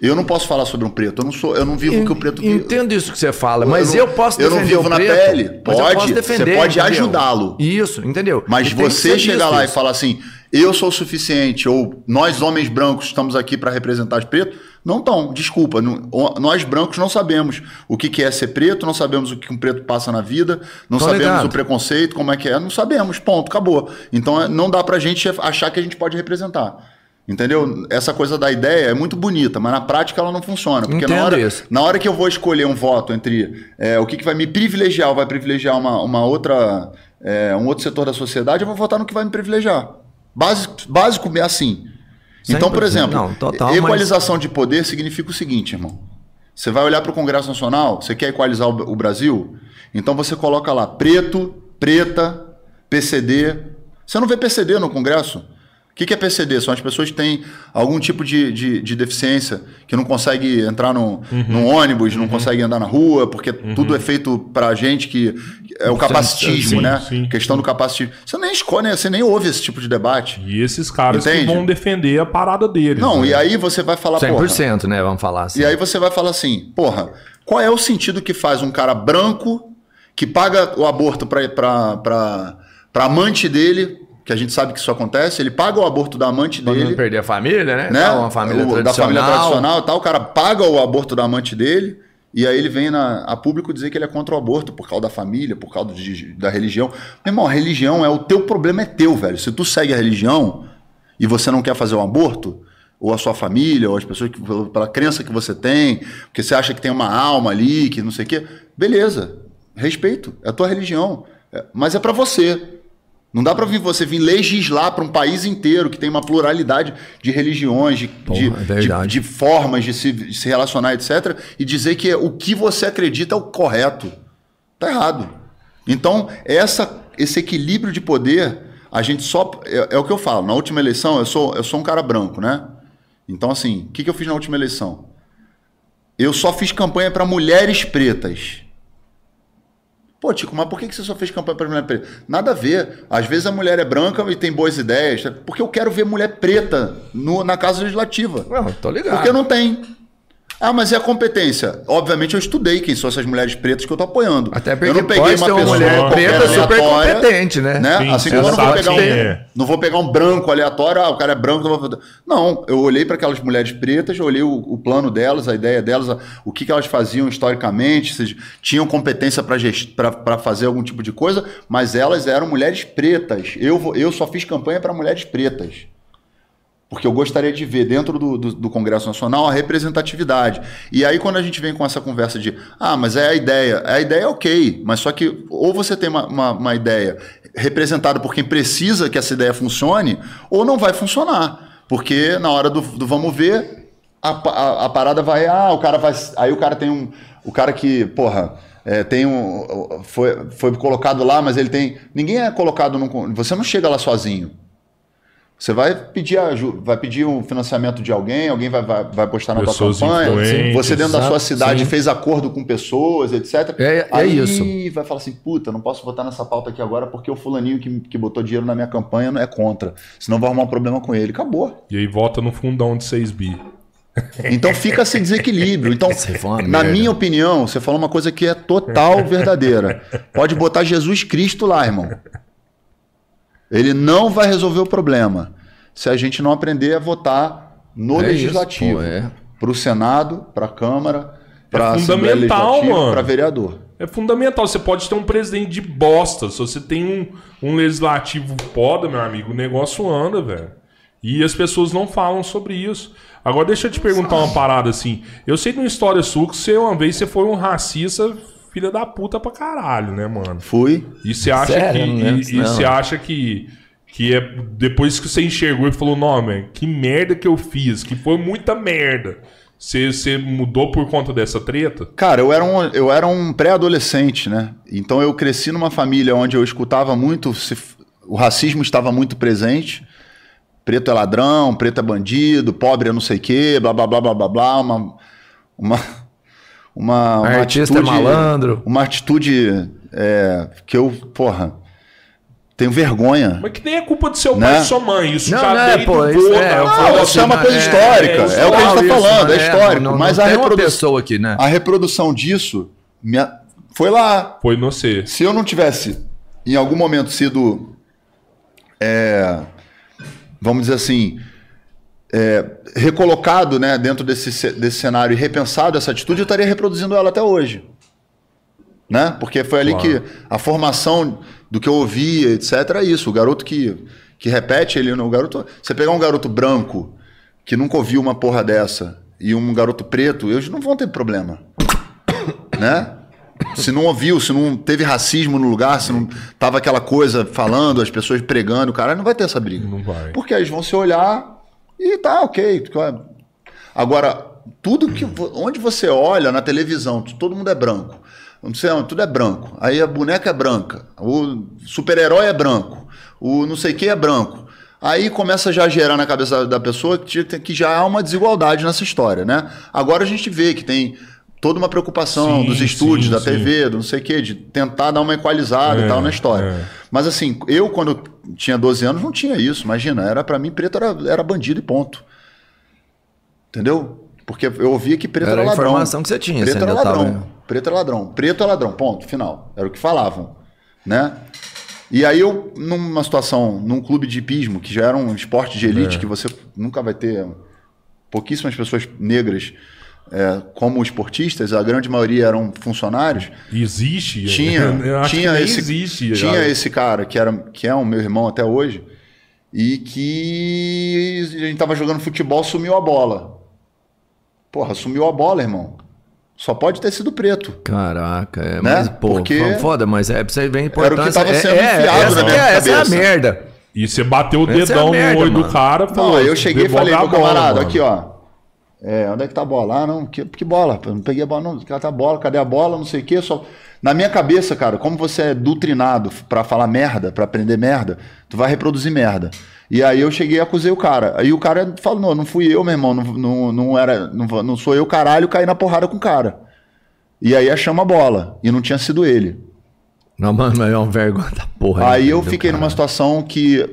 Eu não posso falar sobre um preto. Eu não sou, eu não vivo o que o preto vive. Entendo isso que você fala, mas eu, eu posso defender Eu não vivo na preto, pele. Pode, defender, você pode ajudá-lo. Isso, entendeu? Mas você chegar lá isso. e falar assim: "Eu sou o suficiente" ou "Nós homens brancos estamos aqui para representar os pretos", não estão, desculpa. Não, nós brancos não sabemos o que, que é ser preto, não sabemos o que um preto passa na vida, não Tô sabemos ligado. o preconceito, como é que é, não sabemos, ponto, acabou. Então é, não dá pra gente achar que a gente pode representar. Entendeu? Essa coisa da ideia é muito bonita, mas na prática ela não funciona. Porque na hora, isso. na hora que eu vou escolher um voto entre é, o que, que vai me privilegiar ou vai privilegiar uma, uma outra, é, um outro setor da sociedade, eu vou votar no que vai me privilegiar. Básico, básico é assim. Então, por exemplo, não, total, equalização mas... de poder significa o seguinte, irmão. Você vai olhar para o Congresso Nacional, você quer equalizar o, o Brasil? Então você coloca lá preto, preta, PCD. Você não vê PCD no Congresso? Que, que é PCD? São as pessoas que têm algum tipo de, de, de deficiência, que não consegue entrar no, uhum. no ônibus, não uhum. consegue andar na rua, porque uhum. tudo é feito pra gente que. É o capacitismo, sim, né? Sim. questão do capacitismo. Você nem escolhe, né? você nem ouve esse tipo de debate. E esses caras Entende? que vão defender a parada deles. Não, né? e aí você vai falar. 100%, porra, né? Vamos falar assim. E aí você vai falar assim, porra, qual é o sentido que faz um cara branco que paga o aborto pra, pra, pra, pra amante dele que a gente sabe que isso acontece, ele paga o aborto da amante Quando dele. não perder a família, né? né? Uma família o, Da família tradicional e tal, o cara paga o aborto da amante dele, e aí ele vem na, a público dizer que ele é contra o aborto por causa da família, por causa de, da religião. Meu irmão, a religião é o teu problema, é teu, velho. Se tu segue a religião e você não quer fazer o aborto, ou a sua família, ou as pessoas que, pela crença que você tem, porque você acha que tem uma alma ali, que não sei o quê, beleza, respeito, é a tua religião. É, mas é para você. Não dá para vir você vir legislar para um país inteiro que tem uma pluralidade de religiões, de, Porra, de, é de, de, formas de se, de se, relacionar, etc., e dizer que o que você acredita é o correto. Tá errado. Então, essa, esse equilíbrio de poder, a gente só. É, é, o que eu falo. Na última eleição, eu sou, eu sou um cara branco, né? Então, assim, o que, que eu fiz na última eleição? Eu só fiz campanha para mulheres pretas. Pô, Tico, mas por que você só fez campanha para mulher preta? Nada a ver. Às vezes a mulher é branca e tem boas ideias. Porque eu quero ver mulher preta no, na Casa Legislativa. Não, tô ligado. Porque não tem. Ah, mas e a competência? Obviamente eu estudei quem são essas mulheres pretas que eu tô apoiando. Até porque eu não peguei uma, uma mulher preta super competente, né? né? Sim, assim como eu não vou, pegar um, é. não vou pegar um branco aleatório, ah, o cara é branco, não vou... Não, eu olhei para aquelas mulheres pretas, eu olhei o, o, plano delas, a ideia delas, o que, que elas faziam historicamente, se tinham competência para fazer algum tipo de coisa, mas elas eram mulheres pretas. Eu, eu só fiz campanha para mulheres pretas porque eu gostaria de ver dentro do, do, do, Congresso Nacional a representatividade. E aí, quando a gente vem com essa conversa de, ah, mas é a ideia, a ideia é ok, mas só que ou você tem uma, uma, uma ideia representada por quem precisa que essa ideia funcione, ou não vai funcionar. Porque na hora do, do vamos ver, a, a, a, parada vai, ah, o cara vai. Aí o cara tem um. O cara que, porra. É, tem um, foi, foi colocado lá, mas ele tem. Ninguém é colocado num. Você não chega lá sozinho. Você vai pedir, vai pedir um financiamento de alguém, alguém vai, vai, vai postar na pessoas tua campanha. Você dentro da sua cidade sim. fez acordo com pessoas, etc. É, é Aí isso. vai falar assim, puta, não posso votar nessa pauta aqui agora porque o fulaninho que, que botou dinheiro na minha campanha não é contra. Senão vai arrumar um problema com ele. Acabou. E aí vota no fundão de 6 bi. Então fica esse desequilíbrio. Então, na minha opinião, você falou uma coisa que é total verdadeira. Pode botar Jesus Cristo lá, irmão. Ele não vai resolver o problema se a gente não aprender a votar no é legislativo. É. Para o Senado, para a Câmara, para é a Assembleia Legislativa, para vereador. É fundamental. Você pode ter um presidente de bosta. Se você tem um, um legislativo poda, meu amigo, o negócio anda, velho. E as pessoas não falam sobre isso. Agora deixa eu te perguntar uma parada assim. Eu sei de uma história sua que você uma vez você foi um racista filha da puta pra caralho, né, mano? Fui. E você acha Sério? que. E, e você acha que. Que é depois que você enxergou e falou, não, man, que merda que eu fiz, que foi muita merda. Você, você mudou por conta dessa treta? Cara, eu era um, eu era um pré-adolescente, né? Então eu cresci numa família onde eu escutava muito, se, o racismo estava muito presente. Preto é ladrão, preto é bandido, pobre é não sei o quê, blá blá blá blá blá blá. Uma, uma, uma, uma artista é atitude, é malandro. Uma atitude é, que eu, porra, tenho vergonha. Mas que nem é culpa do seu né? pai e sua mãe. Isso não, já não é, pô, isso, é, não, não, isso é uma coisa histórica. É, é, é o que a gente está falando, é, é histórico. Não, mas a, reprodu pessoa aqui, né? a reprodução disso minha... foi lá. Foi no C. Se eu não tivesse, em algum momento, sido. É, vamos dizer assim é, recolocado né, dentro desse, desse cenário e repensado essa atitude, eu estaria reproduzindo ela até hoje. Né? Porque foi ali claro. que a formação do que eu ouvia, etc., é isso. O garoto que, que repete, ele o garoto. Você pegar um garoto branco que nunca ouviu uma porra dessa e um garoto preto, eles não vão ter problema. né? Se não ouviu, se não teve racismo no lugar, se não tava aquela coisa falando, as pessoas pregando, o cara não vai ter essa briga. Não vai. Porque eles vão se olhar e tá, ok. Agora, tudo que. Onde você olha na televisão, todo mundo é branco. Não sei, tudo é branco. Aí a boneca é branca. O super-herói é branco. O não sei o que é branco. Aí começa já a gerar na cabeça da pessoa que já há uma desigualdade nessa história, né? Agora a gente vê que tem toda uma preocupação sim, dos estúdios, sim, da TV, do não sei o quê, de tentar dar uma equalizada é, e tal na história. É. Mas assim, eu quando tinha 12 anos não tinha isso, imagina, era para mim preto era, era bandido e ponto. Entendeu? Porque eu ouvia que preto era, era ladrão. Era a informação que você tinha. Preto você era ladrão. Tava... Preto é ladrão. Preto é ladrão. Ponto. Final. Era o que falavam. Né? E aí eu, numa situação, num clube de hipismo, que já era um esporte de elite, é. que você nunca vai ter pouquíssimas pessoas negras é, como esportistas, a grande maioria eram funcionários. Existe? Tinha, tinha esse, existe. Tinha já. esse cara que era que é o meu irmão até hoje e que a gente tava jogando futebol, sumiu a bola. Porra, sumiu a bola, irmão. Só pode ter sido preto. Caraca, é, né? mas, pô, Porque foda, mas é pra você ver a importância. Era o que tava sendo é, enfiado essa, na minha é, essa é a merda. E você bateu o essa dedão é no olho do cara. Falou, não, eu cheguei e falei pro camarada, bola, aqui ó. É, onde é que tá a bola? Ah, não, que, que bola? Eu não peguei a bola, não. Cadê a bola? Cadê a bola? Não sei o quê. Só... Na minha cabeça, cara, como você é doutrinado para falar merda, para aprender merda, tu vai reproduzir merda. E aí eu cheguei e acusei o cara. Aí o cara falou: não, não fui eu, meu irmão, não, não, não era, não, não sou eu, caralho, caí na porrada com o cara. E aí achamos a bola. E não tinha sido ele. Não, mano, é um vergonha da porra. Aí eu fiquei numa situação que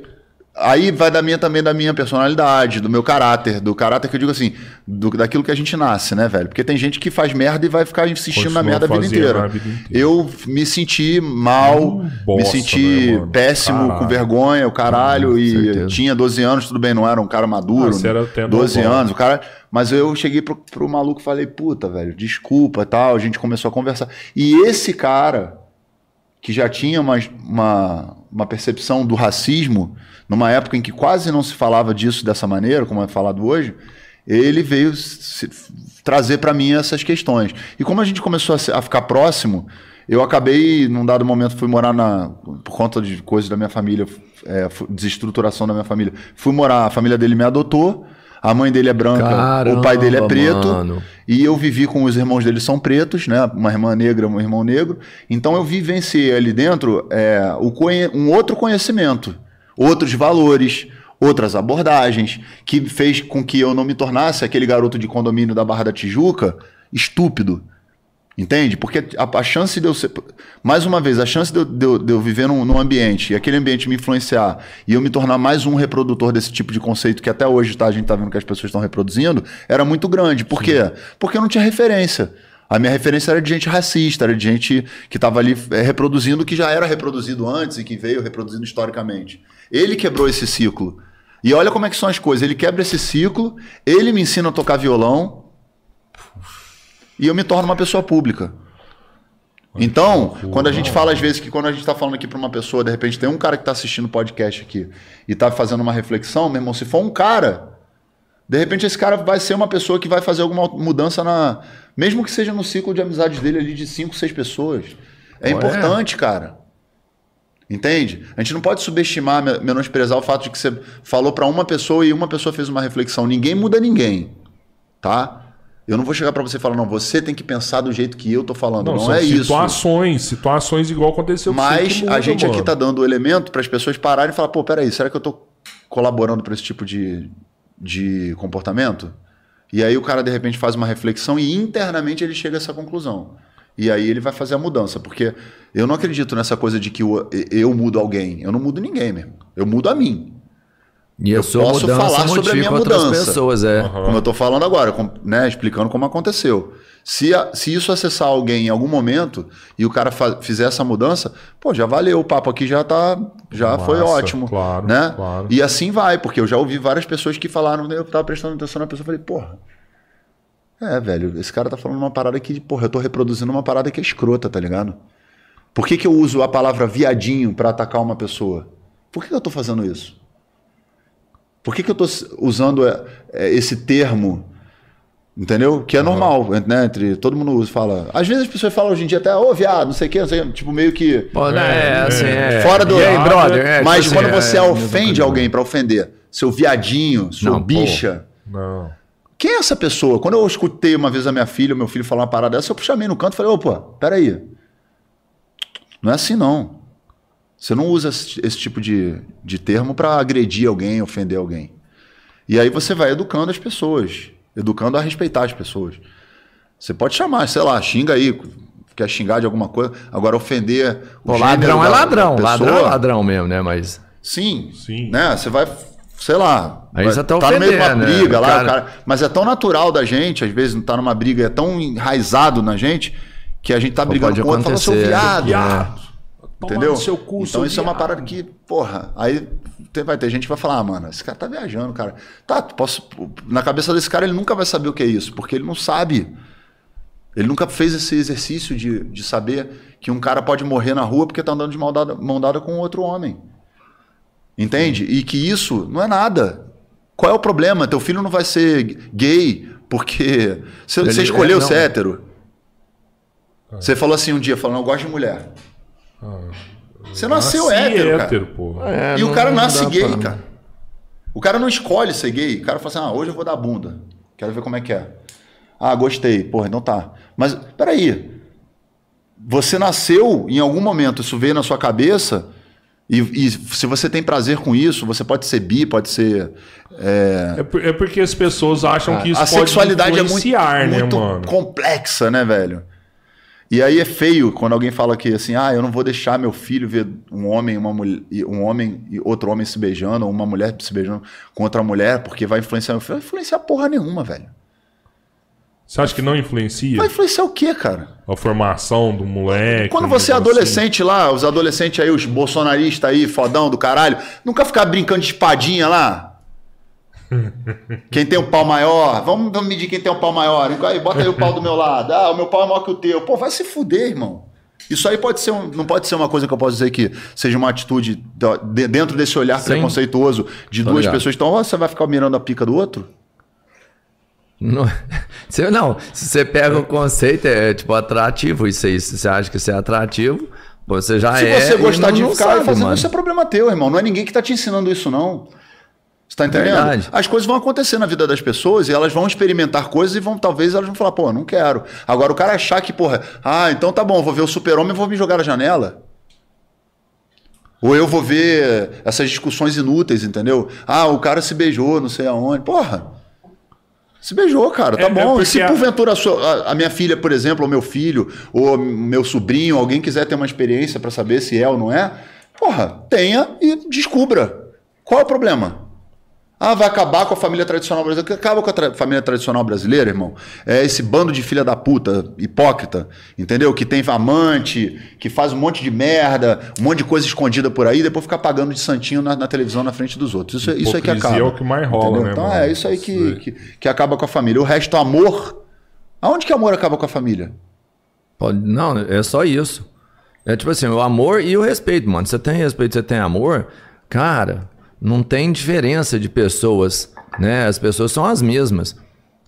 Aí vai da minha também da minha personalidade, do meu caráter, do caráter que eu digo assim, do, daquilo que a gente nasce, né, velho? Porque tem gente que faz merda e vai ficar insistindo Continua na merda a vida, inteira. a vida inteira. Eu me senti mal, hum, bosta, me senti né, péssimo, caralho. com vergonha, o caralho, hum, e tinha 12 anos, tudo bem, não era um cara maduro. Ah, era até 12 anos, o cara. Mas eu cheguei pro, pro maluco e falei, puta, velho, desculpa tal. A gente começou a conversar. E esse cara, que já tinha uma, uma, uma percepção do racismo numa época em que quase não se falava disso dessa maneira, como é falado hoje, ele veio se, trazer para mim essas questões. E como a gente começou a, a, ficar próximo, eu acabei, num dado momento, fui morar na. Por conta de coisas da minha família, é, desestruturação da minha família. Fui morar, a família dele me adotou. A mãe dele é branca, Caramba, o pai dele é preto. Mano. E eu vivi com os irmãos dele são pretos, né? Uma irmã negra, um irmão negro. Então eu vivenciei ali dentro é, o, um outro conhecimento outros valores, outras abordagens, que fez com que eu não me tornasse aquele garoto de condomínio da Barra da Tijuca estúpido. Entende? Porque a, a chance de eu ser. Mais uma vez, a chance de eu, de eu, de eu viver num, num, ambiente e aquele ambiente me influenciar e eu me tornar mais um reprodutor desse tipo de conceito que até hoje tá, a gente está vendo que as pessoas estão reproduzindo, era muito grande. Por Sim. quê? Porque eu não tinha referência. A minha referência era de gente racista, era de gente que estava ali é, reproduzindo o que já era reproduzido antes e que veio reproduzindo historicamente. Ele quebrou esse ciclo. E olha como é que são as coisas. Ele quebra esse ciclo, ele me ensina a tocar violão e eu me torno uma pessoa pública. Então, quando a gente fala às vezes que quando a gente está falando aqui para uma pessoa, de repente tem um cara que está assistindo o podcast aqui e está fazendo uma reflexão, meu irmão, se for um cara, de repente esse cara vai ser uma pessoa que vai fazer alguma mudança na, mesmo que seja no ciclo de amizades dele ali de cinco, seis pessoas. É importante, cara. Entende? A gente não pode subestimar, menosprezar o fato de que você falou para uma pessoa e uma pessoa fez uma reflexão. Ninguém muda ninguém, tá? Eu não vou chegar para você e falar, não, você tem que pensar do jeito que eu tô falando. Não, não é situações, isso. Situações, situações igual aconteceu com Mas a gente mano. aqui tá dando o elemento para as pessoas pararem e falar, pô, peraí, será que eu tô colaborando para esse tipo de, de comportamento? E aí o cara de repente faz uma reflexão e internamente ele chega a essa conclusão. E aí ele vai fazer a mudança, porque eu não acredito nessa coisa de que eu, eu mudo alguém. Eu não mudo ninguém mesmo. Eu mudo a mim. E eu posso falar sobre a minha mudança. Pessoas, é. Uhum. Como eu estou falando agora, com, né, explicando como aconteceu. Se, a, se isso acessar alguém em algum momento e o cara fizer essa mudança, pô, já valeu, o papo aqui já tá, já Massa, foi ótimo, claro, né? Claro. E assim vai, porque eu já ouvi várias pessoas que falaram, eu estava prestando atenção na pessoa, falei, porra, é, velho, esse cara tá falando uma parada que, porra, eu tô reproduzindo uma parada que é escrota, tá ligado? Por que, que eu uso a palavra viadinho para atacar uma pessoa? Por que, que eu tô fazendo isso? Por que, que eu tô usando é, é, esse termo, entendeu? Que é normal, né? Entre todo mundo usa, fala. Às vezes as pessoas falam hoje em dia até, ô, oh, viado, não sei o quê, não sei, tipo, meio que. Pô, né? É, assim, é. Fora do. E aí, brother? É, mas tipo quando assim, você ofende alguém para ofender, seu viadinho, sua não, bicha. Pô. Não. Quem é essa pessoa? Quando eu escutei uma vez a minha filha, meu filho falar uma parada dessa, eu chamei no canto e falei, opa, peraí. Não é assim não. Você não usa esse tipo de, de termo para agredir alguém, ofender alguém. E aí você vai educando as pessoas, educando a respeitar as pessoas. Você pode chamar, sei lá, xinga aí, quer xingar de alguma coisa. Agora, ofender. O Pô, ladrão é ladrão, pessoa, ladrão é ladrão mesmo, né? Mas. Sim. Sim. Né? Você vai, sei lá. Aí você tá, tá no meio de uma né? briga lá, cara... Cara, mas é tão natural da gente, às vezes não tá numa briga, é tão enraizado na gente, que a gente tá brigando com o outro e fala, seu viado. viado. Entendeu? Seu cu, então isso é uma parada que, porra, aí vai ter gente que vai falar, ah, mano, esse cara tá viajando, cara. Tá, posso. Na cabeça desse cara, ele nunca vai saber o que é isso, porque ele não sabe. Ele nunca fez esse exercício de, de saber que um cara pode morrer na rua porque tá andando de mão dada, mão dada com outro homem. Entende? E que isso não é nada. Qual é o problema? Teu filho não vai ser gay porque você, você escolheu é, ser hétero. Ah. Você falou assim um dia, falou, não, eu gosto de mulher. Ah. Você nasceu hétero, hétero cara. É, e não, o cara nasce gay, pra... cara. O cara não escolhe ser gay. O cara fala assim, ah, hoje eu vou dar bunda. Quero ver como é que é. Ah, gostei. Porra, então tá. Mas, peraí. Você nasceu em algum momento, isso veio na sua cabeça e, e, se você tem prazer com isso, você pode ser bi, pode ser. É, é, é porque as pessoas acham que isso a pode sexualidade é muito, né, muito mano? complexa, né, velho? E aí é feio quando alguém fala que assim, ah, eu não vou deixar meu filho ver um homem, uma mulher, um homem e outro homem se beijando, ou uma mulher se beijando com outra mulher, porque vai influenciar meu filho. Vai influenciar porra nenhuma, velho. Você acha que não influencia? Vai influenciar o quê, cara? A formação do moleque. Quando você é adolescente assim. lá, os adolescentes aí, os bolsonaristas aí, fodão do caralho, nunca ficar brincando de espadinha lá. quem tem o pau maior, vamos, vamos medir quem tem o pau maior. Aí, bota aí o pau do meu lado. Ah, o meu pau é maior que o teu. Pô, vai se fuder, irmão. Isso aí pode ser um, não pode ser uma coisa que eu posso dizer que seja uma atitude dentro desse olhar Sim. preconceituoso de Tô duas ligado. pessoas. Então, você vai ficar mirando a pica do outro? Não, você, não, se você pega o conceito, é tipo atrativo isso aí. Se você acha que isso é atrativo, você já se é. Se você gostar de ficar sabe, fazendo, mano. isso é problema teu, irmão. Não é ninguém que está te ensinando isso, não. Você tá entendendo? Verdade. As coisas vão acontecer na vida das pessoas e elas vão experimentar coisas e vão, talvez, elas vão falar, pô, não quero. Agora, o cara achar que, porra, ah, então tá bom, vou ver o super-homem e vou me jogar na janela. Ou eu vou ver essas discussões inúteis, entendeu? Ah, o cara se beijou, não sei aonde. Porra. Se beijou, cara, tá é, bom. É se porventura a, sua, a, minha filha, por exemplo, ou meu filho, ou meu sobrinho, alguém quiser ter uma experiência para saber se é ou não é, porra, tenha e descubra. Qual é o problema? Ah, vai acabar com a família tradicional brasileira. Acaba com a tra família tradicional brasileira, irmão. É esse bando de filha da puta, hipócrita, entendeu? Que tem amante, que faz um monte de merda, um monte de coisa escondida por aí, depois fica pagando de santinho na, na televisão na frente dos outros. Isso, isso é que acaba. é o que mais rola, entendeu? né? Então mano? é isso aí que, que, que, acaba com a família. O resto, amor. Aonde que amor acaba com a família? Pode, não, é só isso. É tipo assim, o amor e o respeito, mano. Você tem respeito, você tem amor, cara não tem diferença de pessoas, né? As pessoas são as mesmas.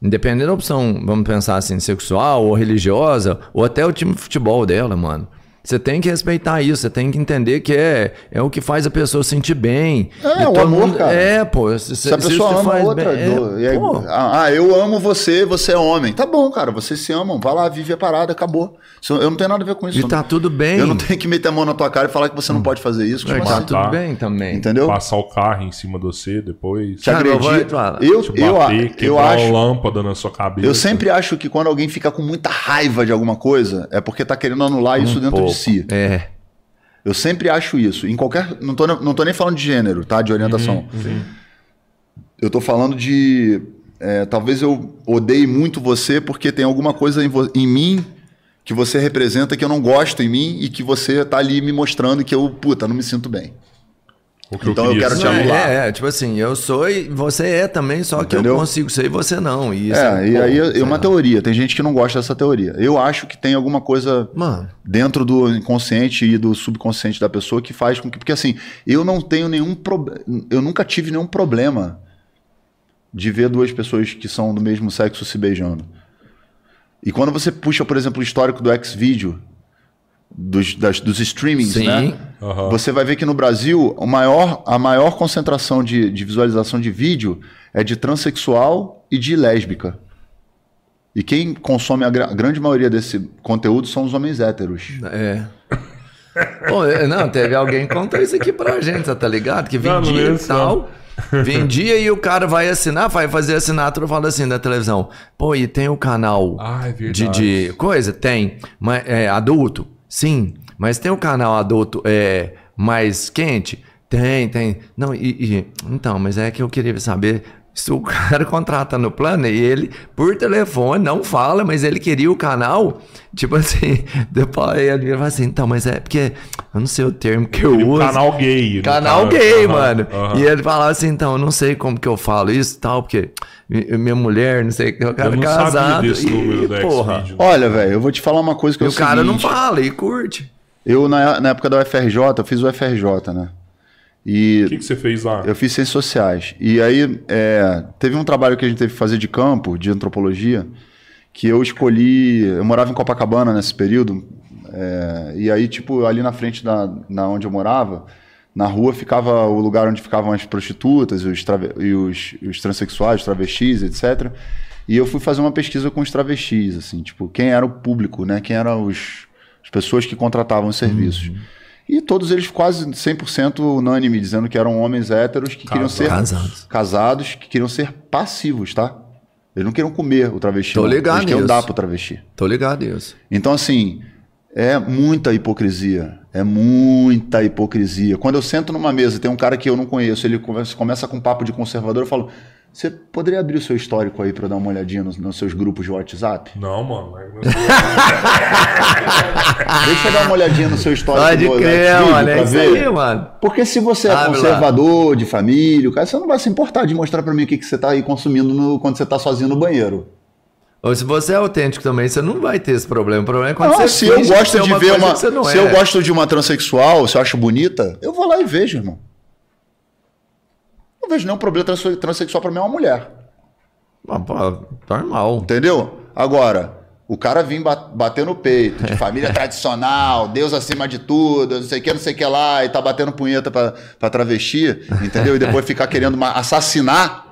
Independente da opção, vamos pensar assim, sexual ou religiosa, ou até o time de futebol dela, mano. Você tem que respeitar isso, você tem que entender que é, é o que faz a pessoa sentir bem. É, o amor, mundo, cara. É, pô. Se, se a pessoa ama faz outra. Bem, do, é, aí, ah, eu amo você, você é homem. Tá bom, cara, vocês se amam. Vai lá, vive a parada, acabou. Eu não tenho nada a ver com isso. E tá tudo bem. Eu não tenho que meter a mão na tua cara e falar que você não hum. pode fazer isso. É, tá assim? tudo bem também. Entendeu? Passar o carro em cima de você depois. Te agredir. Eu, eu, bater, eu, eu acho. lâmpada na sua cabeça. Eu sempre acho que quando alguém fica com muita raiva de alguma coisa, é porque tá querendo anular isso dentro pouco. de si. É. Eu sempre acho isso. Em qualquer. Não tô, não tô nem falando de gênero, tá? De orientação. Uhum, eu tô falando de. É, talvez eu odeie muito você porque tem alguma coisa em, em, mim que você representa que eu não gosto em mim e que você tá ali me mostrando que eu, puta, não me sinto bem então eu, eu quero te anular. É, é, tipo assim, eu sou e você é também, só Entendeu? que eu consigo ser e você não. E é, é, e aí é uma teoria. Tem gente que não gosta dessa teoria. Eu acho que tem alguma coisa Mano. dentro do inconsciente e do subconsciente da pessoa que faz com que. Porque assim, eu não tenho nenhum problema. Eu nunca tive nenhum problema de ver duas pessoas que são do mesmo sexo se beijando. E quando você puxa, por exemplo, o histórico do X-Video, dos, das, dos streamings, Sim. né? Uhum. Você vai ver que no Brasil o maior, a maior concentração de, de visualização de vídeo é de transexual e de lésbica. E quem consome a, gra grande maioria desse conteúdo são os homens héteros. É. Pô, não, teve alguém que contou isso aqui pra gente, tá ligado? Que vendia e tal. Vendia e o cara vai assinar, vai fazer assinatura, fala assim da televisão. Pô, e tem o canal ah, é de, de coisa? Tem. Mas, é, adulto? Sim. Mas tem o canal adulto é, mais quente? Tem, tem. Não, e, e, então, mas é que eu queria saber se o cara contrata no plano e ele, por telefone, não fala, mas ele queria o canal, tipo assim, depois ele fala assim, então, mas é porque, eu não sei o termo que eu uso. Canal gay. Canal gay, mano. E ele falava assim, então, eu não sei como que eu falo isso e tal, porque minha mulher, não sei, o cara eu não casado. Desse e, porra. Olha, velho, eu vou te falar uma coisa que e é o o cara seguinte, não fala e curte. Eu, na, na época da UFRJ, eu fiz o UFRJ, né? E o que, que você fez lá? Eu fiz ciências sociais. E aí é, teve um trabalho que a gente teve que fazer de campo, de antropologia, que eu escolhi. Eu morava em Copacabana nesse período. É, e aí, tipo, ali na frente da na onde eu morava, na rua ficava o lugar onde ficavam as prostitutas os e os, os transexuais, os travestis, etc. E eu fui fazer uma pesquisa com os travestis, assim, tipo, quem era o público, né? Quem eram os, as pessoas que contratavam os serviços. Uhum. E todos eles quase 100% unânime, dizendo que eram homens héteros que queriam ser casados. casados, que queriam ser passivos, tá? Eles não queriam comer o travesti. Tô ligado Eles queriam dar pro travesti. Tô ligado isso. Então, assim, é muita hipocrisia. É muita hipocrisia. Quando eu sento numa mesa e tem um cara que eu não conheço, ele começa, começa com um papo de conservador, eu falo, você poderia abrir o seu histórico aí para dar uma olhadinha nos, nos, seus grupos de WhatsApp? Não, mano. Deixa eu dar uma olhadinha no seu histórico. Pode do, crer, mano. É isso aí, mano. Porque se você é Abre conservador, lá. de família, cara, você não vai se importar de mostrar para mim o que, que você tá aí consumindo no, quando você tá sozinho no banheiro. Ou se você é autêntico também, você não vai ter esse problema. O problema é quando não, você se eu gosto de ver uma, se é. eu gosto de uma transexual, se eu acho bonita, eu vou lá e vejo, irmão. Não vejo nenhum problema transexual para mim é uma mulher. Ah, pô, normal. Entendeu? Agora, o cara vir bater no peito, de família tradicional, Deus acima de tudo, não sei o que, não sei o que lá, e tá batendo punheta pra, pra travesti, entendeu? E depois ficar querendo assassinar.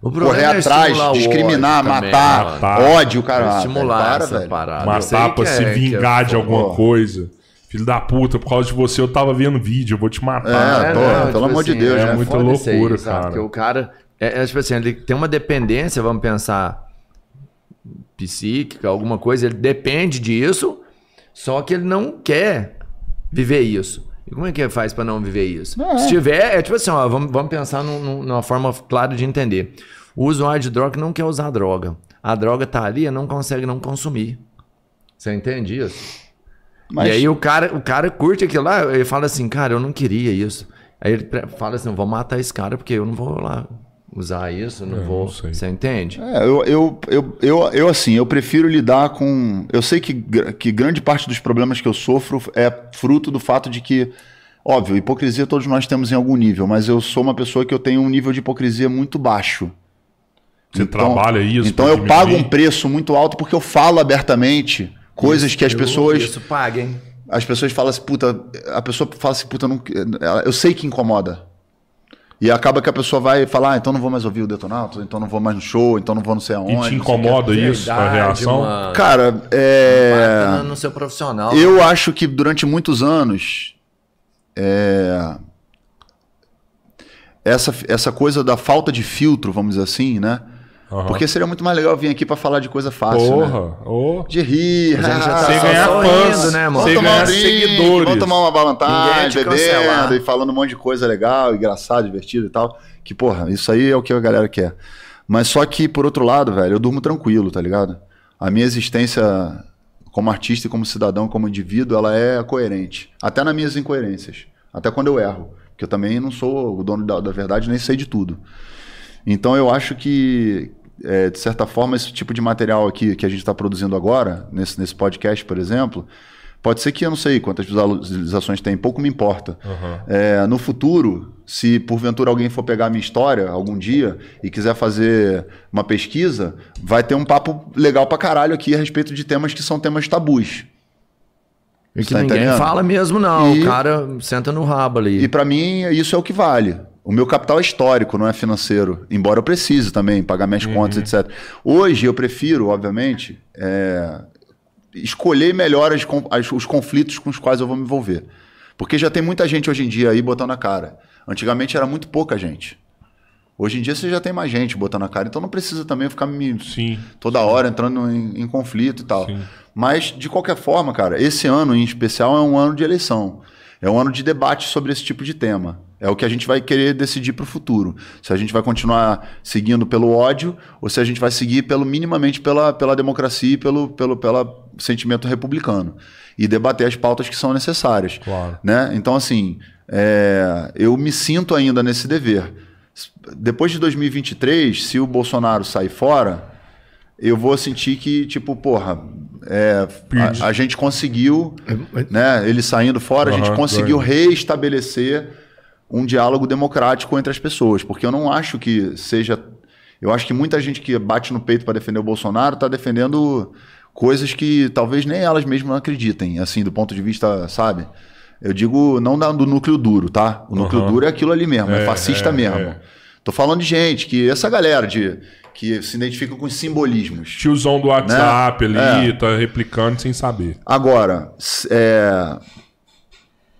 Correr é atrás, discriminar, matar, matar, ódio, cara. Estimular para, essa velho. parada. Matar pra se é, vingar é, de alguma coisa. Filho da puta, por causa de você eu tava vendo vídeo, eu vou te matar. É, tô, não, pelo tipo amor assim, de Deus, é, é muita loucura, aí, cara. Porque o cara, é, é, tipo assim, ele tem uma dependência, vamos pensar, psíquica, alguma coisa, ele depende disso, só que ele não quer viver isso. E como é que faz para não viver isso? É. Se tiver, é tipo assim, ó, vamos, vamos pensar num, numa forma clara de entender. O usuário de droga não quer usar droga. A droga tá ali e não consegue não consumir. Você entende isso? Mas... E aí o cara, o cara curte aquilo lá, ele fala assim, cara, eu não queria isso. Aí ele fala assim, vou matar esse cara porque eu não vou lá usar isso, não é, vou. Não você entende? É, eu, eu, eu, eu, eu, assim, eu prefiro lidar com. Eu sei que, que grande parte dos problemas que eu sofro é fruto do fato de que. Óbvio, hipocrisia todos nós temos em algum nível, mas eu sou uma pessoa que eu tenho um nível de hipocrisia muito baixo. Você então, trabalha isso? Então eu pago um preço muito alto porque eu falo abertamente Coisas isso, que as pessoas. Isso paga, hein? As pessoas falam assim, puta. A pessoa fala assim, puta, não, eu sei que incomoda. E acaba que a pessoa vai falar, ah, então não vou mais ouvir o Detonato, então não vou mais no show, então não vou não sei aonde. E te incomoda isso, a reação? Mano. Cara, é. No seu profissional. Eu acho que durante muitos anos. É... Essa, essa coisa da falta de filtro, vamos dizer assim, né? Uhum. Porque seria muito mais legal vir aqui para falar de coisa fácil, Porra, né? Oh. De rir, a gente já tá ganhar fãs, né, mano? Vamos tomar um drink, seguidores. Vamos tomar uma valentine, bebendo e falando um monte de coisa legal, engraçado, divertido e tal. Que, porra, isso aí é o que a galera quer. Mas só que, por outro lado, velho, eu durmo tranquilo, tá ligado? A minha existência como artista e como cidadão, como indivíduo, ela é coerente. Até nas minhas incoerências. Até quando eu erro. Porque eu também não sou o dono da, da verdade, nem sei de tudo. Então eu acho que, é, de certa forma, esse tipo de material aqui que a gente está produzindo agora, nesse, nesse podcast, por exemplo, pode ser que eu não sei quantas visualizações tem, pouco me importa. Uhum. É, no futuro, se porventura alguém for pegar a minha história algum dia e quiser fazer uma pesquisa, vai ter um papo legal pra caralho aqui a respeito de temas que são temas tabus. E que tá ninguém entendendo? fala mesmo, não. E, o cara senta no rabo ali. E para mim, isso é o que vale. O meu capital é histórico, não é financeiro. Embora eu precise também pagar minhas uhum. contas, etc. Hoje eu prefiro, obviamente, é... escolher melhor as, as, os conflitos com os quais eu vou me envolver. Porque já tem muita gente hoje em dia aí botando a cara. Antigamente era muito pouca gente. Hoje em dia você já tem mais gente botando a cara, então não precisa também ficar me sim, toda sim. hora entrando em, em, conflito e tal. Sim. Mas, de qualquer forma, cara, esse ano em especial é um ano de eleição. É um ano de debate sobre esse tipo de tema. É o que a gente vai querer decidir para o futuro. Se a gente vai continuar seguindo pelo ódio ou se a gente vai seguir pelo minimamente pela, pela democracia e pelo, pelo pela sentimento republicano. E debater as pautas que são necessárias. Claro. Né? Então, assim, é, eu me sinto ainda nesse dever depois de 2023, se o Bolsonaro sair fora, eu vou sentir que, tipo, porra, é, a, a, gente conseguiu, é, né, ele saindo fora, uhum, a gente conseguiu reestabelecer um diálogo democrático entre as pessoas, porque eu não acho que seja. Eu acho que muita gente que bate no peito para defender o Bolsonaro está defendendo coisas que talvez nem elas mesmas acreditem, assim, do ponto de vista, sabe? Eu digo não do núcleo duro, tá? O núcleo uhum. duro é aquilo ali mesmo, é, é fascista é, mesmo. É. Tô falando de gente que essa galera de que se identifica com os simbolismos. Tiozão do WhatsApp né? ali, é. tá replicando sem saber. Agora, é,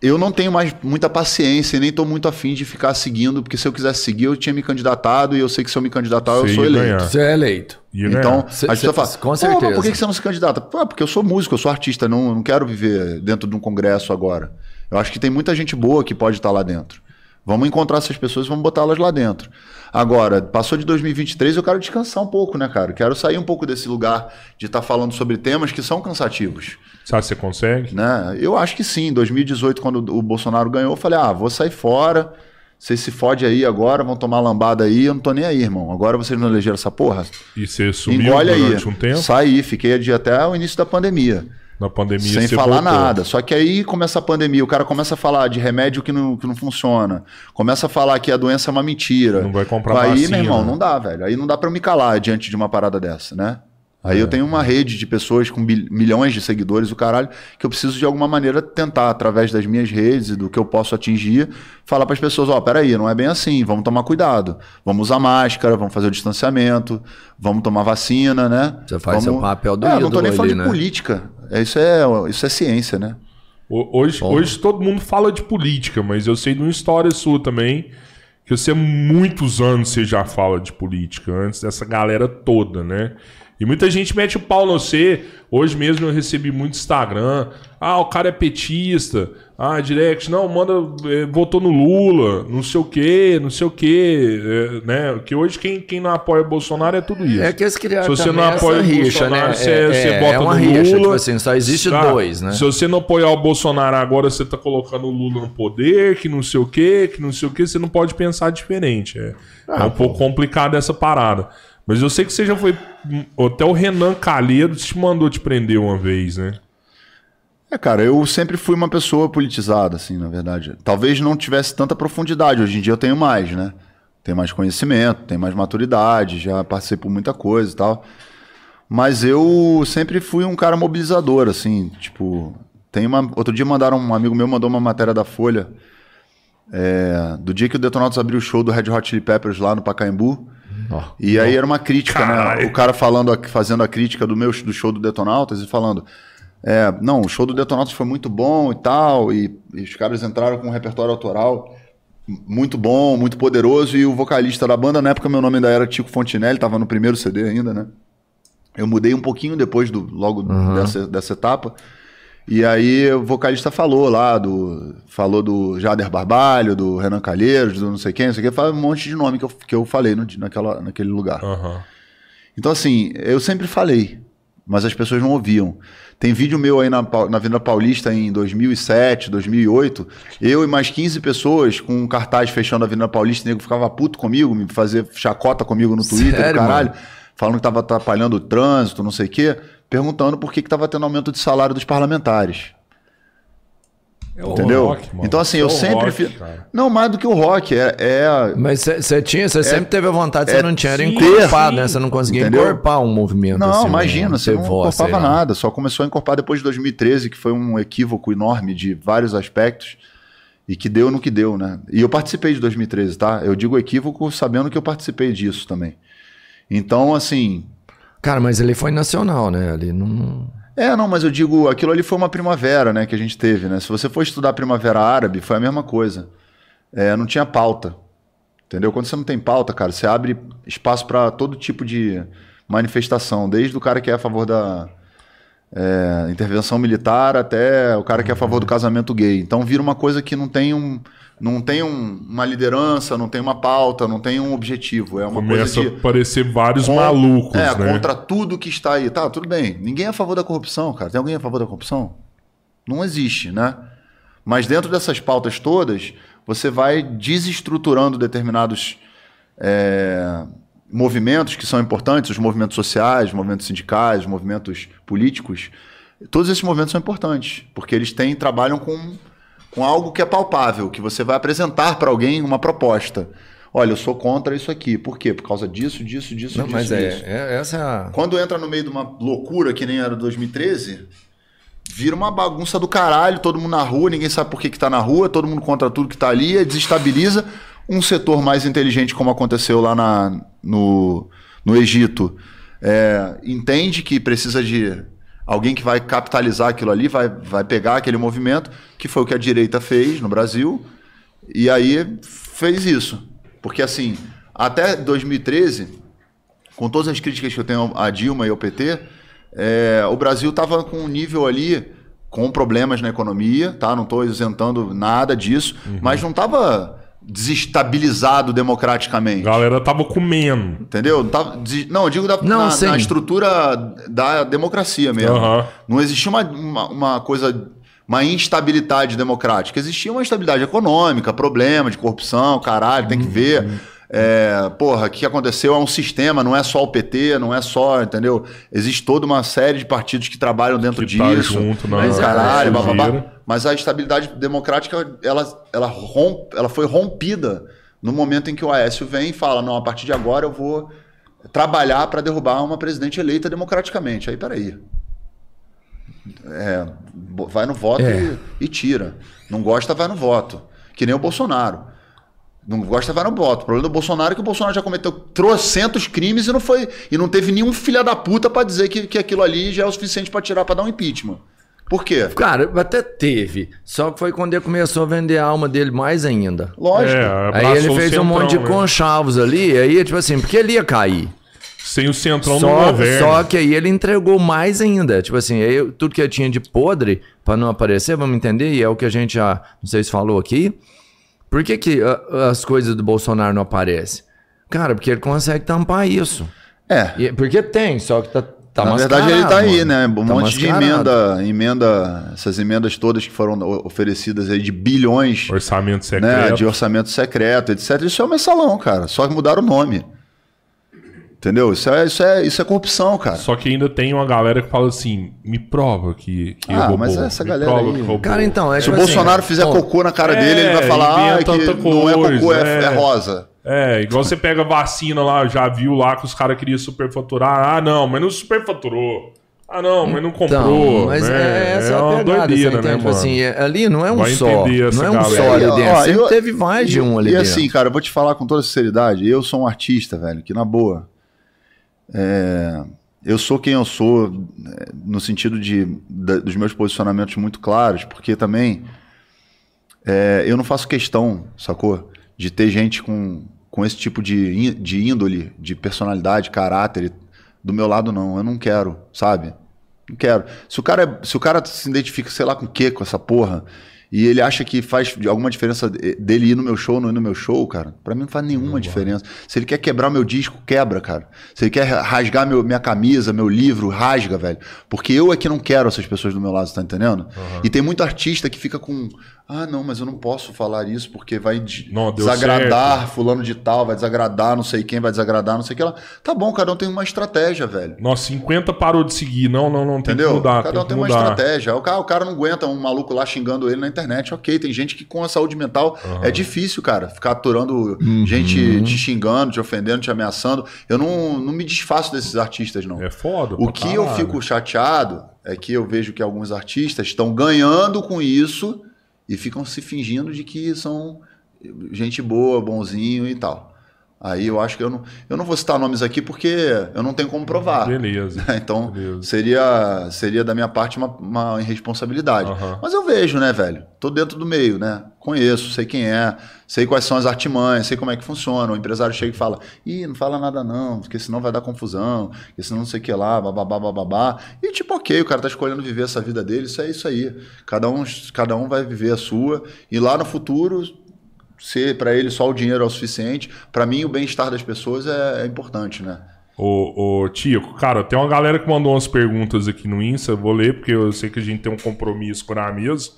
eu não tenho mais muita paciência e nem estou muito afim de ficar seguindo, porque se eu quisesse seguir, eu tinha me candidatado e eu sei que se eu me candidatar, eu sou eleito. Você é eleito. Então, cê, a gente fala, com certeza. por que você não se candidata? Pô, porque eu sou músico, eu sou artista, não, não quero viver dentro de um congresso agora. Eu acho que tem muita gente boa que pode estar lá dentro. Vamos encontrar essas pessoas e vamos botá-las lá dentro. Agora, passou de 2023, eu quero descansar um pouco, né, cara? Quero sair um pouco desse lugar de estar tá falando sobre temas que são cansativos. Sabe se você consegue? Né? Eu acho que sim. Em 2018, quando o Bolsonaro ganhou, eu falei: ah, vou sair fora. Vocês se fode aí agora, vão tomar lambada aí, eu não tô nem aí, irmão. Agora vocês não elegeram essa porra. E você sumiu Engole durante aí. um tempo? Saí, fiquei até o início da pandemia. Na pandemia Sem falar voltou. nada. Só que aí começa a pandemia, o cara começa a falar de remédio que não, que não funciona. Começa a falar que a doença é uma mentira. Não vai comprar Aí, vacina, meu irmão, né? não dá, velho. Aí não dá para eu me calar diante de uma parada dessa, né? Aí é. eu tenho uma rede de pessoas com milhões de seguidores, o caralho, que eu preciso de alguma maneira tentar, através das minhas redes e do que eu posso atingir, falar para as pessoas: ó, oh, peraí, não é bem assim, vamos tomar cuidado. Vamos usar máscara, vamos fazer o distanciamento, vamos tomar vacina, né? Você faz vamos... seu papel do é, Não tô nem falando ali, de né? política. É, isso, é, isso é ciência, né? Hoje, hoje todo mundo fala de política, mas eu sei de uma história sua também, que você há muitos anos você já fala de política, antes dessa galera toda, né? E muita gente mete o pau no você. Hoje mesmo eu recebi muito Instagram. Ah, o cara é petista. Ah, direct, não, manda, é, votou no Lula, não sei o quê, não sei o quê, é, né? Que hoje quem, quem não apoia o Bolsonaro é tudo isso. É que eles criaram Se você não apoia o rixa, Bolsonaro, né? você, é, você é, vota é uma no rixa, Lula. Tipo assim, só existe tá? dois, né? Se você não apoiar o Bolsonaro agora, você tá colocando o Lula no poder, que não sei o quê, que não sei o quê, você não pode pensar diferente. É, ah, é um pô. pouco complicado essa parada. Mas eu sei que você já foi. Até o Renan Calheiros te mandou te prender uma vez, né? É, cara, eu sempre fui uma pessoa politizada, assim, na verdade. Talvez não tivesse tanta profundidade. Hoje em dia eu tenho mais, né? Tenho mais conhecimento, tenho mais maturidade, já passei por muita coisa e tal. Mas eu sempre fui um cara mobilizador, assim, tipo. Tem uma. Outro dia mandaram, um amigo meu mandou uma matéria da Folha. É, do dia que o Detonautas abriu o show do Red Hot Chili Peppers lá no Pacaembu. Oh, e aí era uma crítica, né? O cara falando, fazendo a crítica do meu do show do Detonautas e falando. É, não, o show do Detonautas foi muito bom e tal, e, e, os caras entraram com um repertório autoral muito bom, muito poderoso, e o vocalista da banda, na época meu nome ainda era Tico Fontinelli, tava no primeiro CD ainda, né? Eu mudei um pouquinho depois do logo uhum. dessa, dessa etapa. E aí o vocalista falou lá do. Falou do Jader Barbalho, do Renan Calheiros, do não sei quem, não sei quem, fala um monte de nome que eu, que eu falei no, naquela, naquele lugar. Uhum. Então, assim, eu sempre falei, mas as pessoas não ouviam. Tem vídeo meu aí na, na Avenida Paulista em 2007, 2008, eu e mais 15 pessoas com um cartaz fechando a Avenida Paulista, o nego ficava puto comigo, me fazer chacota comigo no Twitter, Sério, caralho, mano? falando que tava atrapalhando o trânsito, não sei o quê perguntando por que estava tendo aumento de salário dos parlamentares. É Entendeu? Rock, então, assim, é eu sempre fiz. Não, mais do que o rock. É, é... Mas você tinha, você é, sempre teve a vontade, você é, não tinha, era encorpado, né? Você não conseguia Entendeu? encorpar um movimento. Não, assim, imagina, você não voz, encorpava nada. Só começou a encorpar depois de 2013, que foi um equívoco enorme de vários aspectos. E que deu no que deu, né? E eu participei de 2013, tá? Eu digo equívoco sabendo que eu participei disso também. Então, assim, Cara, mas ele foi nacional, né? Ali não. É, não, mas eu digo, aquilo ali foi uma primavera, né, que a gente teve, né? Se você for estudar primavera árabe, foi a mesma coisa. É, não tinha pauta. Entendeu? Quando você não tem pauta, cara, você abre espaço para todo tipo de manifestação, desde o cara que é a favor da é, intervenção militar até o cara que é a favor do casamento gay. Então vira uma coisa que não tem um, não tem um, uma liderança, não tem uma pauta, não tem um objetivo. É uma Começa coisa de, a aparecer vários malucos, é, né? contra tudo que está aí. Tá, tudo bem. Ninguém é a favor da corrupção, cara. Tem alguém a favor da corrupção? Não existe, né? Mas dentro dessas pautas todas, você vai desestruturando determinados é, movimentos que são importantes, os movimentos sociais, os movimentos sindicais, os movimentos políticos. Todos esses movimentos são importantes, porque eles têm, trabalham com com algo que é palpável, que você vai apresentar para alguém uma proposta. Olha, eu sou contra isso aqui. Por quê? Por causa disso, disso, disso, Não, disso. Mas é, disso. é, essa é a... Quando entra no meio de uma loucura que nem era 2013, vira uma bagunça do caralho, todo mundo na rua, ninguém sabe por que, que tá na rua, todo mundo contra tudo que tá ali, desestabiliza um setor mais inteligente, como aconteceu lá na, no, no Egito. É, entende que precisa de alguém que vai capitalizar aquilo ali, vai, vai pegar aquele movimento, que foi o que a direita fez no Brasil, e aí fez isso. Porque assim, até 2013, com todas as críticas que eu tenho a Dilma e ao PT, é, o Brasil estava com um nível ali com problemas na economia, tá? Não estou isentando nada disso, uhum. mas não estava desestabilizado democraticamente. A galera tava comendo. Entendeu? Não, tava, não eu digo da, não, na, na, estrutura da democracia mesmo. Uhum. Não existia uma, uma, uma, coisa, uma instabilidade democrática. Existia uma instabilidade econômica, problema de corrupção, caralho, tem que ver. Uhum. É, porra, o que aconteceu é um sistema, não é só o PT, não é só, entendeu? Existe toda uma série de partidos que trabalham dentro que tá disso. Tá junto, não, mas, caralho, bababá. mas a estabilidade democrática ela, ela, romp, ela foi rompida no momento em que o Aécio vem e fala: não, a partir de agora eu vou trabalhar para derrubar uma presidente eleita democraticamente. Aí, peraí. É, vai no voto é. e, e tira. Não gosta, vai no voto. Que nem o Bolsonaro. Não gosta, vai no voto. O problema do Bolsonaro é que o Bolsonaro já cometeu trocentos crimes e não foi e não teve nenhum filho da puta para dizer que, que aquilo ali já é o suficiente para tirar para dar um impeachment. Por quê? Cara, até teve. Só que foi quando ele começou a vender a alma dele mais ainda. Lógico. É, aí ele fez centrão, um monte de né? conchavos ali, aí, tipo assim, porque ele ia cair. Sem o centrão só, no governo. Só que aí ele entregou mais ainda. Tipo assim, aí, tudo que ele tinha de podre, para não aparecer, vamos entender, e é o que a gente já, não sei se falou aqui, por que, que as coisas do Bolsonaro não aparecem? Cara, porque ele consegue tampar isso. É. E, porque tem, só que tá, tá Na verdade, ele tá aí, né? Um tá monte de emenda, emenda, essas emendas todas que foram oferecidas aí de bilhões. Orçamento secreto. Né? De orçamento secreto, etc. Isso é um mensalão, cara. Só que mudaram o nome. Entendeu? Isso é, isso, é, isso é corrupção, cara. Só que ainda tem uma galera que fala assim: me prova que, que ah, roubou. mas essa galera aí... Cara, então, é Se o tipo assim, Bolsonaro fizer cocô na cara é, dele, ele vai falar ah, que coisa, não é cocô, é, é, é rosa. É, igual você pega vacina lá, já viu lá que os caras queriam superfaturar. Ah, não, mas não superfaturou. Ah, não, mas não comprou. Então, mas né? é, essa é, uma pegada, doideira, né, tipo assim, é, ali não é um Vai só. Não é um só ali dentro. Ó, eu, teve mais de um ali e dentro. E assim, cara, eu vou te falar com toda sinceridade. Eu sou um artista, velho, que na boa é, eu sou quem eu sou é, no sentido de, dos meus posicionamentos muito claros, porque também é, eu não faço questão, sacou? De ter gente com, com esse tipo de, de índole, de personalidade, caráter do meu lado, não. Eu não quero, sabe? Não quero. Se o cara, se o cara se identifica, sei lá com o que com essa porra, e ele acha que faz alguma diferença dele ir no meu show ou não ir no meu show, cara, para mim não faz nenhuma não diferença. Vai. Se ele quer quebrar meu disco, quebra, cara. Se ele quer rasgar meu, minha camisa, meu livro, rasga, velho. Porque eu é que não quero essas pessoas do meu lado, tá entendendo? Uhum. E tem muito artista que fica com ah, não, mas eu não posso falar isso porque vai não, desagradar certo. fulano de tal, vai desagradar não sei quem, vai desagradar não sei o que lá. Tá bom, cada um tem uma estratégia, velho. Nossa, 50 parou de seguir. Não, não, não, tem Entendeu? que mudar. Cada um tem, uma estratégia. O cara, o cara não aguenta um maluco lá xingando ele na internet. Ok, tem gente que com a saúde mental uhum. é difícil, cara, ficar aturando uhum. gente te xingando, te ofendendo, te ameaçando. Eu não, não me desfaço desses artistas, não. É foda. O que caralho. eu fico chateado é que eu vejo que alguns artistas estão ganhando com isso e ficam se fingindo de que são gente boa, bonzinho e tal. Aí eu acho que eu não, eu não vou citar nomes aqui porque eu não tenho como provar. Beleza. então beleza. seria seria da minha parte uma, uma irresponsabilidade. Uhum. Mas eu vejo, né, velho? Tô dentro do meio, né? Conheço, sei quem é, sei quais são as artimanhas, sei como é que funciona. O empresário chega e fala: ih, não fala nada não, porque senão vai dar confusão, porque senão não sei o que lá, bababá, bababá. E tipo, ok, o cara tá escolhendo viver essa vida dele, isso é isso aí. Cada um, cada um vai viver a sua. E lá no futuro ser para ele só o dinheiro é o suficiente. Para mim, o bem-estar das pessoas é, é importante, né? Ô, ô, Tico, cara, tem uma galera que mandou umas perguntas aqui no Insta, vou ler porque eu sei que a gente tem um compromisso com a mesa.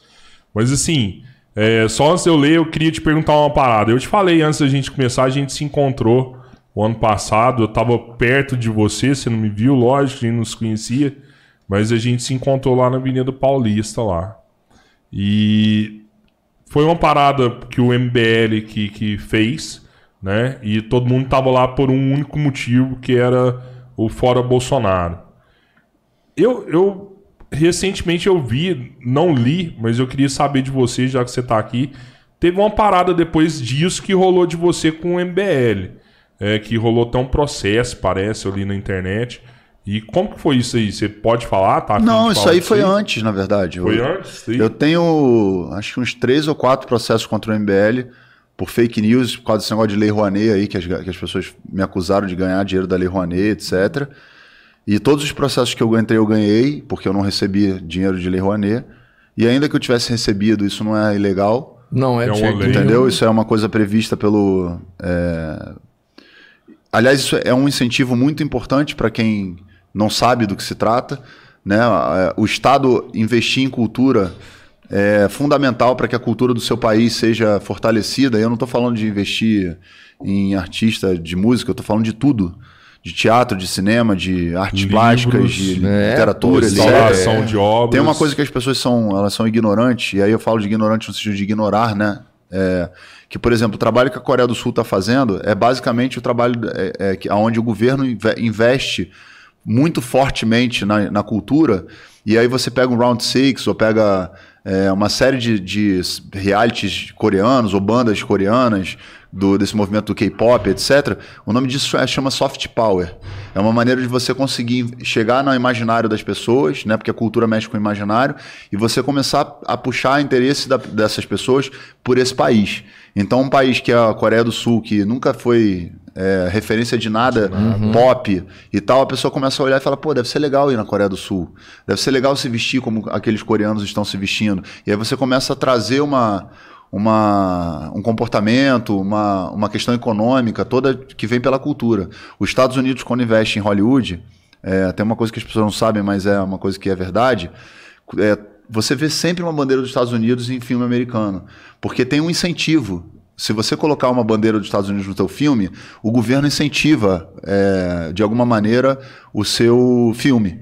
Mas assim, é, só antes de eu ler, eu queria te perguntar uma parada. Eu te falei antes da gente começar, a gente se encontrou o ano passado, eu tava perto de você, você não me viu, lógico, a gente não se conhecia, mas a gente se encontrou lá na Avenida Paulista lá. E foi uma parada que o MBL que, que fez, né? E todo mundo tava lá por um único motivo, que era o fora Bolsonaro. Eu, eu recentemente eu vi, não li, mas eu queria saber de você, já que você tá aqui. Teve uma parada depois disso que rolou de você com o MBL. É, que rolou até um processo, parece, ali na internet. E como que foi isso aí? Você pode falar? Tá Não, isso aí foi antes, na verdade. Foi eu, antes? Sim. Eu tenho acho que uns três ou quatro processos contra o MBL por fake news, por causa desse negócio de Lei Rouanet aí, que as, que as pessoas me acusaram de ganhar dinheiro da Lei Rouanet, etc. E todos os processos que eu entrei, eu ganhei, porque eu não recebi dinheiro de Lei Rouanet. E ainda que eu tivesse recebido, isso não é ilegal. Não é, é uma lei. Entendeu? Isso é uma coisa prevista pelo. É... Aliás, isso é um incentivo muito importante para quem não sabe do que se trata. Né? É, o Estado investir em cultura é fundamental para que a cultura do seu país seja fortalecida. Eu não estou falando de investir em artista de música, eu estou falando de tudo. De teatro, de cinema, de artes Livros, plásticas, de é, literatura, instalação de obras. Tem uma coisa que as pessoas são, elas são ignorantes, e aí eu falo de ignorante no sentido de ignorar, né? É, que, por exemplo, o trabalho que a Coreia do Sul está fazendo é basicamente o trabalho é, é, onde o governo investe muito fortemente na, na cultura, e aí você pega um Round Six ou pega é, uma série de, de realities coreanos ou bandas coreanas do, desse movimento do K-pop, etc. O nome disso é, chama soft power. É uma maneira de você conseguir chegar no imaginário das pessoas, né? Porque a cultura mexe com o imaginário, e você começar a puxar interesse da, dessas pessoas por esse país. Então, um país que é a Coreia do Sul, que nunca foi é, referência de nada, uhum. pop e tal, a pessoa começa a olhar e fala, pô, deve ser legal ir na Coreia do Sul. Deve ser legal se vestir como aqueles coreanos estão se vestindo. E aí você começa a trazer uma, uma, um comportamento, uma, uma questão econômica toda que vem pela cultura. Os Estados Unidos, quando investe em Hollywood, é, tem uma coisa que as pessoas não sabem, mas é uma coisa que é verdade. É, você vê sempre uma bandeira dos Estados Unidos em filme americano, porque tem um incentivo se você colocar uma bandeira dos Estados Unidos no seu filme, o governo incentiva, é, de alguma maneira, o seu filme.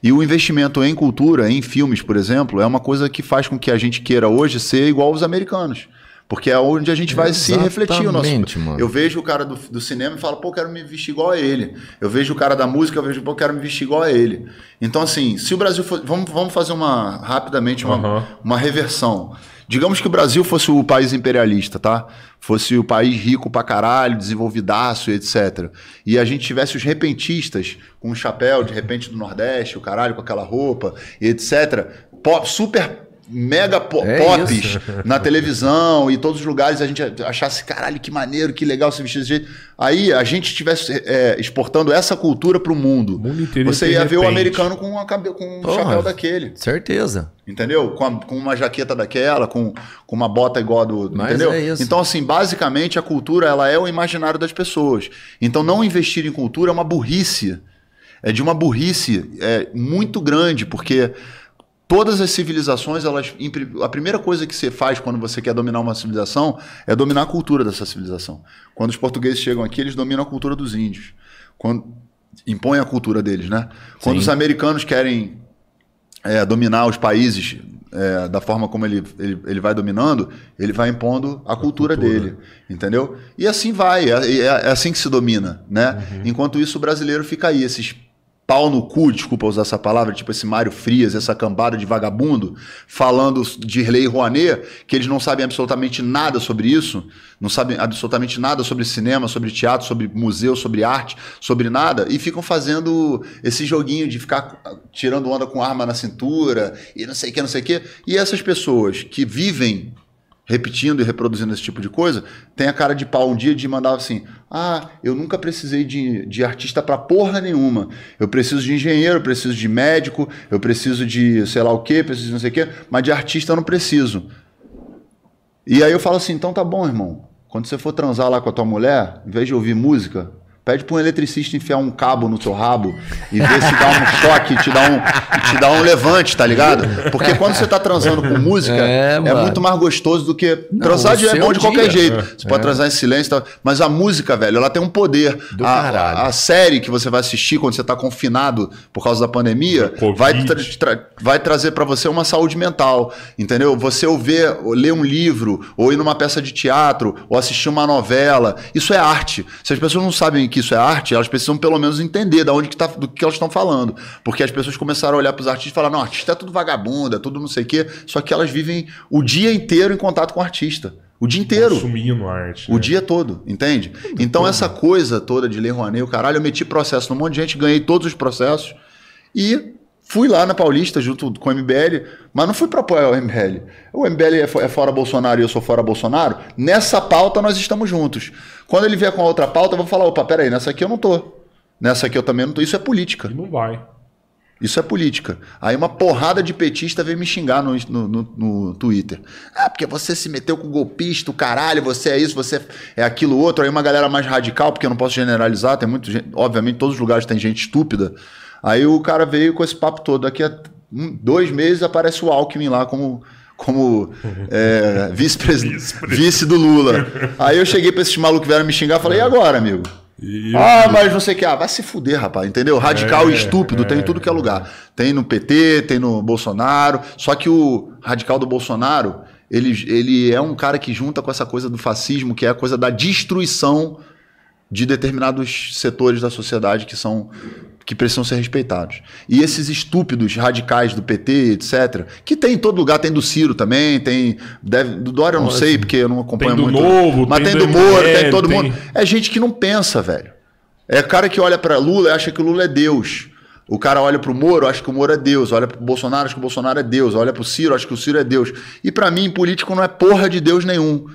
E o investimento em cultura, em filmes, por exemplo, é uma coisa que faz com que a gente queira hoje ser igual aos americanos. Porque é onde a gente vai Exatamente, se refletir. O nosso... Mano. Eu vejo o cara do, do cinema e falo, pô, quero me vestir igual a ele. Eu vejo o cara da música, eu vejo, pô, quero me vestir igual a ele. Então, assim, se o Brasil for. Vamos, vamos fazer uma rapidamente uma, uhum. uma reversão. Digamos que o Brasil fosse o país imperialista, tá? Fosse o país rico pra caralho, desenvolvidaço e etc. E a gente tivesse os repentistas com um chapéu de repente do Nordeste, o caralho com aquela roupa e etc. Super mega po é pops isso. na televisão e todos os lugares a gente achasse, caralho, que maneiro, que legal se vestir desse jeito. Aí a gente estivesse é, exportando essa cultura para o mundo. Você ia ver o americano com, uma, com um Porra, chapéu daquele. Certeza. Entendeu? Com, a, com, uma jaqueta daquela, com, com uma bota igual a do. Mas entendeu? É então, assim, basicamente a cultura ela é o imaginário das pessoas. Então, não investir em cultura é uma burrice. É de uma burrice é, muito grande, porque Todas as civilizações, elas, a primeira coisa que você faz quando você quer dominar uma civilização é dominar a cultura dessa civilização. Quando os portugueses chegam aqui, eles dominam a cultura dos índios. Quando impõem a cultura deles, né? Quando Sim. os americanos querem é, dominar os países é, da forma como ele, ele, ele vai dominando, ele vai impondo a, a cultura, cultura, dele, entendeu? E assim vai, é, é, é, assim que se domina, né? Uhum. Enquanto isso, o brasileiro fica aí, esses pau no cu, desculpa usar essa palavra, tipo esse Mário Frias, essa cambada de vagabundo, falando de Lei Rouanet, que eles não sabem absolutamente nada sobre isso, não sabem absolutamente nada sobre cinema, sobre teatro, sobre museu, sobre arte, sobre nada, e ficam fazendo esse joguinho de ficar tirando onda com arma na cintura e não sei o que, não sei o que. E essas pessoas que vivem repetindo e reproduzindo esse tipo de coisa, tem a cara de pau um dia de mandar assim: ah, eu nunca precisei de, de artista para porra nenhuma. Eu preciso de engenheiro, eu preciso de médico, eu preciso de sei lá o quê, preciso de não sei o quê, mas de artista eu não preciso. E aí eu falo assim: então tá bom, irmão. Quando você for transar lá com a tua mulher, em vez de ouvir música, Pede para um eletricista enfiar um cabo no teu rabo e ver se dá um choque, te dá um, te dá um levante, tá ligado? Porque quando você tá transando com música, é, é muito mais gostoso do que. Não, transar é bom de dia. qualquer jeito. É, você pode é. transar em silêncio, tá? mas a música, velho, ela tem um poder. Do a, caralho. a série que você vai assistir quando você tá confinado por causa da pandemia vai, tra tra vai trazer para você uma saúde mental, entendeu? Você ouvir, ler um livro, ou ir numa peça de teatro, ou assistir uma novela, isso é arte. Se as pessoas não sabem que isso é arte, elas precisam pelo menos entender da onde que tá, do que elas estão falando. Porque as pessoas começaram a olhar para os artistas e falar: não, artista é tudo vagabundo, é tudo não sei o quê. Só que elas vivem o dia inteiro em contato com o artista. O dia inteiro. Consumindo arte. O né? dia todo, entende? Então, essa coisa toda de Lei Rouanet, o caralho, eu meti processo num monte de gente, ganhei todos os processos e Fui lá na Paulista junto com o MBL, mas não fui para apoiar o MBL. O MBL é, é fora Bolsonaro e eu sou fora Bolsonaro. Nessa pauta nós estamos juntos. Quando ele vier com a outra pauta, eu vou falar: opa, peraí, nessa aqui eu não tô. Nessa aqui eu também não tô. Isso é política. Não vai. Isso é política. Aí uma porrada de petista veio me xingar no, no, no, no, Twitter. Ah, porque você se meteu com golpista, o caralho, você é isso, você é aquilo outro. Aí uma galera mais radical, porque eu não posso generalizar, tem muito gente. Obviamente, todos os lugares tem gente estúpida. Aí o cara veio com esse papo todo. Daqui a dois meses aparece o Alckmin lá como, como é, vice, vice do Lula. Aí eu cheguei para esses malucos que vieram me xingar e falei, e agora, amigo? E ah, mas não sei o que. Ah, vai se fuder, rapaz, entendeu? Radical é, e estúpido, é, tem em tudo que é lugar. Tem no PT, tem no Bolsonaro. Só que o radical do Bolsonaro, ele, ele é um cara que junta com essa coisa do fascismo, que é a coisa da destruição de determinados setores da sociedade que são que precisam ser respeitados. E esses estúpidos radicais do PT, etc., que tem em todo lugar, tem do Ciro também, tem. Deve, do Dória eu não sei, porque eu não acompanho tem do muito. Novo, mas tem, tem do, do Moro, tem todo tem... mundo. É gente que não pensa, velho. É cara que olha para Lula e acha que o Lula é Deus. O cara olha pro Moro, acha que o Moro é Deus. Olha pro Bolsonaro, acha que o Bolsonaro é Deus. Olha pro Ciro, acha que o Ciro é Deus. E para mim, político não é porra de Deus nenhum.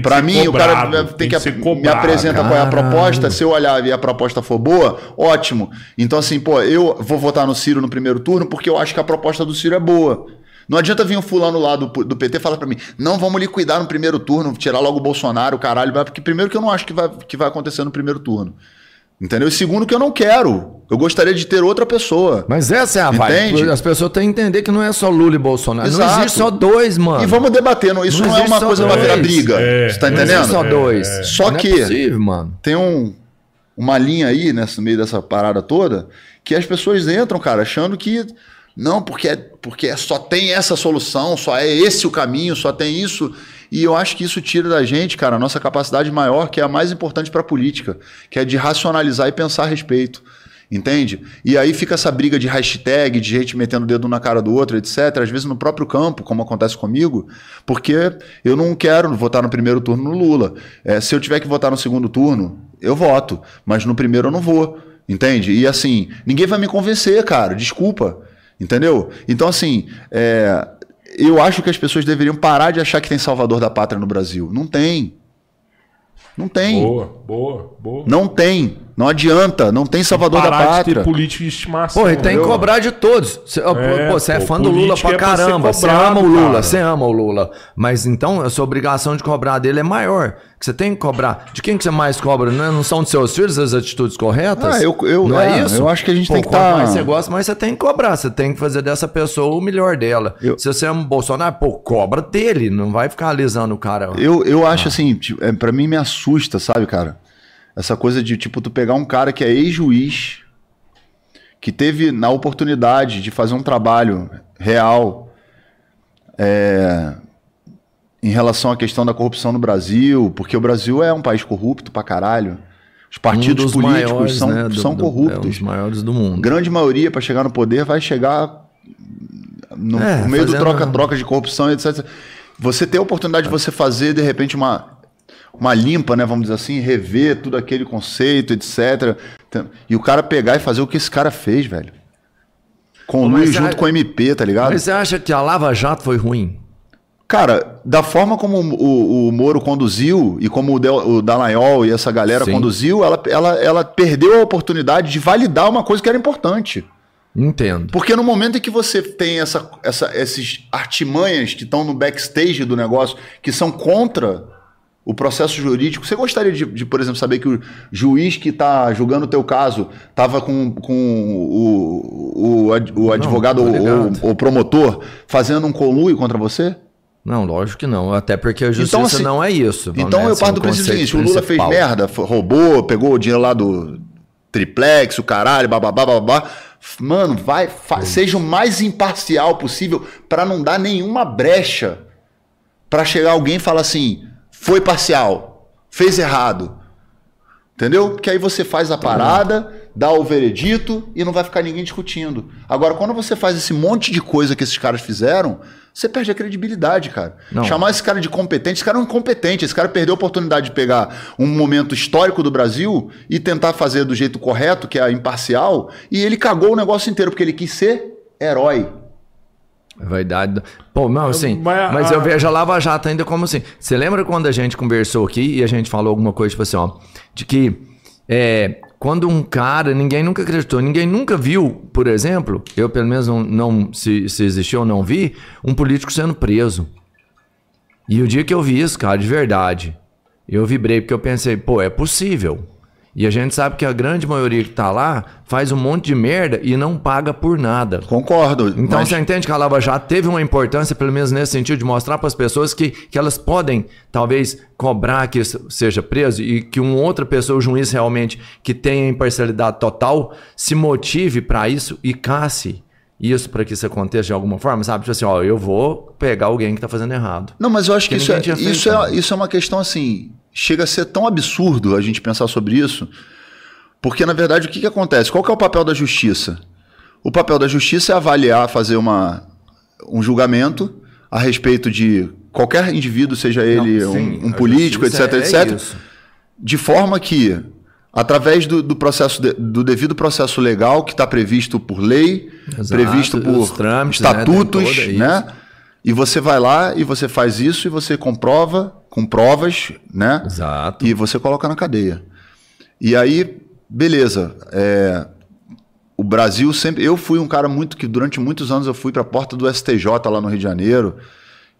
Para mim, cobrado, o cara tem, tem que, que cobrado, me apresenta caralho. qual é a proposta. Se eu olhar e a proposta for boa, ótimo. Então, assim, pô, eu vou votar no Ciro no primeiro turno porque eu acho que a proposta do Ciro é boa. Não adianta vir um fulano lá do, do PT falar para mim, não, vamos liquidar no primeiro turno, tirar logo o Bolsonaro, caralho, porque primeiro que eu não acho que vai, que vai acontecer no primeiro turno. Entendeu? E segundo, que eu não quero. Eu gostaria de ter outra pessoa. Mas essa é a vibe. As pessoas têm que entender que não é só Lula e Bolsonaro. Exato. Não existe só dois, mano. E vamos debater. Isso não, não é uma coisa para virar briga. É. Você tá entendendo? Não existe só dois. É. Só não é que é possível, mano. tem um, uma linha aí, nesse meio dessa parada toda, que as pessoas entram, cara, achando que não, porque, é, porque só tem essa solução, só é esse o caminho, só tem isso. E eu acho que isso tira da gente, cara, a nossa capacidade maior, que é a mais importante para a política, que é de racionalizar e pensar a respeito. Entende? E aí fica essa briga de hashtag, de gente metendo o dedo na cara do outro, etc. Às vezes no próprio campo, como acontece comigo, porque eu não quero votar no primeiro turno no Lula. É, se eu tiver que votar no segundo turno, eu voto. Mas no primeiro eu não vou. Entende? E assim, ninguém vai me convencer, cara. Desculpa. Entendeu? Então, assim, é, eu acho que as pessoas deveriam parar de achar que tem salvador da pátria no Brasil. Não tem. Não tem. Boa, boa, boa. Não tem. Não adianta, não tem salvador da pátria. De ter político de estimação. Pô, e tem que cobrar de todos. Você é, pô, você é fã do Lula pra é caramba. você ama o Lula, cara. você ama o Lula. Mas então a sua obrigação de cobrar dele é maior. Que você tem que cobrar. De quem que você mais cobra? Não, é, não são dos seus filhos as atitudes corretas? Ah, eu, eu, não é, é isso? Eu acho que a gente pô, tem que estar. Tá... mais você gosta, mais você tem que cobrar. Você tem que fazer dessa pessoa o melhor dela. Eu... Se você ama o Bolsonaro, pô, cobra dele. Não vai ficar alisando o cara. Eu, eu acho ah. assim, tipo, é, para mim me assusta, sabe, cara? Essa coisa de, tipo, tu pegar um cara que é ex-juiz, que teve na oportunidade de fazer um trabalho real é, em relação à questão da corrupção no Brasil, porque o Brasil é um país corrupto pra caralho. Os partidos um políticos maiores, são, né, do, são corruptos. É, os maiores do mundo. Grande maioria, para chegar no poder, vai chegar no, é, meio do troca-troca de corrupção, etc. Você tem a oportunidade de você fazer, de repente, uma, uma limpa, né? Vamos dizer assim, rever tudo aquele conceito, etc. E o cara pegar e fazer o que esse cara fez, velho. Com o Luiz junto com o MP, tá ligado? Mas você acha que a Lava Jato foi ruim? Cara, da forma como o, o Moro conduziu e como o, Del, o Dallagnol e essa galera Sim. conduziu, ela, ela, ela perdeu a oportunidade de validar uma coisa que era importante. Entendo. Porque no momento em que você tem essa, essa, esses artimanhas que estão no backstage do negócio, que são contra o processo jurídico, você gostaria de, de por exemplo, saber que o juiz que está julgando o teu caso estava com, com o, o, o advogado ou o promotor fazendo um conluio contra você? Não, lógico que não. Até porque a então, justiça então, assim, não é isso. Então eu parto do princípio seguinte: o Lula fez merda, roubou, pegou o dinheiro lá do triplex, o caralho, bababá, babá. Mano, vai, seja o mais imparcial possível para não dar nenhuma brecha para chegar alguém e falar assim: foi parcial, fez errado. Entendeu? Porque aí você faz a parada, dá o veredito e não vai ficar ninguém discutindo. Agora, quando você faz esse monte de coisa que esses caras fizeram, você perde a credibilidade, cara. Não. Chamar esse cara de competente, esse cara é um incompetente, esse cara perdeu a oportunidade de pegar um momento histórico do Brasil e tentar fazer do jeito correto, que é imparcial, e ele cagou o negócio inteiro, porque ele quis ser herói. É verdade. Pô, não, assim, mas, mas eu vejo a Lava Jato ainda como assim. Você lembra quando a gente conversou aqui e a gente falou alguma coisa, tipo assim, ó, de que é, quando um cara, ninguém nunca acreditou, ninguém nunca viu, por exemplo, eu pelo menos não, não se, se existiu ou não vi, um político sendo preso. E o dia que eu vi isso, cara, de verdade, eu vibrei porque eu pensei, pô, é possível. E a gente sabe que a grande maioria que tá lá faz um monte de merda e não paga por nada. Concordo. Então mas... você entende que a Lava Jato teve uma importância, pelo menos nesse sentido, de mostrar para as pessoas que, que elas podem, talvez, cobrar que seja preso e que uma outra pessoa, o juiz realmente, que tenha imparcialidade total, se motive para isso e casse isso para que isso aconteça de alguma forma, sabe? Tipo assim, ó, eu vou pegar alguém que tá fazendo errado. Não, mas eu acho que, isso, é, isso, é, isso é uma questão assim chega a ser tão absurdo a gente pensar sobre isso, porque na verdade o que, que acontece? Qual que é o papel da justiça? O papel da justiça é avaliar, fazer uma, um julgamento a respeito de qualquer indivíduo, seja ele Não, sim, um, um político, etc, é, etc, é de forma que, através do, do processo de, do devido processo legal que está previsto por lei, Exato, previsto por trâmites, né, estatutos, né? né? E você vai lá e você faz isso e você comprova com provas, né? Exato. E você coloca na cadeia. E aí, beleza. É, o Brasil sempre. Eu fui um cara muito que durante muitos anos eu fui para a porta do STJ lá no Rio de Janeiro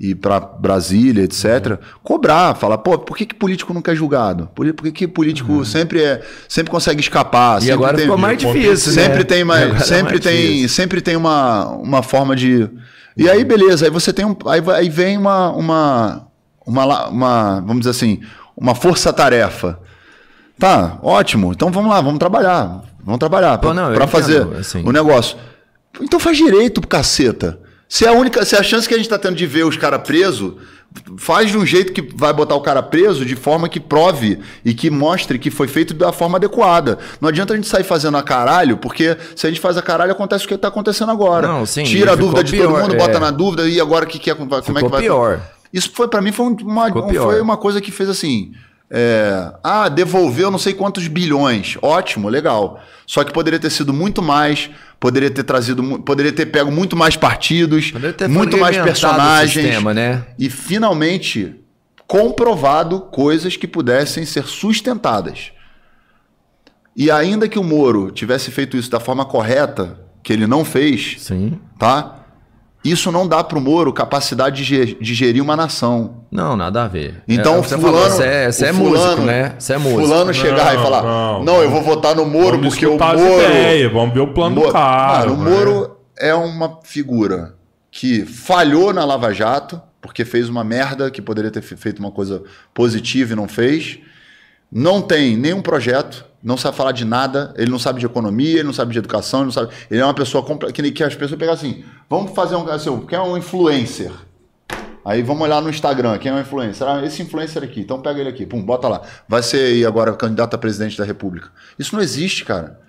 e para Brasília, etc. Uhum. Cobrar, falar, pô, por que, que político nunca é julgado? Por, por que, que político uhum. sempre é, sempre consegue escapar? E agora tem, ficou mais difícil, sempre né? Tem mais, sempre é mais tem, difícil. sempre tem uma, uma forma de. E aí, beleza, aí você tem um. Aí, aí vem uma, uma, uma, uma vamos dizer assim, uma força-tarefa. Tá, ótimo. Então vamos lá, vamos trabalhar. Vamos trabalhar para fazer assim. o negócio. Então faz direito, caceta. Se é a única, se é a chance que a gente está tendo de ver os caras presos, faz de um jeito que vai botar o cara preso de forma que prove e que mostre que foi feito da forma adequada. Não adianta a gente sair fazendo a caralho, porque se a gente faz a caralho, acontece o que está acontecendo agora. Não, sim, Tira a dúvida de pior, todo mundo, é... bota na dúvida e agora o que, que é, como ficou é que vai. pior. Isso foi para mim foi uma, foi uma coisa que fez assim. É, ah, devolveu não sei quantos bilhões. Ótimo, legal. Só que poderia ter sido muito mais, poderia ter trazido, poderia ter pego muito mais partidos, muito mais personagens. Sistema, né? E finalmente comprovado coisas que pudessem ser sustentadas. E ainda que o Moro tivesse feito isso da forma correta, que ele não fez, Sim. tá? Isso não dá para o Moro capacidade de gerir uma nação. Não, nada a ver. Então, é, fulano, você é, você é fulano, músico, né? Você é músico. Fulano chegar não, e falar: Não, não, eu vou votar no Moro porque o Moro. Ideia, vamos ver o plano Moro, do cara. Mano, o Moro é uma figura que falhou na Lava Jato, porque fez uma merda que poderia ter feito uma coisa positiva e não fez. Não tem nenhum projeto não sabe falar de nada, ele não sabe de economia, ele não sabe de educação, ele não sabe. Ele é uma pessoa que, que as pessoas pegam assim, vamos fazer um assim, que é um influencer. Aí vamos olhar no Instagram, quem é o influencer? Ah, esse influencer aqui, então pega ele aqui, pum, bota lá. Vai ser aí agora candidato a presidente da República. Isso não existe, cara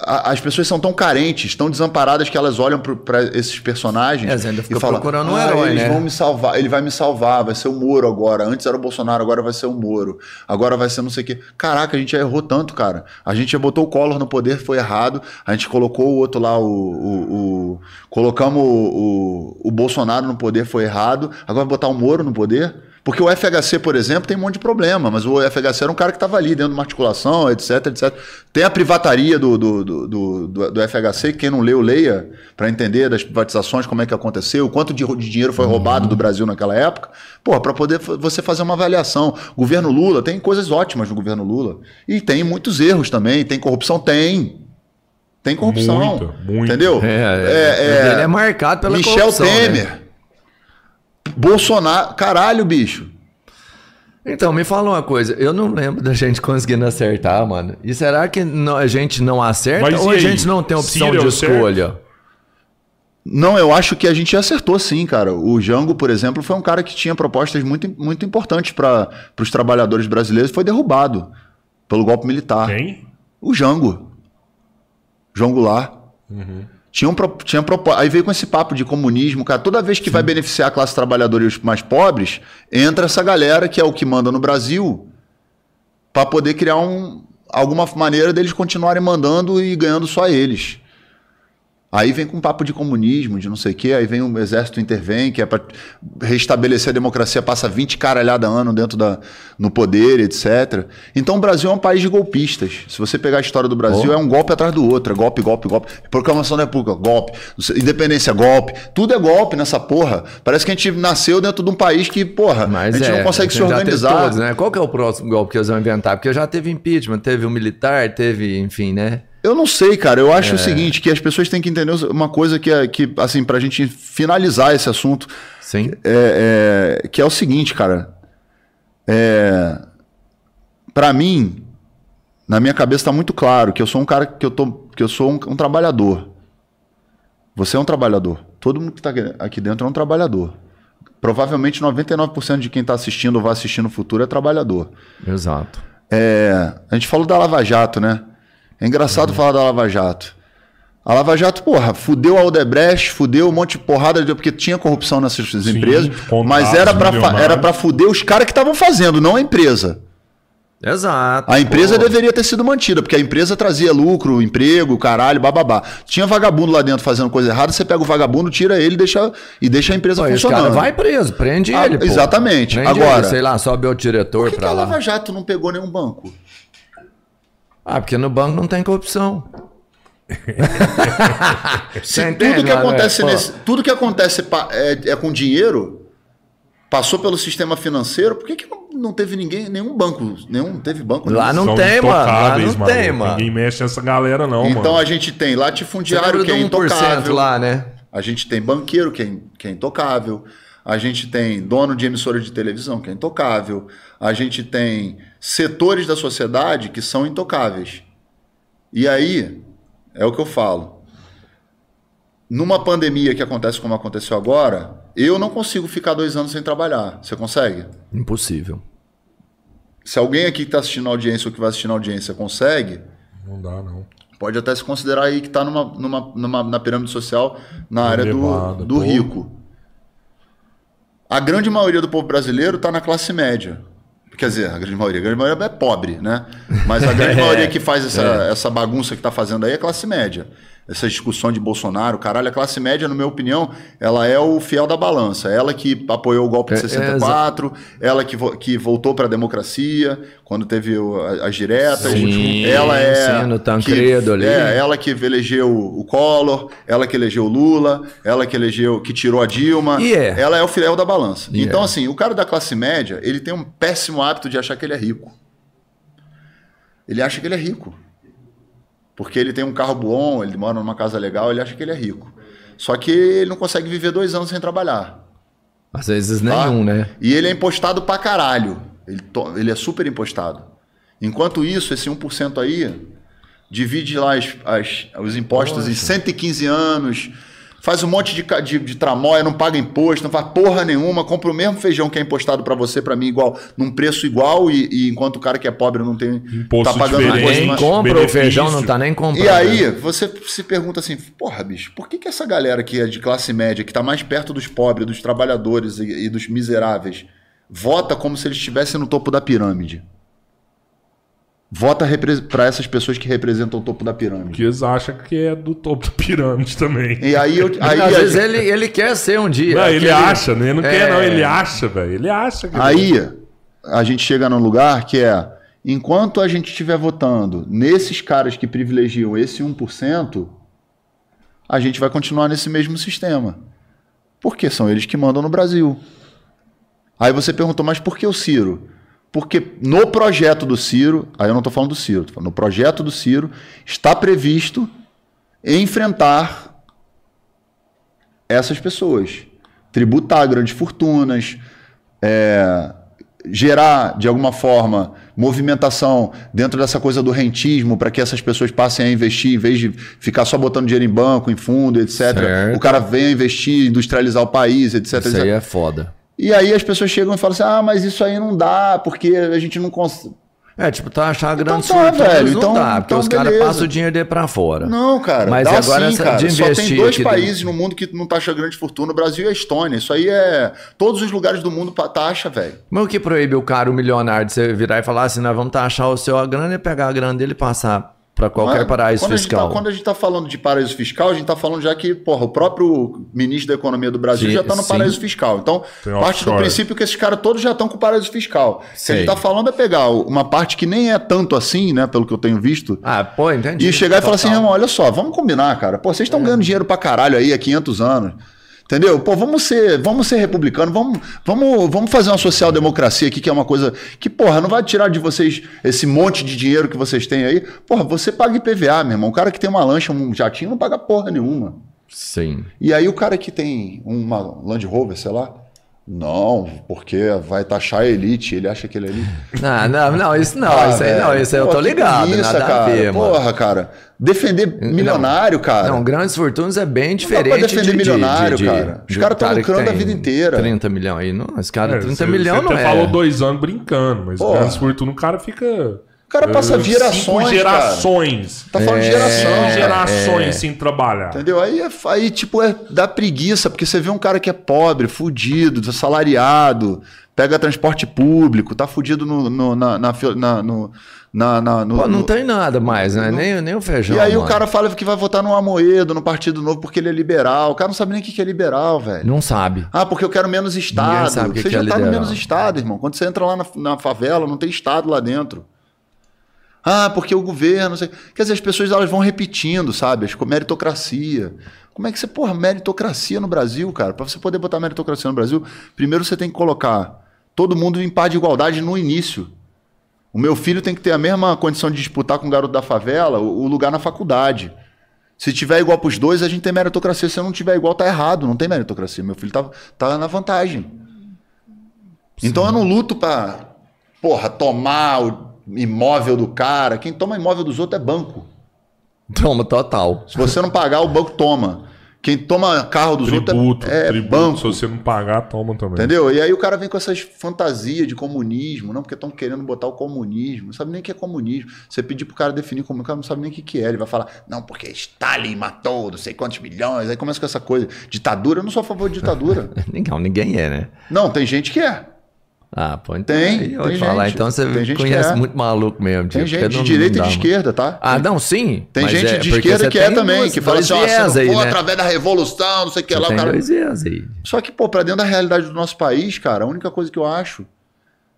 as pessoas são tão carentes, tão desamparadas que elas olham para esses personagens é, e falam: procurando um ah, herói, eles né? vão me salvar, ele vai me salvar, vai ser o Moro agora. Antes era o Bolsonaro, agora vai ser o Moro. Agora vai ser não sei o quê. Caraca, a gente já errou tanto, cara. A gente já botou o Collor no poder, foi errado. A gente colocou o outro lá, o. o, o colocamos o, o, o Bolsonaro no poder, foi errado. Agora vai botar o Moro no poder. Porque o FHC, por exemplo, tem um monte de problema, mas o FHC era um cara que estava ali dentro de uma articulação, etc, etc. Tem a privataria do, do, do, do, do FHC, quem não leu, leia, para entender das privatizações, como é que aconteceu, quanto de, de dinheiro foi roubado do Brasil naquela época. Pô, para poder você fazer uma avaliação. Governo Lula, tem coisas ótimas no governo Lula. E tem muitos erros também. Tem corrupção? Tem. Tem corrupção. Muito, muito. Entendeu? É, é, é, ele é marcado pela Michel corrupção. Michel Temer. Né? Bolsonaro. Caralho, bicho. Então, me fala uma coisa. Eu não lembro da gente conseguindo acertar, mano. E será que a gente não acerta Mas ou a gente não tem opção de escolha? Certo? Não, eu acho que a gente acertou sim, cara. O Jango, por exemplo, foi um cara que tinha propostas muito, muito importantes para os trabalhadores brasileiros e foi derrubado pelo golpe militar. Quem? O Jango. João Goulart. Uhum. Tinha, um, tinha Aí veio com esse papo de comunismo, cara. Toda vez que Sim. vai beneficiar a classe trabalhadora e os mais pobres, entra essa galera que é o que manda no Brasil para poder criar um, alguma maneira deles continuarem mandando e ganhando só eles. Aí vem com papo de comunismo, de não sei o quê, aí vem o exército intervém, que é para restabelecer a democracia, passa 20 caralhada ano dentro da no poder, etc. Então o Brasil é um país de golpistas. Se você pegar a história do Brasil, oh. é um golpe atrás do outro, é golpe, golpe, golpe. Proclamação da República, golpe. Independência, golpe. Tudo é golpe nessa porra. Parece que a gente nasceu dentro de um país que, porra, Mas a gente é, não consegue se organizar. Todos, né? Qual que é o próximo golpe que eles vão inventar? Porque já teve impeachment, teve o um militar, teve, enfim, né? Eu não sei, cara. Eu acho é... o seguinte, que as pessoas têm que entender uma coisa que, é, que assim, pra gente finalizar esse assunto. Sim. É, é que é o seguinte, cara. É, para mim, na minha cabeça tá muito claro que eu sou um cara que eu, tô, que eu sou um, um trabalhador. Você é um trabalhador. Todo mundo que tá aqui dentro é um trabalhador. Provavelmente 99% de quem está assistindo ou vai assistir no futuro é trabalhador. Exato. É, a gente falou da Lava Jato, né? É engraçado uhum. falar da Lava Jato. A Lava Jato, porra, fudeu a Odebrecht, fudeu um monte de porrada, porque tinha corrupção nessas Sim, empresas, mas era para era para fuder os caras que estavam fazendo, não a empresa. Exato. A empresa pô. deveria ter sido mantida, porque a empresa trazia lucro, emprego, caralho, bababá. Tinha vagabundo lá dentro fazendo coisa errada, você pega o vagabundo, tira ele deixa, e deixa a empresa pô, funcionando. Esse cara vai preso, prende ah, ele. Pô. Exatamente. Prende Agora, ele, sei lá, sobe o diretor para lá. A Lava Jato não pegou nenhum banco? Ah, porque no banco não tem corrupção. Se tudo que acontece nesse, tudo que acontece é, é, com dinheiro, passou pelo sistema financeiro, por que, que não, teve ninguém, nenhum banco, nenhum teve banco? Lá não tem, mano. Lá não mano. tem, mano. Ninguém mexe nessa galera não, Então mano. a gente tem latifundiário que é intocável. lá, né? A gente tem banqueiro que é, que é intocável. A gente tem dono de emissora de televisão que é intocável. A gente tem setores da sociedade que são intocáveis. E aí, é o que eu falo. Numa pandemia que acontece como aconteceu agora, eu não consigo ficar dois anos sem trabalhar. Você consegue? Impossível. Se alguém aqui que está assistindo a audiência ou que vai assistir a audiência consegue. Não dá, não. Pode até se considerar aí que está numa, numa, numa, na pirâmide social na área do, do rico. A grande maioria do povo brasileiro está na classe média. Quer dizer, a grande maioria. A grande maioria é pobre, né? Mas a grande maioria que faz essa, é. essa bagunça que está fazendo aí é classe média essa discussão de Bolsonaro, caralho, a classe média, na minha opinião, ela é o fiel da balança. Ela que apoiou o golpe de 64, é, ela que, vo que voltou para a democracia, quando teve as diretas. Sim, ela é. No Tancredo que, ali. É, ela que elegeu o Collor, ela que elegeu o Lula, ela que elegeu, que tirou a Dilma. Yeah. Ela é o fiel da balança. Yeah. Então, assim, o cara da classe média, ele tem um péssimo hábito de achar que ele é rico. Ele acha que ele é rico. Porque ele tem um carro bom, ele mora numa casa legal, ele acha que ele é rico. Só que ele não consegue viver dois anos sem trabalhar. Às vezes tá? nenhum, né? E ele é impostado pra caralho. Ele, to... ele é super impostado. Enquanto isso, esse 1% aí divide lá as, as, os impostos Nossa. em 115 anos, faz um monte de, de, de tramóia, não paga imposto, não faz porra nenhuma, compra o mesmo feijão que é impostado para você, para mim, igual, num preço igual, e, e, enquanto o cara que é pobre não tem. Imposto tá pagando imposto. Nem compra benefício. o feijão, não tá nem comprando. E aí, você se pergunta assim, porra, bicho, por que, que essa galera que é de classe média, que tá mais perto dos pobres, dos trabalhadores e, e dos miseráveis, vota como se eles estivessem no topo da pirâmide? Vota para essas pessoas que representam o topo da pirâmide. Que eles acham que é do topo da pirâmide também. E aí, eu, aí às vezes ele, ele quer ser um dia. Não, ele acha, né? Ele não é... quer, não. Ele acha, velho. Ele acha. Que aí a gente chega num lugar que é. Enquanto a gente estiver votando nesses caras que privilegiam esse 1%, a gente vai continuar nesse mesmo sistema. Porque são eles que mandam no Brasil. Aí você perguntou, mas por que o Ciro? Porque no projeto do Ciro, aí eu não estou falando do Ciro, falando, no projeto do Ciro está previsto enfrentar essas pessoas, tributar grandes fortunas, é, gerar de alguma forma movimentação dentro dessa coisa do rentismo para que essas pessoas passem a investir em vez de ficar só botando dinheiro em banco, em fundo, etc. Certo. O cara venha investir, industrializar o país, etc. Isso etc. aí é foda. E aí as pessoas chegam e falam assim: ah, mas isso aí não dá, porque a gente não consegue. É, tipo, tá achar grande então, tá, velho. Não então, dá, porque então, os caras passam o dinheiro dele pra fora. Não, cara. Mas agora sim, cara. De Só tem dois países no mundo que não taxa grande fortuna: o Brasil e a Estônia. Isso aí é. Todos os lugares do mundo taxa, velho. Mas o que proíbe o cara, o milionário, de você virar e falar assim: nós vamos taxar o seu a grana e pegar a grana dele e passar para qualquer é? paraíso quando fiscal. A tá, quando a gente está falando de paraíso fiscal, a gente está falando já que, porra, o próprio ministro da Economia do Brasil sim, já está no sim. paraíso fiscal. Então, Tem parte do princípio que esses caras todos já estão com paraíso fiscal. O que a gente está falando é pegar uma parte que nem é tanto assim, né, pelo que eu tenho visto. Ah, pô, entendi. E chegar Total. e falar assim, irmão, olha só, vamos combinar, cara. Pô, vocês estão é. ganhando dinheiro para caralho aí há 500 anos. Entendeu? Pô, vamos ser, vamos ser republicano, vamos, vamos, vamos fazer uma social-democracia aqui, que é uma coisa que, porra, não vai tirar de vocês esse monte de dinheiro que vocês têm aí. Porra, você paga IPVA, meu irmão. O cara que tem uma lancha, um jatinho, não paga porra nenhuma. Sim. E aí o cara que tem uma Land Rover, sei lá, não, porque vai taxar a elite, ele acha que ele é elite. Não, não, não, isso não, ah, isso aí não, isso aí eu tô ligado, isso, nada cara, a ver, Porra, mano. cara, defender milionário, não, cara. Não, grandes fortunas é bem diferente não dá pra defender de, milionário, de, de, cara. Os caras estão lucrando a vida inteira. 30 milhões aí, não, esse cara é, 30 milhões não é. Você falou dois anos brincando, mas Porra. grandes fortunas, o cara fica... O cara passa uh, gerações. gerações. Cara. Tá falando é, de geração. Gerações é. sem trabalhar. Entendeu? Aí, é, aí, tipo, é da preguiça, porque você vê um cara que é pobre, fudido, assalariado, pega transporte público, tá fudido no, no, na, na, na, no, na, na no, Pô, não tem nada mais, né? No... Nem, nem o feijão. E aí mano. o cara fala que vai votar no Amoedo, no Partido Novo, porque ele é liberal. O cara não sabe nem o que é liberal, velho. Não sabe. Ah, porque eu quero menos Estado. Sabe você que já que é tá liberal. no menos Estado, irmão. Quando você entra lá na, na favela, não tem Estado lá dentro. Ah, porque o governo. Quer dizer, as pessoas elas vão repetindo, sabe? As meritocracia. Como é que você, porra, meritocracia no Brasil, cara? Para você poder botar meritocracia no Brasil, primeiro você tem que colocar todo mundo em par de igualdade no início. O meu filho tem que ter a mesma condição de disputar com o garoto da favela o lugar na faculdade. Se tiver igual para os dois, a gente tem meritocracia. Se não tiver igual, tá errado. Não tem meritocracia. Meu filho tá, tá na vantagem. Sim. Então eu não luto para, porra, tomar o imóvel do cara. Quem toma imóvel dos outros é banco. Toma, total. Se você não pagar, o banco toma. Quem toma carro dos tributo, outros é, é tributo, banco. Se você não pagar, toma também. Entendeu? E aí o cara vem com essas fantasias de comunismo, não, porque estão querendo botar o comunismo. Não sabe nem o que é comunismo. Você pedir pro cara definir como o cara não sabe nem o que é. Ele vai falar, não, porque Stalin matou não sei quantos milhões. Aí começa com essa coisa. Ditadura, eu não sou a favor de ditadura. não, ninguém é, né? Não, tem gente que é. Ah, pô, então tem, aí, tem falar, gente, então você conhece é. muito maluco mesmo. Tem gente de direita e de esquerda, tá? Ah, não, sim. Tem gente é, de esquerda que é também, que fala assim, ó, você não for né? através da revolução, não sei o que lá. O cara... dois viés aí. Só que, pô, pra dentro da realidade do nosso país, cara, a única coisa que eu acho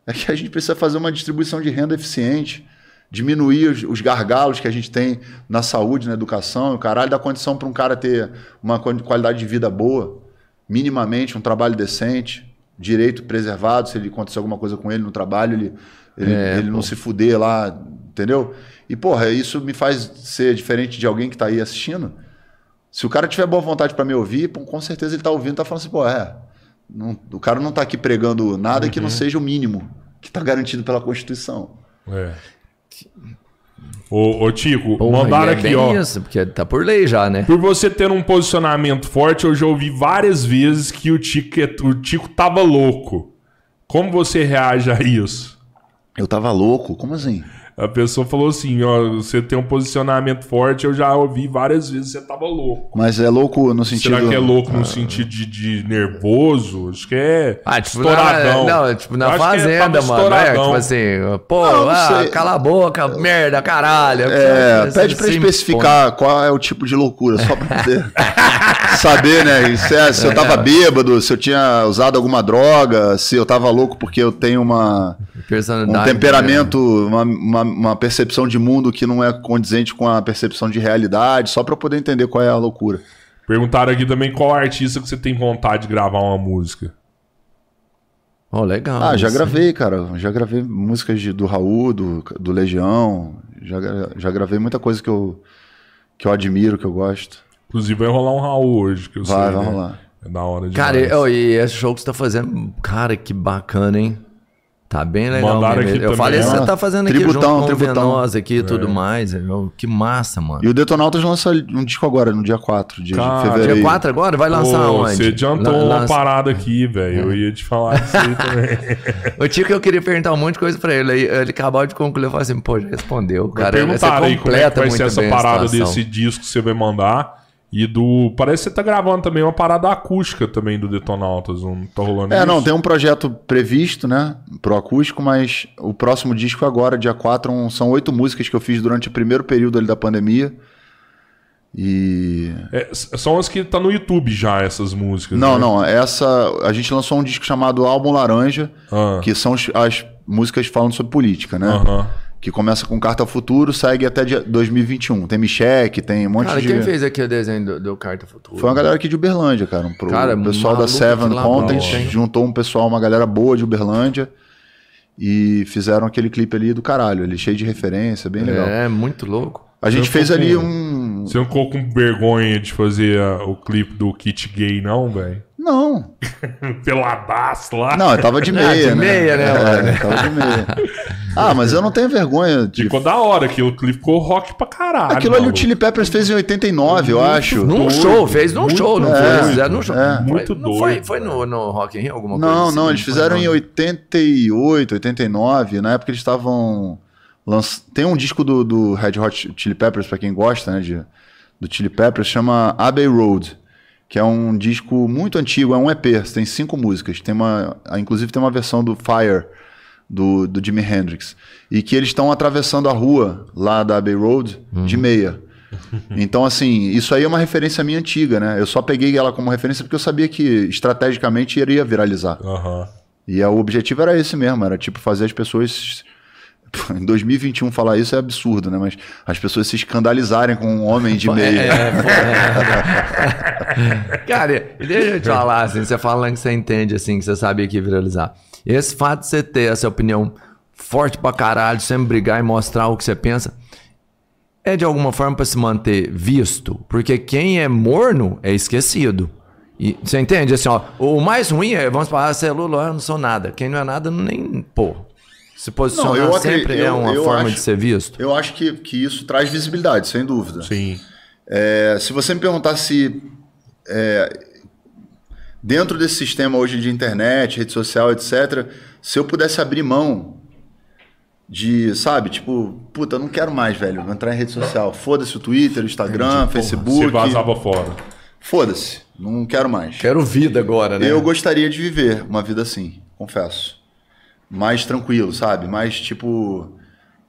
é que a gente precisa fazer uma distribuição de renda eficiente, diminuir os, os gargalos que a gente tem na saúde, na educação, o caralho, dar condição para um cara ter uma qualidade de vida boa, minimamente, um trabalho decente direito preservado, se ele acontecer alguma coisa com ele no trabalho, ele, ele, é, ele não se fuder lá, entendeu? E, porra, isso me faz ser diferente de alguém que está aí assistindo. Se o cara tiver boa vontade para me ouvir, com certeza ele está ouvindo, está falando assim, pô, é, não, o cara não está aqui pregando nada uhum. que não uhum. seja o mínimo que está garantido pela Constituição. É. Ô, ô Tico, Porra, mandaram é aqui, ó. Isso, porque tá por lei já, né? Por você ter um posicionamento forte, eu já ouvi várias vezes que o Tico, é, o Tico tava louco. Como você reage a isso? Eu tava louco? Como assim? A pessoa falou assim, ó, você tem um posicionamento forte, eu já ouvi várias vezes, você tava louco. Mas é louco no sentido... Será que é louco no ah. sentido de, de, nervoso? Acho que é ah, tipo, estouradão. Na, não, tipo, na é fazenda, é, mano, é, tipo assim, pô, não, ah, cala a boca, merda, caralho. É, pede pra assim, especificar pô. qual é o tipo de loucura, só pra poder saber, né, se, é, se eu tava é. bêbado, se eu tinha usado alguma droga, se eu tava louco porque eu tenho uma um temperamento, uma, uma, uma, percepção de mundo que não é condizente com a percepção de realidade, só para poder entender qual é a loucura. Perguntaram aqui também qual artista que você tem vontade de gravar uma música. Oh, legal. Ah, já gravei, cara. Já gravei músicas de, do Raul, do, do Legião. Já, já gravei muita coisa que eu, que eu admiro, que eu gosto. Inclusive vai rolar um Raul hoje, que eu vai, sei. Vai, vai né? rolar. É da hora de Cara, e, e esse show que você tá fazendo, cara, que bacana, hein? Tá bem legal. Mandaram aqui eu falei, você tá fazendo aqui tributão, junto com tributão. Venosa aqui e é. tudo mais. Que massa, mano. E o Detonautas lança um disco agora, no dia 4 de, Cara, de fevereiro. Dia 4 agora? Vai lançar Pô, onde? Você adiantou Lan uma parada aqui, velho. É. Eu ia te falar isso aí também. o Tico, eu queria perguntar um monte de coisa pra ele. Ele acabou de concluir. Eu falei assim, pô, já respondeu. Cara, perguntaram aí como é que vai ser essa parada desse disco que você vai mandar. E do. Parece que você tá gravando também uma parada acústica também do Detonautas. Não tá rolando É, isso? não, tem um projeto previsto, né? Pro acústico, mas o próximo disco agora, dia 4, um, são oito músicas que eu fiz durante o primeiro período ali da pandemia. E. É, são as que tá no YouTube já, essas músicas. Não, né? não. Essa. A gente lançou um disco chamado Álbum Laranja, ah. que são as músicas falando sobre política, né? Aham. Que começa com Carta ao Futuro, segue até 2021. Tem Micheque, tem um monte cara, de. Quem fez aqui o desenho do, do, Carta ao Futuro? Foi uma galera aqui de Uberlândia, cara. Um pro, cara, o pessoal da Seven Content juntou um pessoal, uma galera boa de Uberlândia. E fizeram aquele clipe ali do caralho, ali cheio de referência, bem legal. É, muito louco. A gente fez ali um. Você não ficou com vergonha de fazer o clipe do kit gay, não, velho? Não. Peladaço lá. Não, eu tava de meia, de né? meia, né? É, tava de meia. Ah, mas eu não tenho vergonha de... Ficou da hora, aquilo clipe ficou rock pra caralho. Aquilo ali o Chili Peppers fez em 89, eu acho. Num doido. show, fez num muito show, não é, foi? Fizeram num show. É. Muito doido. Não foi, foi no, no Rock in Rio alguma não, coisa assim? Não, não, eles fizeram em 88, 89, na época eles estavam... Lanç... Tem um disco do, do Red Hot Chili Peppers, pra quem gosta, né, de, do Chili Peppers, chama Abbey Road que é um disco muito antigo, é um EP, tem cinco músicas. Tem uma, inclusive tem uma versão do Fire, do, do Jimi Hendrix. E que eles estão atravessando a rua lá da Abbey Road uhum. de meia. Então, assim, isso aí é uma referência minha antiga, né? Eu só peguei ela como referência porque eu sabia que estrategicamente iria viralizar. Uhum. E o objetivo era esse mesmo, era tipo fazer as pessoas em 2021 falar isso é absurdo, né? Mas as pessoas se escandalizarem com um homem de meia. É, é, Cara, deixa eu te falar, assim, você falando que você entende, assim, que você sabia que ia viralizar. Esse fato de você ter essa opinião forte pra caralho, sempre brigar e mostrar o que você pensa, é de alguma forma para se manter visto. Porque quem é morno é esquecido. E, você entende? Assim, ó, o mais ruim é, vamos falar, você é Lula, eu não sou nada. Quem não é nada, nem. Pô, se posicionar não, eu sempre eu, é uma forma acho, de ser visto? Eu acho que, que isso traz visibilidade, sem dúvida. Sim. É, se você me perguntar se é, dentro desse sistema hoje de internet, rede social, etc., se eu pudesse abrir mão de, sabe, tipo, puta, eu não quero mais, velho, entrar em rede social. Foda-se o Twitter, o Instagram, Entendi, Facebook. Se vazava fora. Foda-se, não quero mais. Quero vida agora, né? Eu gostaria de viver uma vida assim, confesso mais tranquilo, sabe? Mais tipo,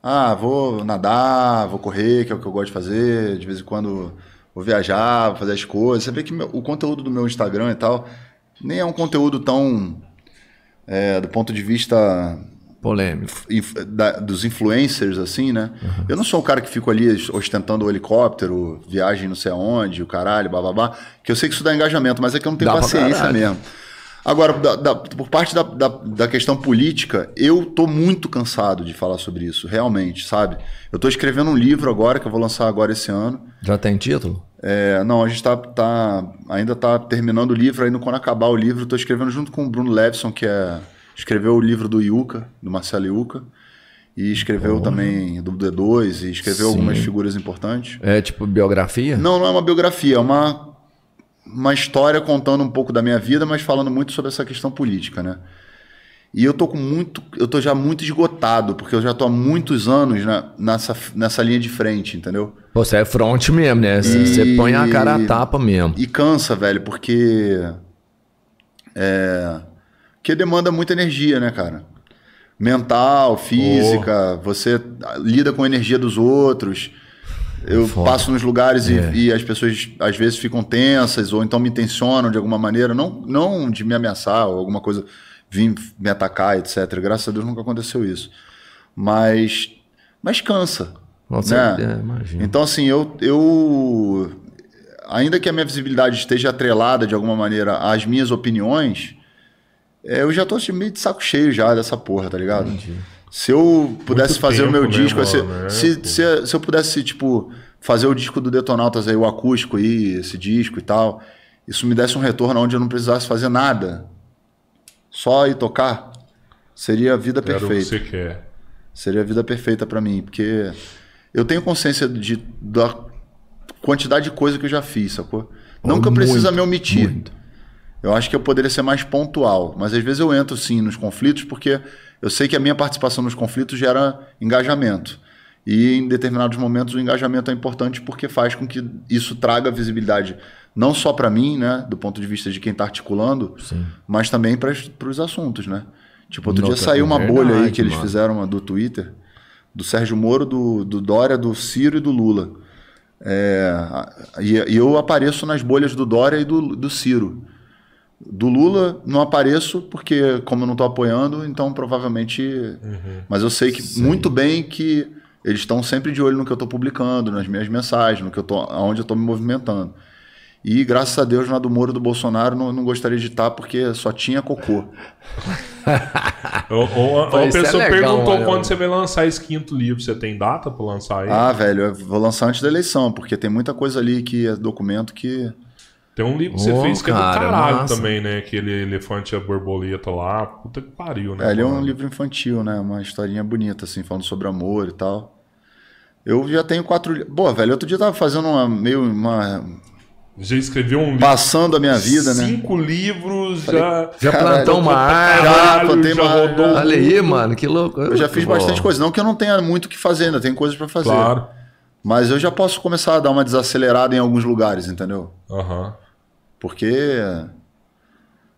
ah, vou nadar, vou correr, que é o que eu gosto de fazer, de vez em quando vou viajar, vou fazer as coisas. Você vê que meu, o conteúdo do meu Instagram e tal nem é um conteúdo tão é, do ponto de vista polêmico inf, da, dos influencers assim, né? Uhum. Eu não sou o cara que fico ali ostentando o helicóptero, viagem não sei aonde, o caralho, babá, que eu sei que isso dá engajamento, mas é que eu não tenho dá paciência mesmo. Agora, da, da, por parte da, da, questão política, eu tô muito cansado de falar sobre isso, realmente, sabe? Eu tô escrevendo um livro agora, que eu vou lançar agora esse ano. Já tem título? É, não, a gente tá, tá, ainda tá terminando o livro, ainda quando acabar o livro, tô escrevendo junto com o Bruno Levison, que é, escreveu o livro do Iuca, do Marcelo Iuca. E escreveu também do D2 e escreveu Sim. algumas figuras importantes. É tipo biografia? Não, não é uma biografia, é uma, uma história contando um pouco da minha vida, mas falando muito sobre essa questão política, né? E eu tô com muito, eu tô já muito esgotado, porque eu já tô há muitos anos na, nessa, nessa linha de frente, entendeu? Você é front mesmo, né? Você põe a cara a tapa mesmo. E cansa, velho, porque é, que demanda muita energia, né, cara? Mental, física, oh. você lida com a energia dos outros. Eu Foda. passo nos lugares é. e, e, as pessoas às vezes ficam tensas ou então me tensionam de alguma maneira, não, não de me ameaçar ou alguma coisa vir me atacar, etc. Graças a Deus nunca aconteceu isso. Mas, mas cansa. Nossa, né? é, então, assim, eu, eu. Ainda que a minha visibilidade esteja atrelada de alguma maneira às minhas opiniões, é, eu já tô assim, meio de saco cheio já dessa porra, tá ligado? Entendi. Se eu pudesse Muito fazer o meu disco, né, se, né? se, se, se, eu pudesse, tipo, fazer o disco do Detonautas aí, o acústico aí, esse disco e tal, isso me desse um retorno onde eu não precisasse fazer nada, só ir tocar, seria a vida Quero perfeita. O que você quer. Seria a vida perfeita para mim, porque eu tenho consciência de, da quantidade de coisa que eu já fiz, sacou? Não oh, que eu precisa me omitir. Muito. Eu acho que eu poderia ser mais pontual, mas às vezes eu entro sim nos conflitos porque eu sei que a minha participação nos conflitos gera engajamento. E em determinados momentos o engajamento é importante porque faz com que isso traga visibilidade não só para mim, né, do ponto de vista de quem está articulando, Sim. mas também para os assuntos, né? Tipo, outro dia saiu uma verdade, bolha aí que eles mano. fizeram do Twitter, do Sérgio Moro, do, do Dória, do Ciro e do Lula. É, e, e, eu apareço nas bolhas do Dória e do, do Ciro. Do Lula não apareço porque como eu não estou apoiando, então provavelmente. Uhum. Mas eu sei que Sim. muito bem que eles estão sempre de olho no que eu estou publicando, nas minhas mensagens, no que eu tô, aonde eu estou me movimentando. E graças a Deus na do Moro do Bolsonaro não, não gostaria de estar porque só tinha cocô. ou, ou, a pessoa é legal, perguntou mano. quando você vai lançar esse quinto livro. Você tem data para lançar aí? Ah, velho, eu vou lançar antes da eleição, porque tem muita coisa ali que é documento que. Tem um livro que você oh, fez que cara, é do caralho massa. também, né? Aquele elefante a borboleta lá. Puta que pariu, né? É, ele é um livro infantil, né? Uma historinha bonita, assim, falando sobre amor e tal. Eu já tenho quatro. Boa, velho, outro dia eu tava fazendo uma meio uma já escreveu um livro. Passando a minha vida, cinco né? Cinco livros, já. Já plantou uma árvore. Já plantei uma árvore. Olha aí, mano, que louco. Eu já fiz bastante coisa. Não que eu não tenha muito o que fazer, ainda tem coisas para fazer. Claro. Mas eu já posso começar a dar uma desacelerada em alguns lugares, entendeu? Aham. Uhum. Porque.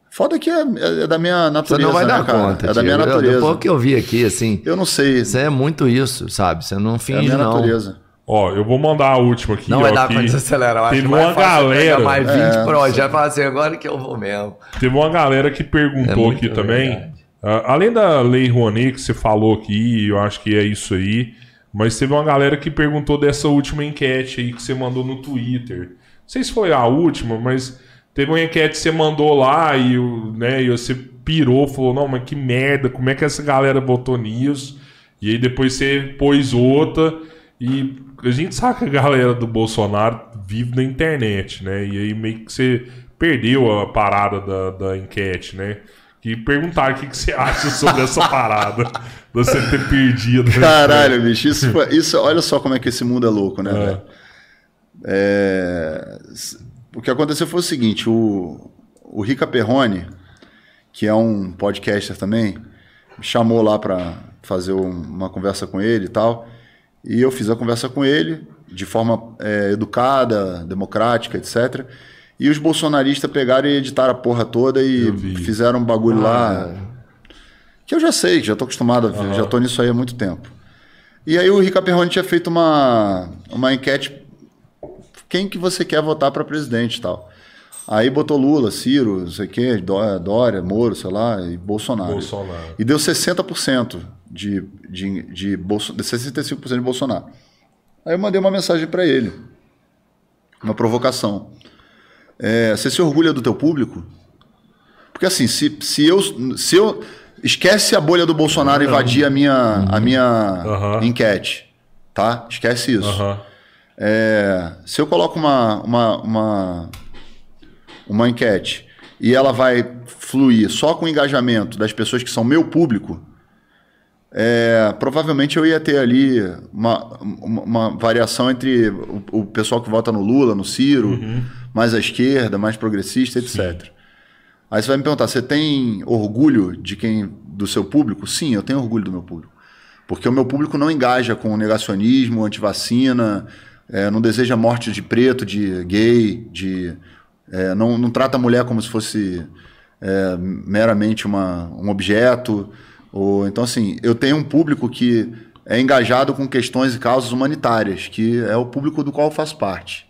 Foda que é, é, da minha natureza. Você não vai né, dar cara? conta. É da minha natureza. Depois que eu vi aqui, assim. Eu não sei. Você é muito isso, sabe? Você não finge, não. É a minha não. natureza. Ó, eu vou mandar a última aqui. Não ó, vai dar pra desacelerar. Teve uma galera. Mais 20 é, pro, já fala assim, agora que eu vou mesmo. Teve uma galera que perguntou é aqui também. Uh, além da Lei Rouanet que você falou aqui, eu acho que é isso aí. Mas teve uma galera que perguntou dessa última enquete aí que você mandou no Twitter. Não sei se foi a última, mas teve uma enquete que você mandou lá e, né, e você pirou, falou: não, mas que merda, como é que essa galera votou nisso? E aí depois você pôs outra. E a gente sabe que a galera do Bolsonaro vive na internet, né? E aí meio que você perdeu a parada da, da enquete, né? E perguntar o que, que você acha sobre essa parada. você ter perdido. Caralho, bicho, isso, isso, olha só como é que esse mundo é louco, né, é. velho? É, o que aconteceu foi o seguinte: o, o Rica Perrone, que é um podcaster também, me chamou lá para fazer uma conversa com ele e tal. E eu fiz a conversa com ele de forma é, educada, democrática, etc. E os bolsonaristas pegaram e editaram a porra toda e fizeram um bagulho ah, lá. É. Que eu já sei, que já tô acostumado a ver, uhum. já tô nisso aí há muito tempo. E aí o Rica Perrone tinha feito uma, uma enquete. Quem que você quer votar para presidente e tal? Aí botou Lula, Ciro, não sei o quê, Dória, Moro, sei lá, e Bolsonaro. Bolsonaro. E deu 60% de, de, de, Bolso, de 65% de Bolsonaro. Aí eu mandei uma mensagem para ele, uma provocação. É, você se orgulha do teu público? Porque assim, se, se, eu, se eu. Esquece a bolha do Bolsonaro invadir a minha, a minha uhum. enquete. Tá? Esquece isso. Uhum. É, se eu coloco uma, uma, uma, uma enquete e ela vai fluir só com o engajamento das pessoas que são meu público, é, provavelmente eu ia ter ali uma, uma, uma variação entre o, o, pessoal que vota no Lula, no Ciro, uhum. Mais à esquerda, mais progressista, etc. Sim. Aí você vai me perguntar, você tem orgulho de quem do seu público? Sim, eu tenho orgulho do meu público. Porque o meu público não engaja com negacionismo, antivacina, é, não deseja morte de preto, de gay, de é, não, não trata a mulher como se fosse é, meramente uma, um objeto. Ou, então, assim, eu tenho um público que é engajado com questões e causas humanitárias, que é o público do qual eu faço parte.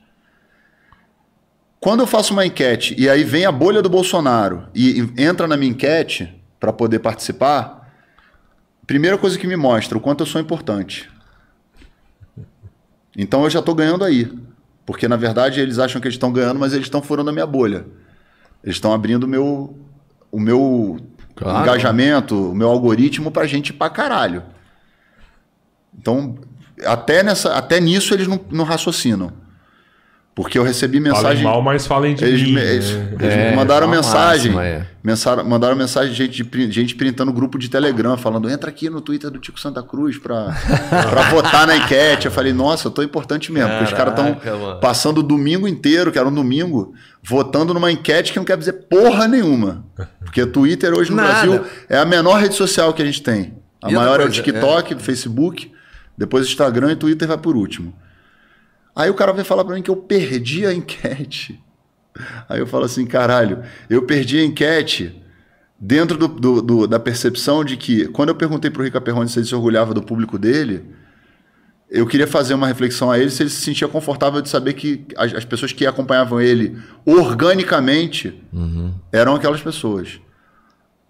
Quando eu faço uma enquete e aí vem a bolha do Bolsonaro e entra na minha enquete para poder participar, primeira coisa que me mostra o quanto eu sou importante. Então eu já estou ganhando aí. Porque na verdade eles acham que eles estão ganhando, mas eles estão furando a minha bolha. Eles estão abrindo o meu, o meu claro. engajamento, o meu algoritmo para gente pra caralho. Então, até, nessa, até nisso eles não, não raciocinam. Porque eu recebi mensagem. Falem mal, mas falem de eles, mim. Eles, é, eles é, mandaram mensagem. Máxima, é. mensaram, mandaram mensagem de gente, gente printando grupo de Telegram, falando: entra aqui no Twitter do Tico Santa Cruz pra, pra votar na enquete. Eu falei, nossa, eu tô importante mesmo. Caraca, porque os caras estão passando o domingo inteiro, que era um domingo, votando numa enquete que não quer dizer porra nenhuma. Porque Twitter hoje no Nada. Brasil é a menor rede social que a gente tem. A e maior é o TikTok, é. Facebook, depois Instagram e Twitter vai por último. Aí o cara vai falar para mim que eu perdi a enquete. Aí eu falo assim, caralho, eu perdi a enquete dentro do, do, do, da percepção de que, quando eu perguntei para o Rica Perrone se ele se orgulhava do público dele, eu queria fazer uma reflexão a ele se ele se sentia confortável de saber que as, as pessoas que acompanhavam ele organicamente uhum. eram aquelas pessoas.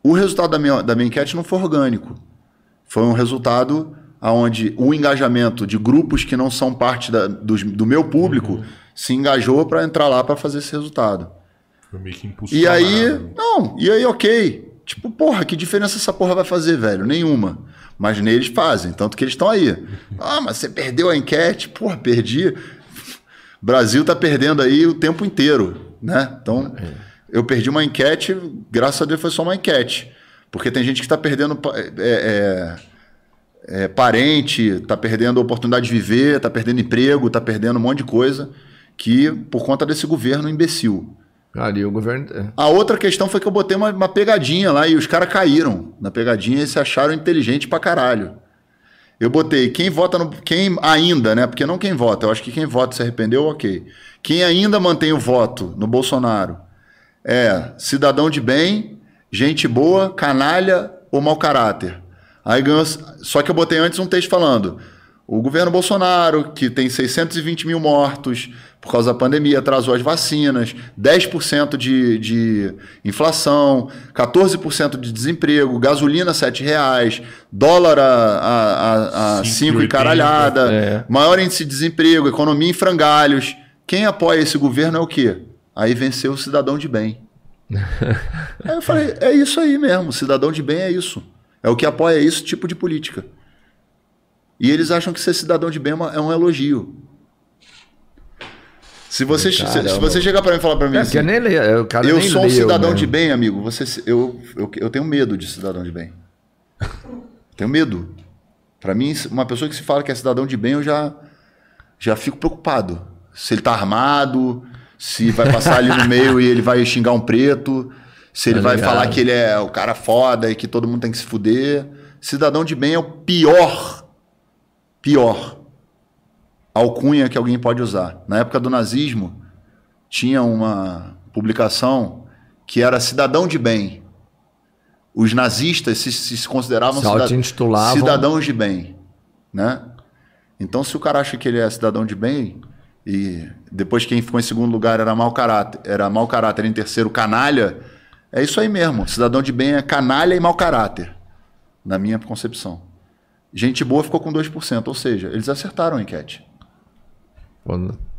O resultado da minha, da minha enquete não foi orgânico. Foi um resultado onde o engajamento de grupos que não são parte da, do, do meu público uhum. se engajou para entrar lá para fazer esse resultado. Foi meio que E aí, não, e aí, ok. Tipo, porra, que diferença essa porra vai fazer, velho? Nenhuma. Mas neles fazem, tanto que eles estão aí. Ah, mas você perdeu a enquete? Porra, perdi. Brasil tá perdendo aí o tempo inteiro, né? Então, é. eu perdi uma enquete, graças a Deus foi só uma enquete. Porque tem gente que está perdendo. É, é, é, parente, está perdendo a oportunidade de viver, está perdendo emprego, está perdendo um monte de coisa que por conta desse governo imbecil. Ali o governo. É. A outra questão foi que eu botei uma, uma pegadinha lá e os caras caíram na pegadinha e se acharam inteligente pra caralho. Eu botei quem vota no. Quem ainda, né? Porque não quem vota. Eu acho que quem vota se arrependeu, ok. Quem ainda mantém o voto no Bolsonaro é cidadão de bem, gente boa, canalha ou mau caráter. Aí ganhou. Só que eu botei antes um texto falando. O governo Bolsonaro, que tem 620 mil mortos por causa da pandemia, atrasou as vacinas, 10% de, de inflação, 14% de desemprego, gasolina R$ reais, dólar a, a, a 5 e caralhada, é. maior índice de desemprego, economia em frangalhos. Quem apoia esse governo é o quê? Aí venceu o cidadão de bem. aí eu falei, é isso aí mesmo, cidadão de bem é isso. É o que apoia esse tipo de política. E eles acham que ser cidadão de bem é um é elogio. Se você, se, se, você chegar para mim e falar para mim é, assim, nem lê, o cara eu sou um cidadão mesmo. de bem, amigo, você, eu, eu, eu tenho medo de cidadão de bem. tenho medo. Para mim, uma pessoa que se fala que é cidadão de bem, eu já, já fico preocupado. Se ele tá armado, se vai passar ali no meio e ele vai xingar um preto, se ele tá vai falar que ele é o cara foda e que todo mundo tem que se fuder. Cidadão de bem é o pior, pior alcunha que alguém pode usar. Na época do nazismo, tinha uma publicação que era cidadão de bem. Os nazistas se, se consideravam se cidadãos de bem. Né? Então, se o cara acha que ele é cidadão de bem, e depois quem ficou em segundo lugar era mau caráter, era mau caráter, em terceiro canalha, é isso aí mesmo. Cidadão de bem é canalha e mau caráter, na minha concepção. Gente boa ficou com 2%, ou seja, eles acertaram a enquete.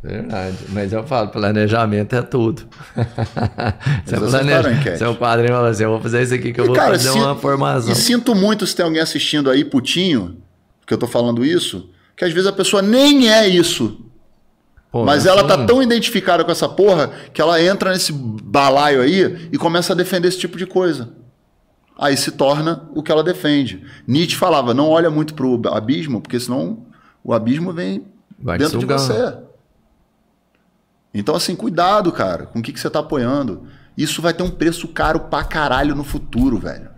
Verdade. Mas eu falo, planejamento é tudo. você, planeja, seu padrinho fala assim: eu vou fazer isso aqui que eu e, vou cara, fazer sinto, uma formação. E sinto muito se tem alguém assistindo aí, putinho, que eu tô falando isso, que às vezes a pessoa nem é isso. Pô, Mas ela tá tão identificada com essa porra que ela entra nesse balaio aí e começa a defender esse tipo de coisa. aí se torna o que ela defende. Nietzsche falava: não olha muito para o abismo, porque senão o abismo vem Vai dentro de você. Então, assim, cuidado, cara, com o que, que você está apoiando. Isso vai ter um preço caro pra caralho no futuro, velho.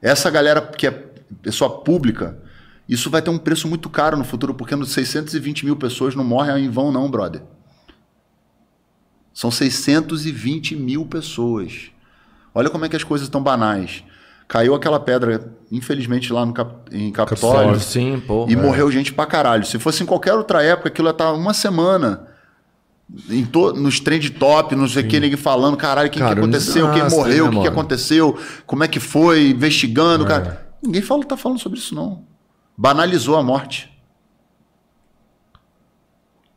Essa galera que é pessoa pública, isso vai ter um preço muito caro no futuro, porque nos 620 mil pessoas não morrem em vão, não, brother. São 620 mil pessoas. Olha como é que as coisas estão banais. Caiu aquela pedra, infelizmente, lá no Cap... em Capitólio. Sim, pô, e é. morreu gente pra caralho. Se fosse em qualquer outra época, aquilo ia estar uma semana em to, nos trend top, não sei o que, ninguém falando, caralho, o que, que aconteceu, quem morreu, o né, que, que, aconteceu, como é que foi, investigando, é. cara. Ninguém fala, tá falando sobre isso, não. Banalizou a morte.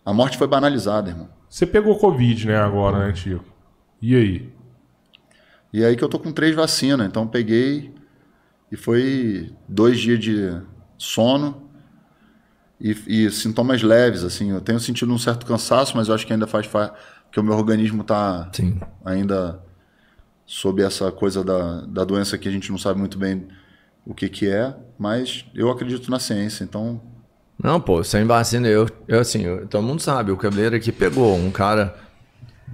A morte foi banalizada, irmão. Você pegou Covid, né, agora, né, tio? E aí? E aí que eu tô com três vacinas, então peguei e foi dois dias de sono, e, e, sintomas leves, assim. Eu tenho sentido um certo cansaço, mas eu acho que ainda faz que o meu organismo está ainda sob essa coisa da, da doença que a gente não sabe muito bem o que, que é, mas eu acredito na ciência, então. Não, pô, sem vacina, eu, eu assim, eu, todo mundo sabe, o cabeleiro aqui pegou um cara.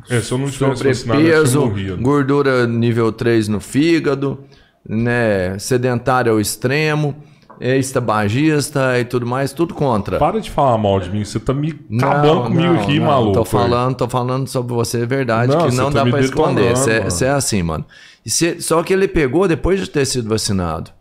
É, se eu não sobrepeso, gordura nível 3 no fígado, né, sedentário ao extremo ex-tabagista e tudo mais, tudo contra. Para de falar mal de mim, você tá me acabando comigo não, aqui, não, maluco. Tô falando, tô falando sobre você, é verdade, não, que não tá dá para esconder. Você é, é assim, mano. Cê, só que ele pegou depois de ter sido vacinado.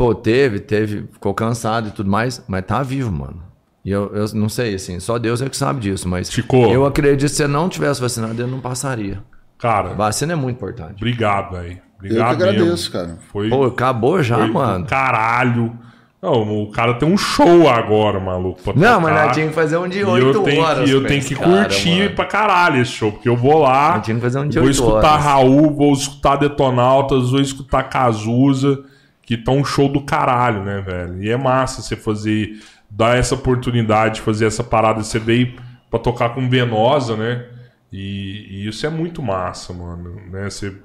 Pô, teve, teve, ficou cansado e tudo mais, mas tá vivo, mano. E eu, eu não sei, assim, só Deus é que sabe disso, mas Chico, eu acredito que se você não tivesse vacinado, ele não passaria. Cara, vacina é muito importante. Obrigado, velho. Obrigado eu que agradeço, mesmo. cara. Foi, Pô, acabou já, mano. Caralho. Não, o cara tem um show agora, maluco. não, tocar. mas nós tinha que fazer um de 8 horas. E eu tenho que cara, curtir mano. pra caralho esse show, porque eu vou lá. Nós tinha que fazer um de vou 8 escutar horas. Raul, vou escutar Detonautas, vou escutar Cazuza, que tá um show do caralho, né, velho? E é massa você fazer, dar essa oportunidade de fazer essa parada. Você veio pra tocar com Venosa, né? E, e isso é muito massa, mano. Né? Você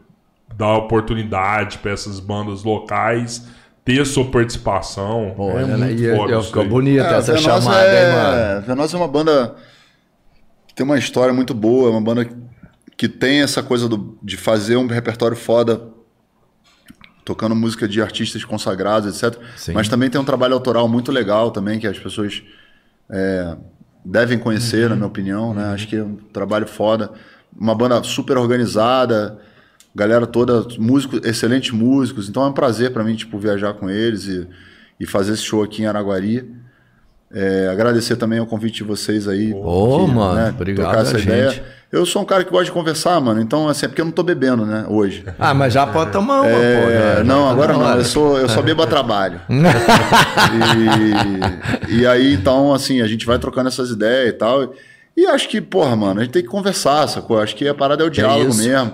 dar oportunidade para essas bandas locais ter sua participação. Pô, é, é muito e, foda. Ficou bonita é, essa chamada, é, hein, mano? Venosa é uma banda que tem uma história muito boa, é uma banda que tem essa coisa do, de fazer um repertório foda, tocando música de artistas consagrados, etc. Sim. Mas também tem um trabalho autoral muito legal também, que as pessoas é, devem conhecer, uhum. na minha opinião, né? Uhum. Acho que é um trabalho foda. Uma banda super organizada, galera toda, músicos, excelentes músicos. Então é um prazer para mim, tipo, viajar com eles e, e fazer esse show aqui em Araguari. É, agradecer também o convite de vocês aí. Ô, oh, mano, né, obrigado essa ideia. Gente. Eu sou um cara que gosta de conversar, mano. Então, assim, é porque eu não tô bebendo, né, hoje. Ah, mas já pode tomar uma, é, pô. Né? Não, agora não. Eu, sou, eu só bebo a trabalho. e, e aí, então, assim, a gente vai trocando essas ideias e tal. E acho que, porra, mano, a gente tem que conversar, sacou? Acho que a parada é o é diálogo é mesmo.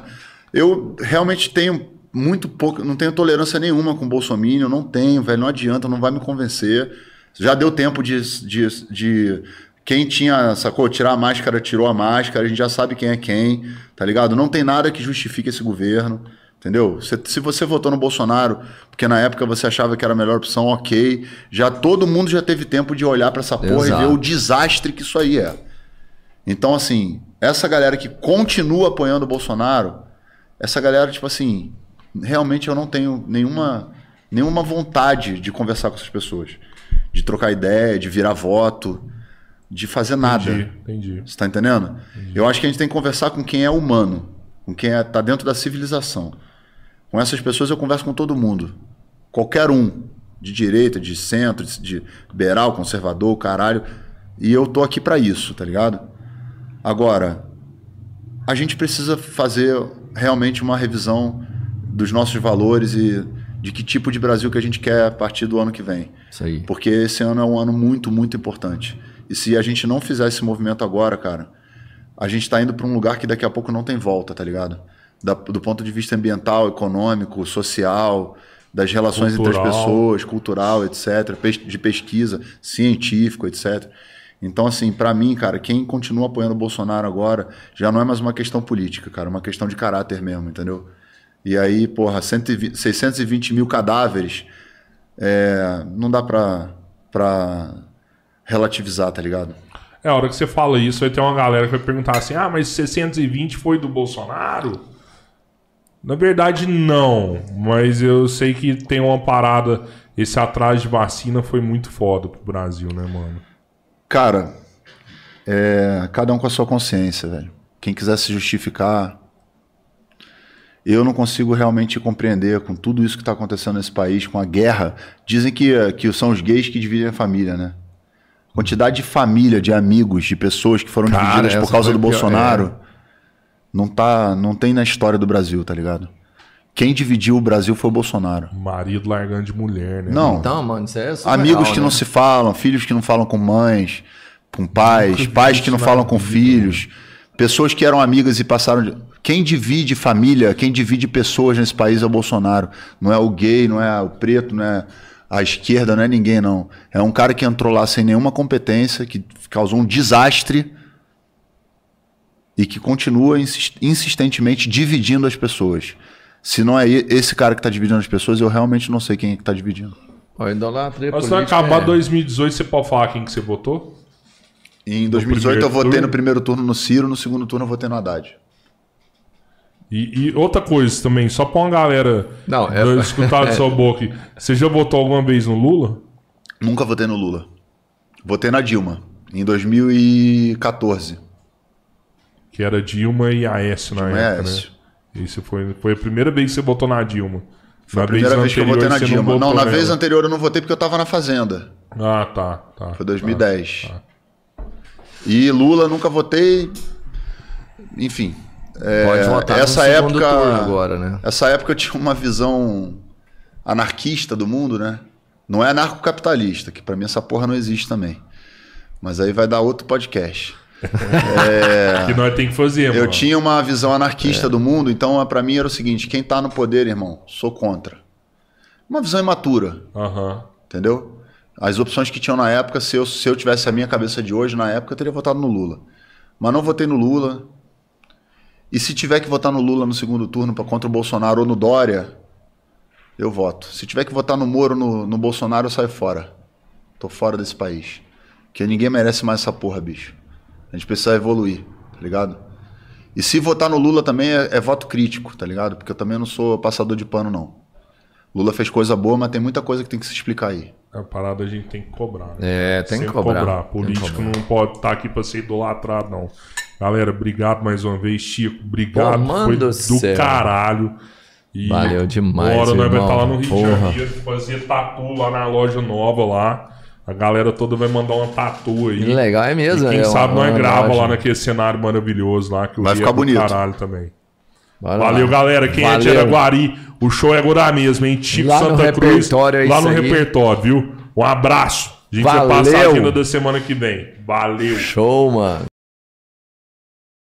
Eu realmente tenho muito pouco, não tenho tolerância nenhuma com o Bolsonaro, não tenho, velho, não adianta, não vai me convencer. Já deu tempo de, de, de quem tinha, sacou, tirar a máscara, tirou a máscara, a gente já sabe quem é quem, tá ligado? Não tem nada que justifique esse governo. Entendeu? Se, se, você votou no Bolsonaro porque na época você achava que era a melhor opção, ok. Já todo mundo já teve tempo de olhar para essa porra Exato. e ver o desastre que isso aí é. Então, assim, essa galera que continua apoiando o Bolsonaro, essa galera, tipo assim, realmente eu não tenho nenhuma, nenhuma vontade de conversar com essas pessoas. De trocar ideia, de virar voto, de fazer nada. Entendi, entendi. Você tá entendendo? Entendi. Eu acho que a gente tem que conversar com quem é humano, com quem é, tá dentro da civilização. Com essas pessoas eu converso com todo mundo. Qualquer um. De direita, de centro, de liberal, conservador, caralho. E eu tô aqui para isso, tá ligado? Agora, a gente precisa fazer realmente uma revisão dos nossos valores e de que tipo de Brasil que a gente quer a partir do ano que vem. Isso aí. Porque esse ano é um ano muito, muito importante. E se a gente não fizer esse movimento agora, cara, a gente está indo para um lugar que daqui a pouco não tem volta, tá ligado? Da, do ponto de vista ambiental, econômico, social, das relações cultural. entre as pessoas, cultural, etc., de pesquisa, científico, etc. Então, assim, para mim, cara, quem continua apoiando o Bolsonaro agora já não é mais uma questão política, cara, é uma questão de caráter mesmo, entendeu? E aí, porra, 120, 620 mil cadáveres. É, não dá pra relativizar, tá ligado? É, a hora que você fala isso, aí tem uma galera que vai perguntar assim: ah, mas 620 foi do Bolsonaro? Na verdade, não. Mas eu sei que tem uma parada. Esse atraso de vacina foi muito foda pro Brasil, né, mano? Cara, é, cada um com a sua consciência, velho. Quem quiser se justificar. Eu não consigo realmente compreender com tudo isso que está acontecendo nesse país, com a guerra. Dizem que, que são os gays que dividem a família, né? Quantidade de família, de amigos, de pessoas que foram Cara, divididas por causa do pior, Bolsonaro. É. Não, tá, não tem na história do Brasil, tá ligado? Quem dividiu o Brasil foi o Bolsonaro. Marido largando de mulher, né? Não. Então, mano, isso é Amigos que né? não se falam, filhos que não falam com mães, com pais, pais que não falam com filhos, pessoas que eram amigas e passaram de... Quem divide família, quem divide pessoas nesse país é o Bolsonaro. Não é o gay, não é o preto, não é a esquerda, não é ninguém, não. É um cara que entrou lá sem nenhuma competência, que causou um desastre e que continua insistentemente dividindo as pessoas. Se não é esse cara que está dividindo as pessoas, eu realmente não sei quem é que está dividindo. Mas se acabar é... 2018, você pode falar quem que você votou? Em 2018 eu votei turno? no primeiro turno no Ciro, no segundo turno eu votei no Haddad. E, e, outra coisa também, só pra uma galera não, é... escutar de sua boca. Você já votou alguma vez no Lula? Nunca votei no Lula. Votei na Dilma, em 2014. Que era Dilma e Aécio na Dilma época, né? Isso foi, foi a primeira vez que você votou na Dilma. Foi na a primeira vez, que eu votei na Dilma. Não, não na nela. vez anterior eu não votei porque eu tava na Fazenda. Ah, tá. tá foi 2010. Tá, tá. E Lula nunca votei. Enfim, é, Pode votar essa no época agora, né? Essa época eu tinha uma visão anarquista do mundo, né? Não é anarcocapitalista, que para mim essa porra não existe também. Mas aí vai dar outro podcast. é... que nós tem que fazer, Eu mano. tinha uma visão anarquista é. do mundo, então para mim era o seguinte: quem tá no poder, irmão, sou contra. Uma visão imatura. Uhum. Entendeu? As opções que tinham na época, se eu, se eu tivesse a minha cabeça de hoje, na época, eu teria votado no Lula. Mas não votei no Lula, e se tiver que votar no Lula no segundo turno para contra o Bolsonaro ou no Dória, eu voto. Se tiver que votar no Moro no, no Bolsonaro, eu saio fora. Tô fora desse país. Porque ninguém merece mais essa porra, bicho. A gente precisa evoluir, tá ligado? E se votar no Lula também é, é voto crítico, tá ligado? Porque eu também não sou passador de pano, não. Lula fez coisa boa, mas tem muita coisa que tem que se explicar aí. A parada a gente tem que cobrar. Né? É, tem que cobrar. cobrar. Político cobrar. não pode estar tá aqui para ser idolatrado, não. Galera, obrigado mais uma vez, Chico. Obrigado. Pô, Foi do céu. caralho. E Valeu demais. Agora nós vamos estar lá no Rio Porra. de Janeiro, fazer tatu lá na loja nova lá. A galera toda vai mandar uma tatu aí. Que legal, é mesmo. E quem é sabe nós grava loja. lá naquele cenário maravilhoso lá, que o vai ficar é bonito. caralho também. Bora Valeu, lá. galera. Quem Valeu. é de Araguari, o show é agora mesmo, hein? Chico lá Santa Cruz. É lá no aí. repertório, viu? Um abraço. A gente Valeu. vai passar a agenda da semana que vem. Valeu. Show, mano.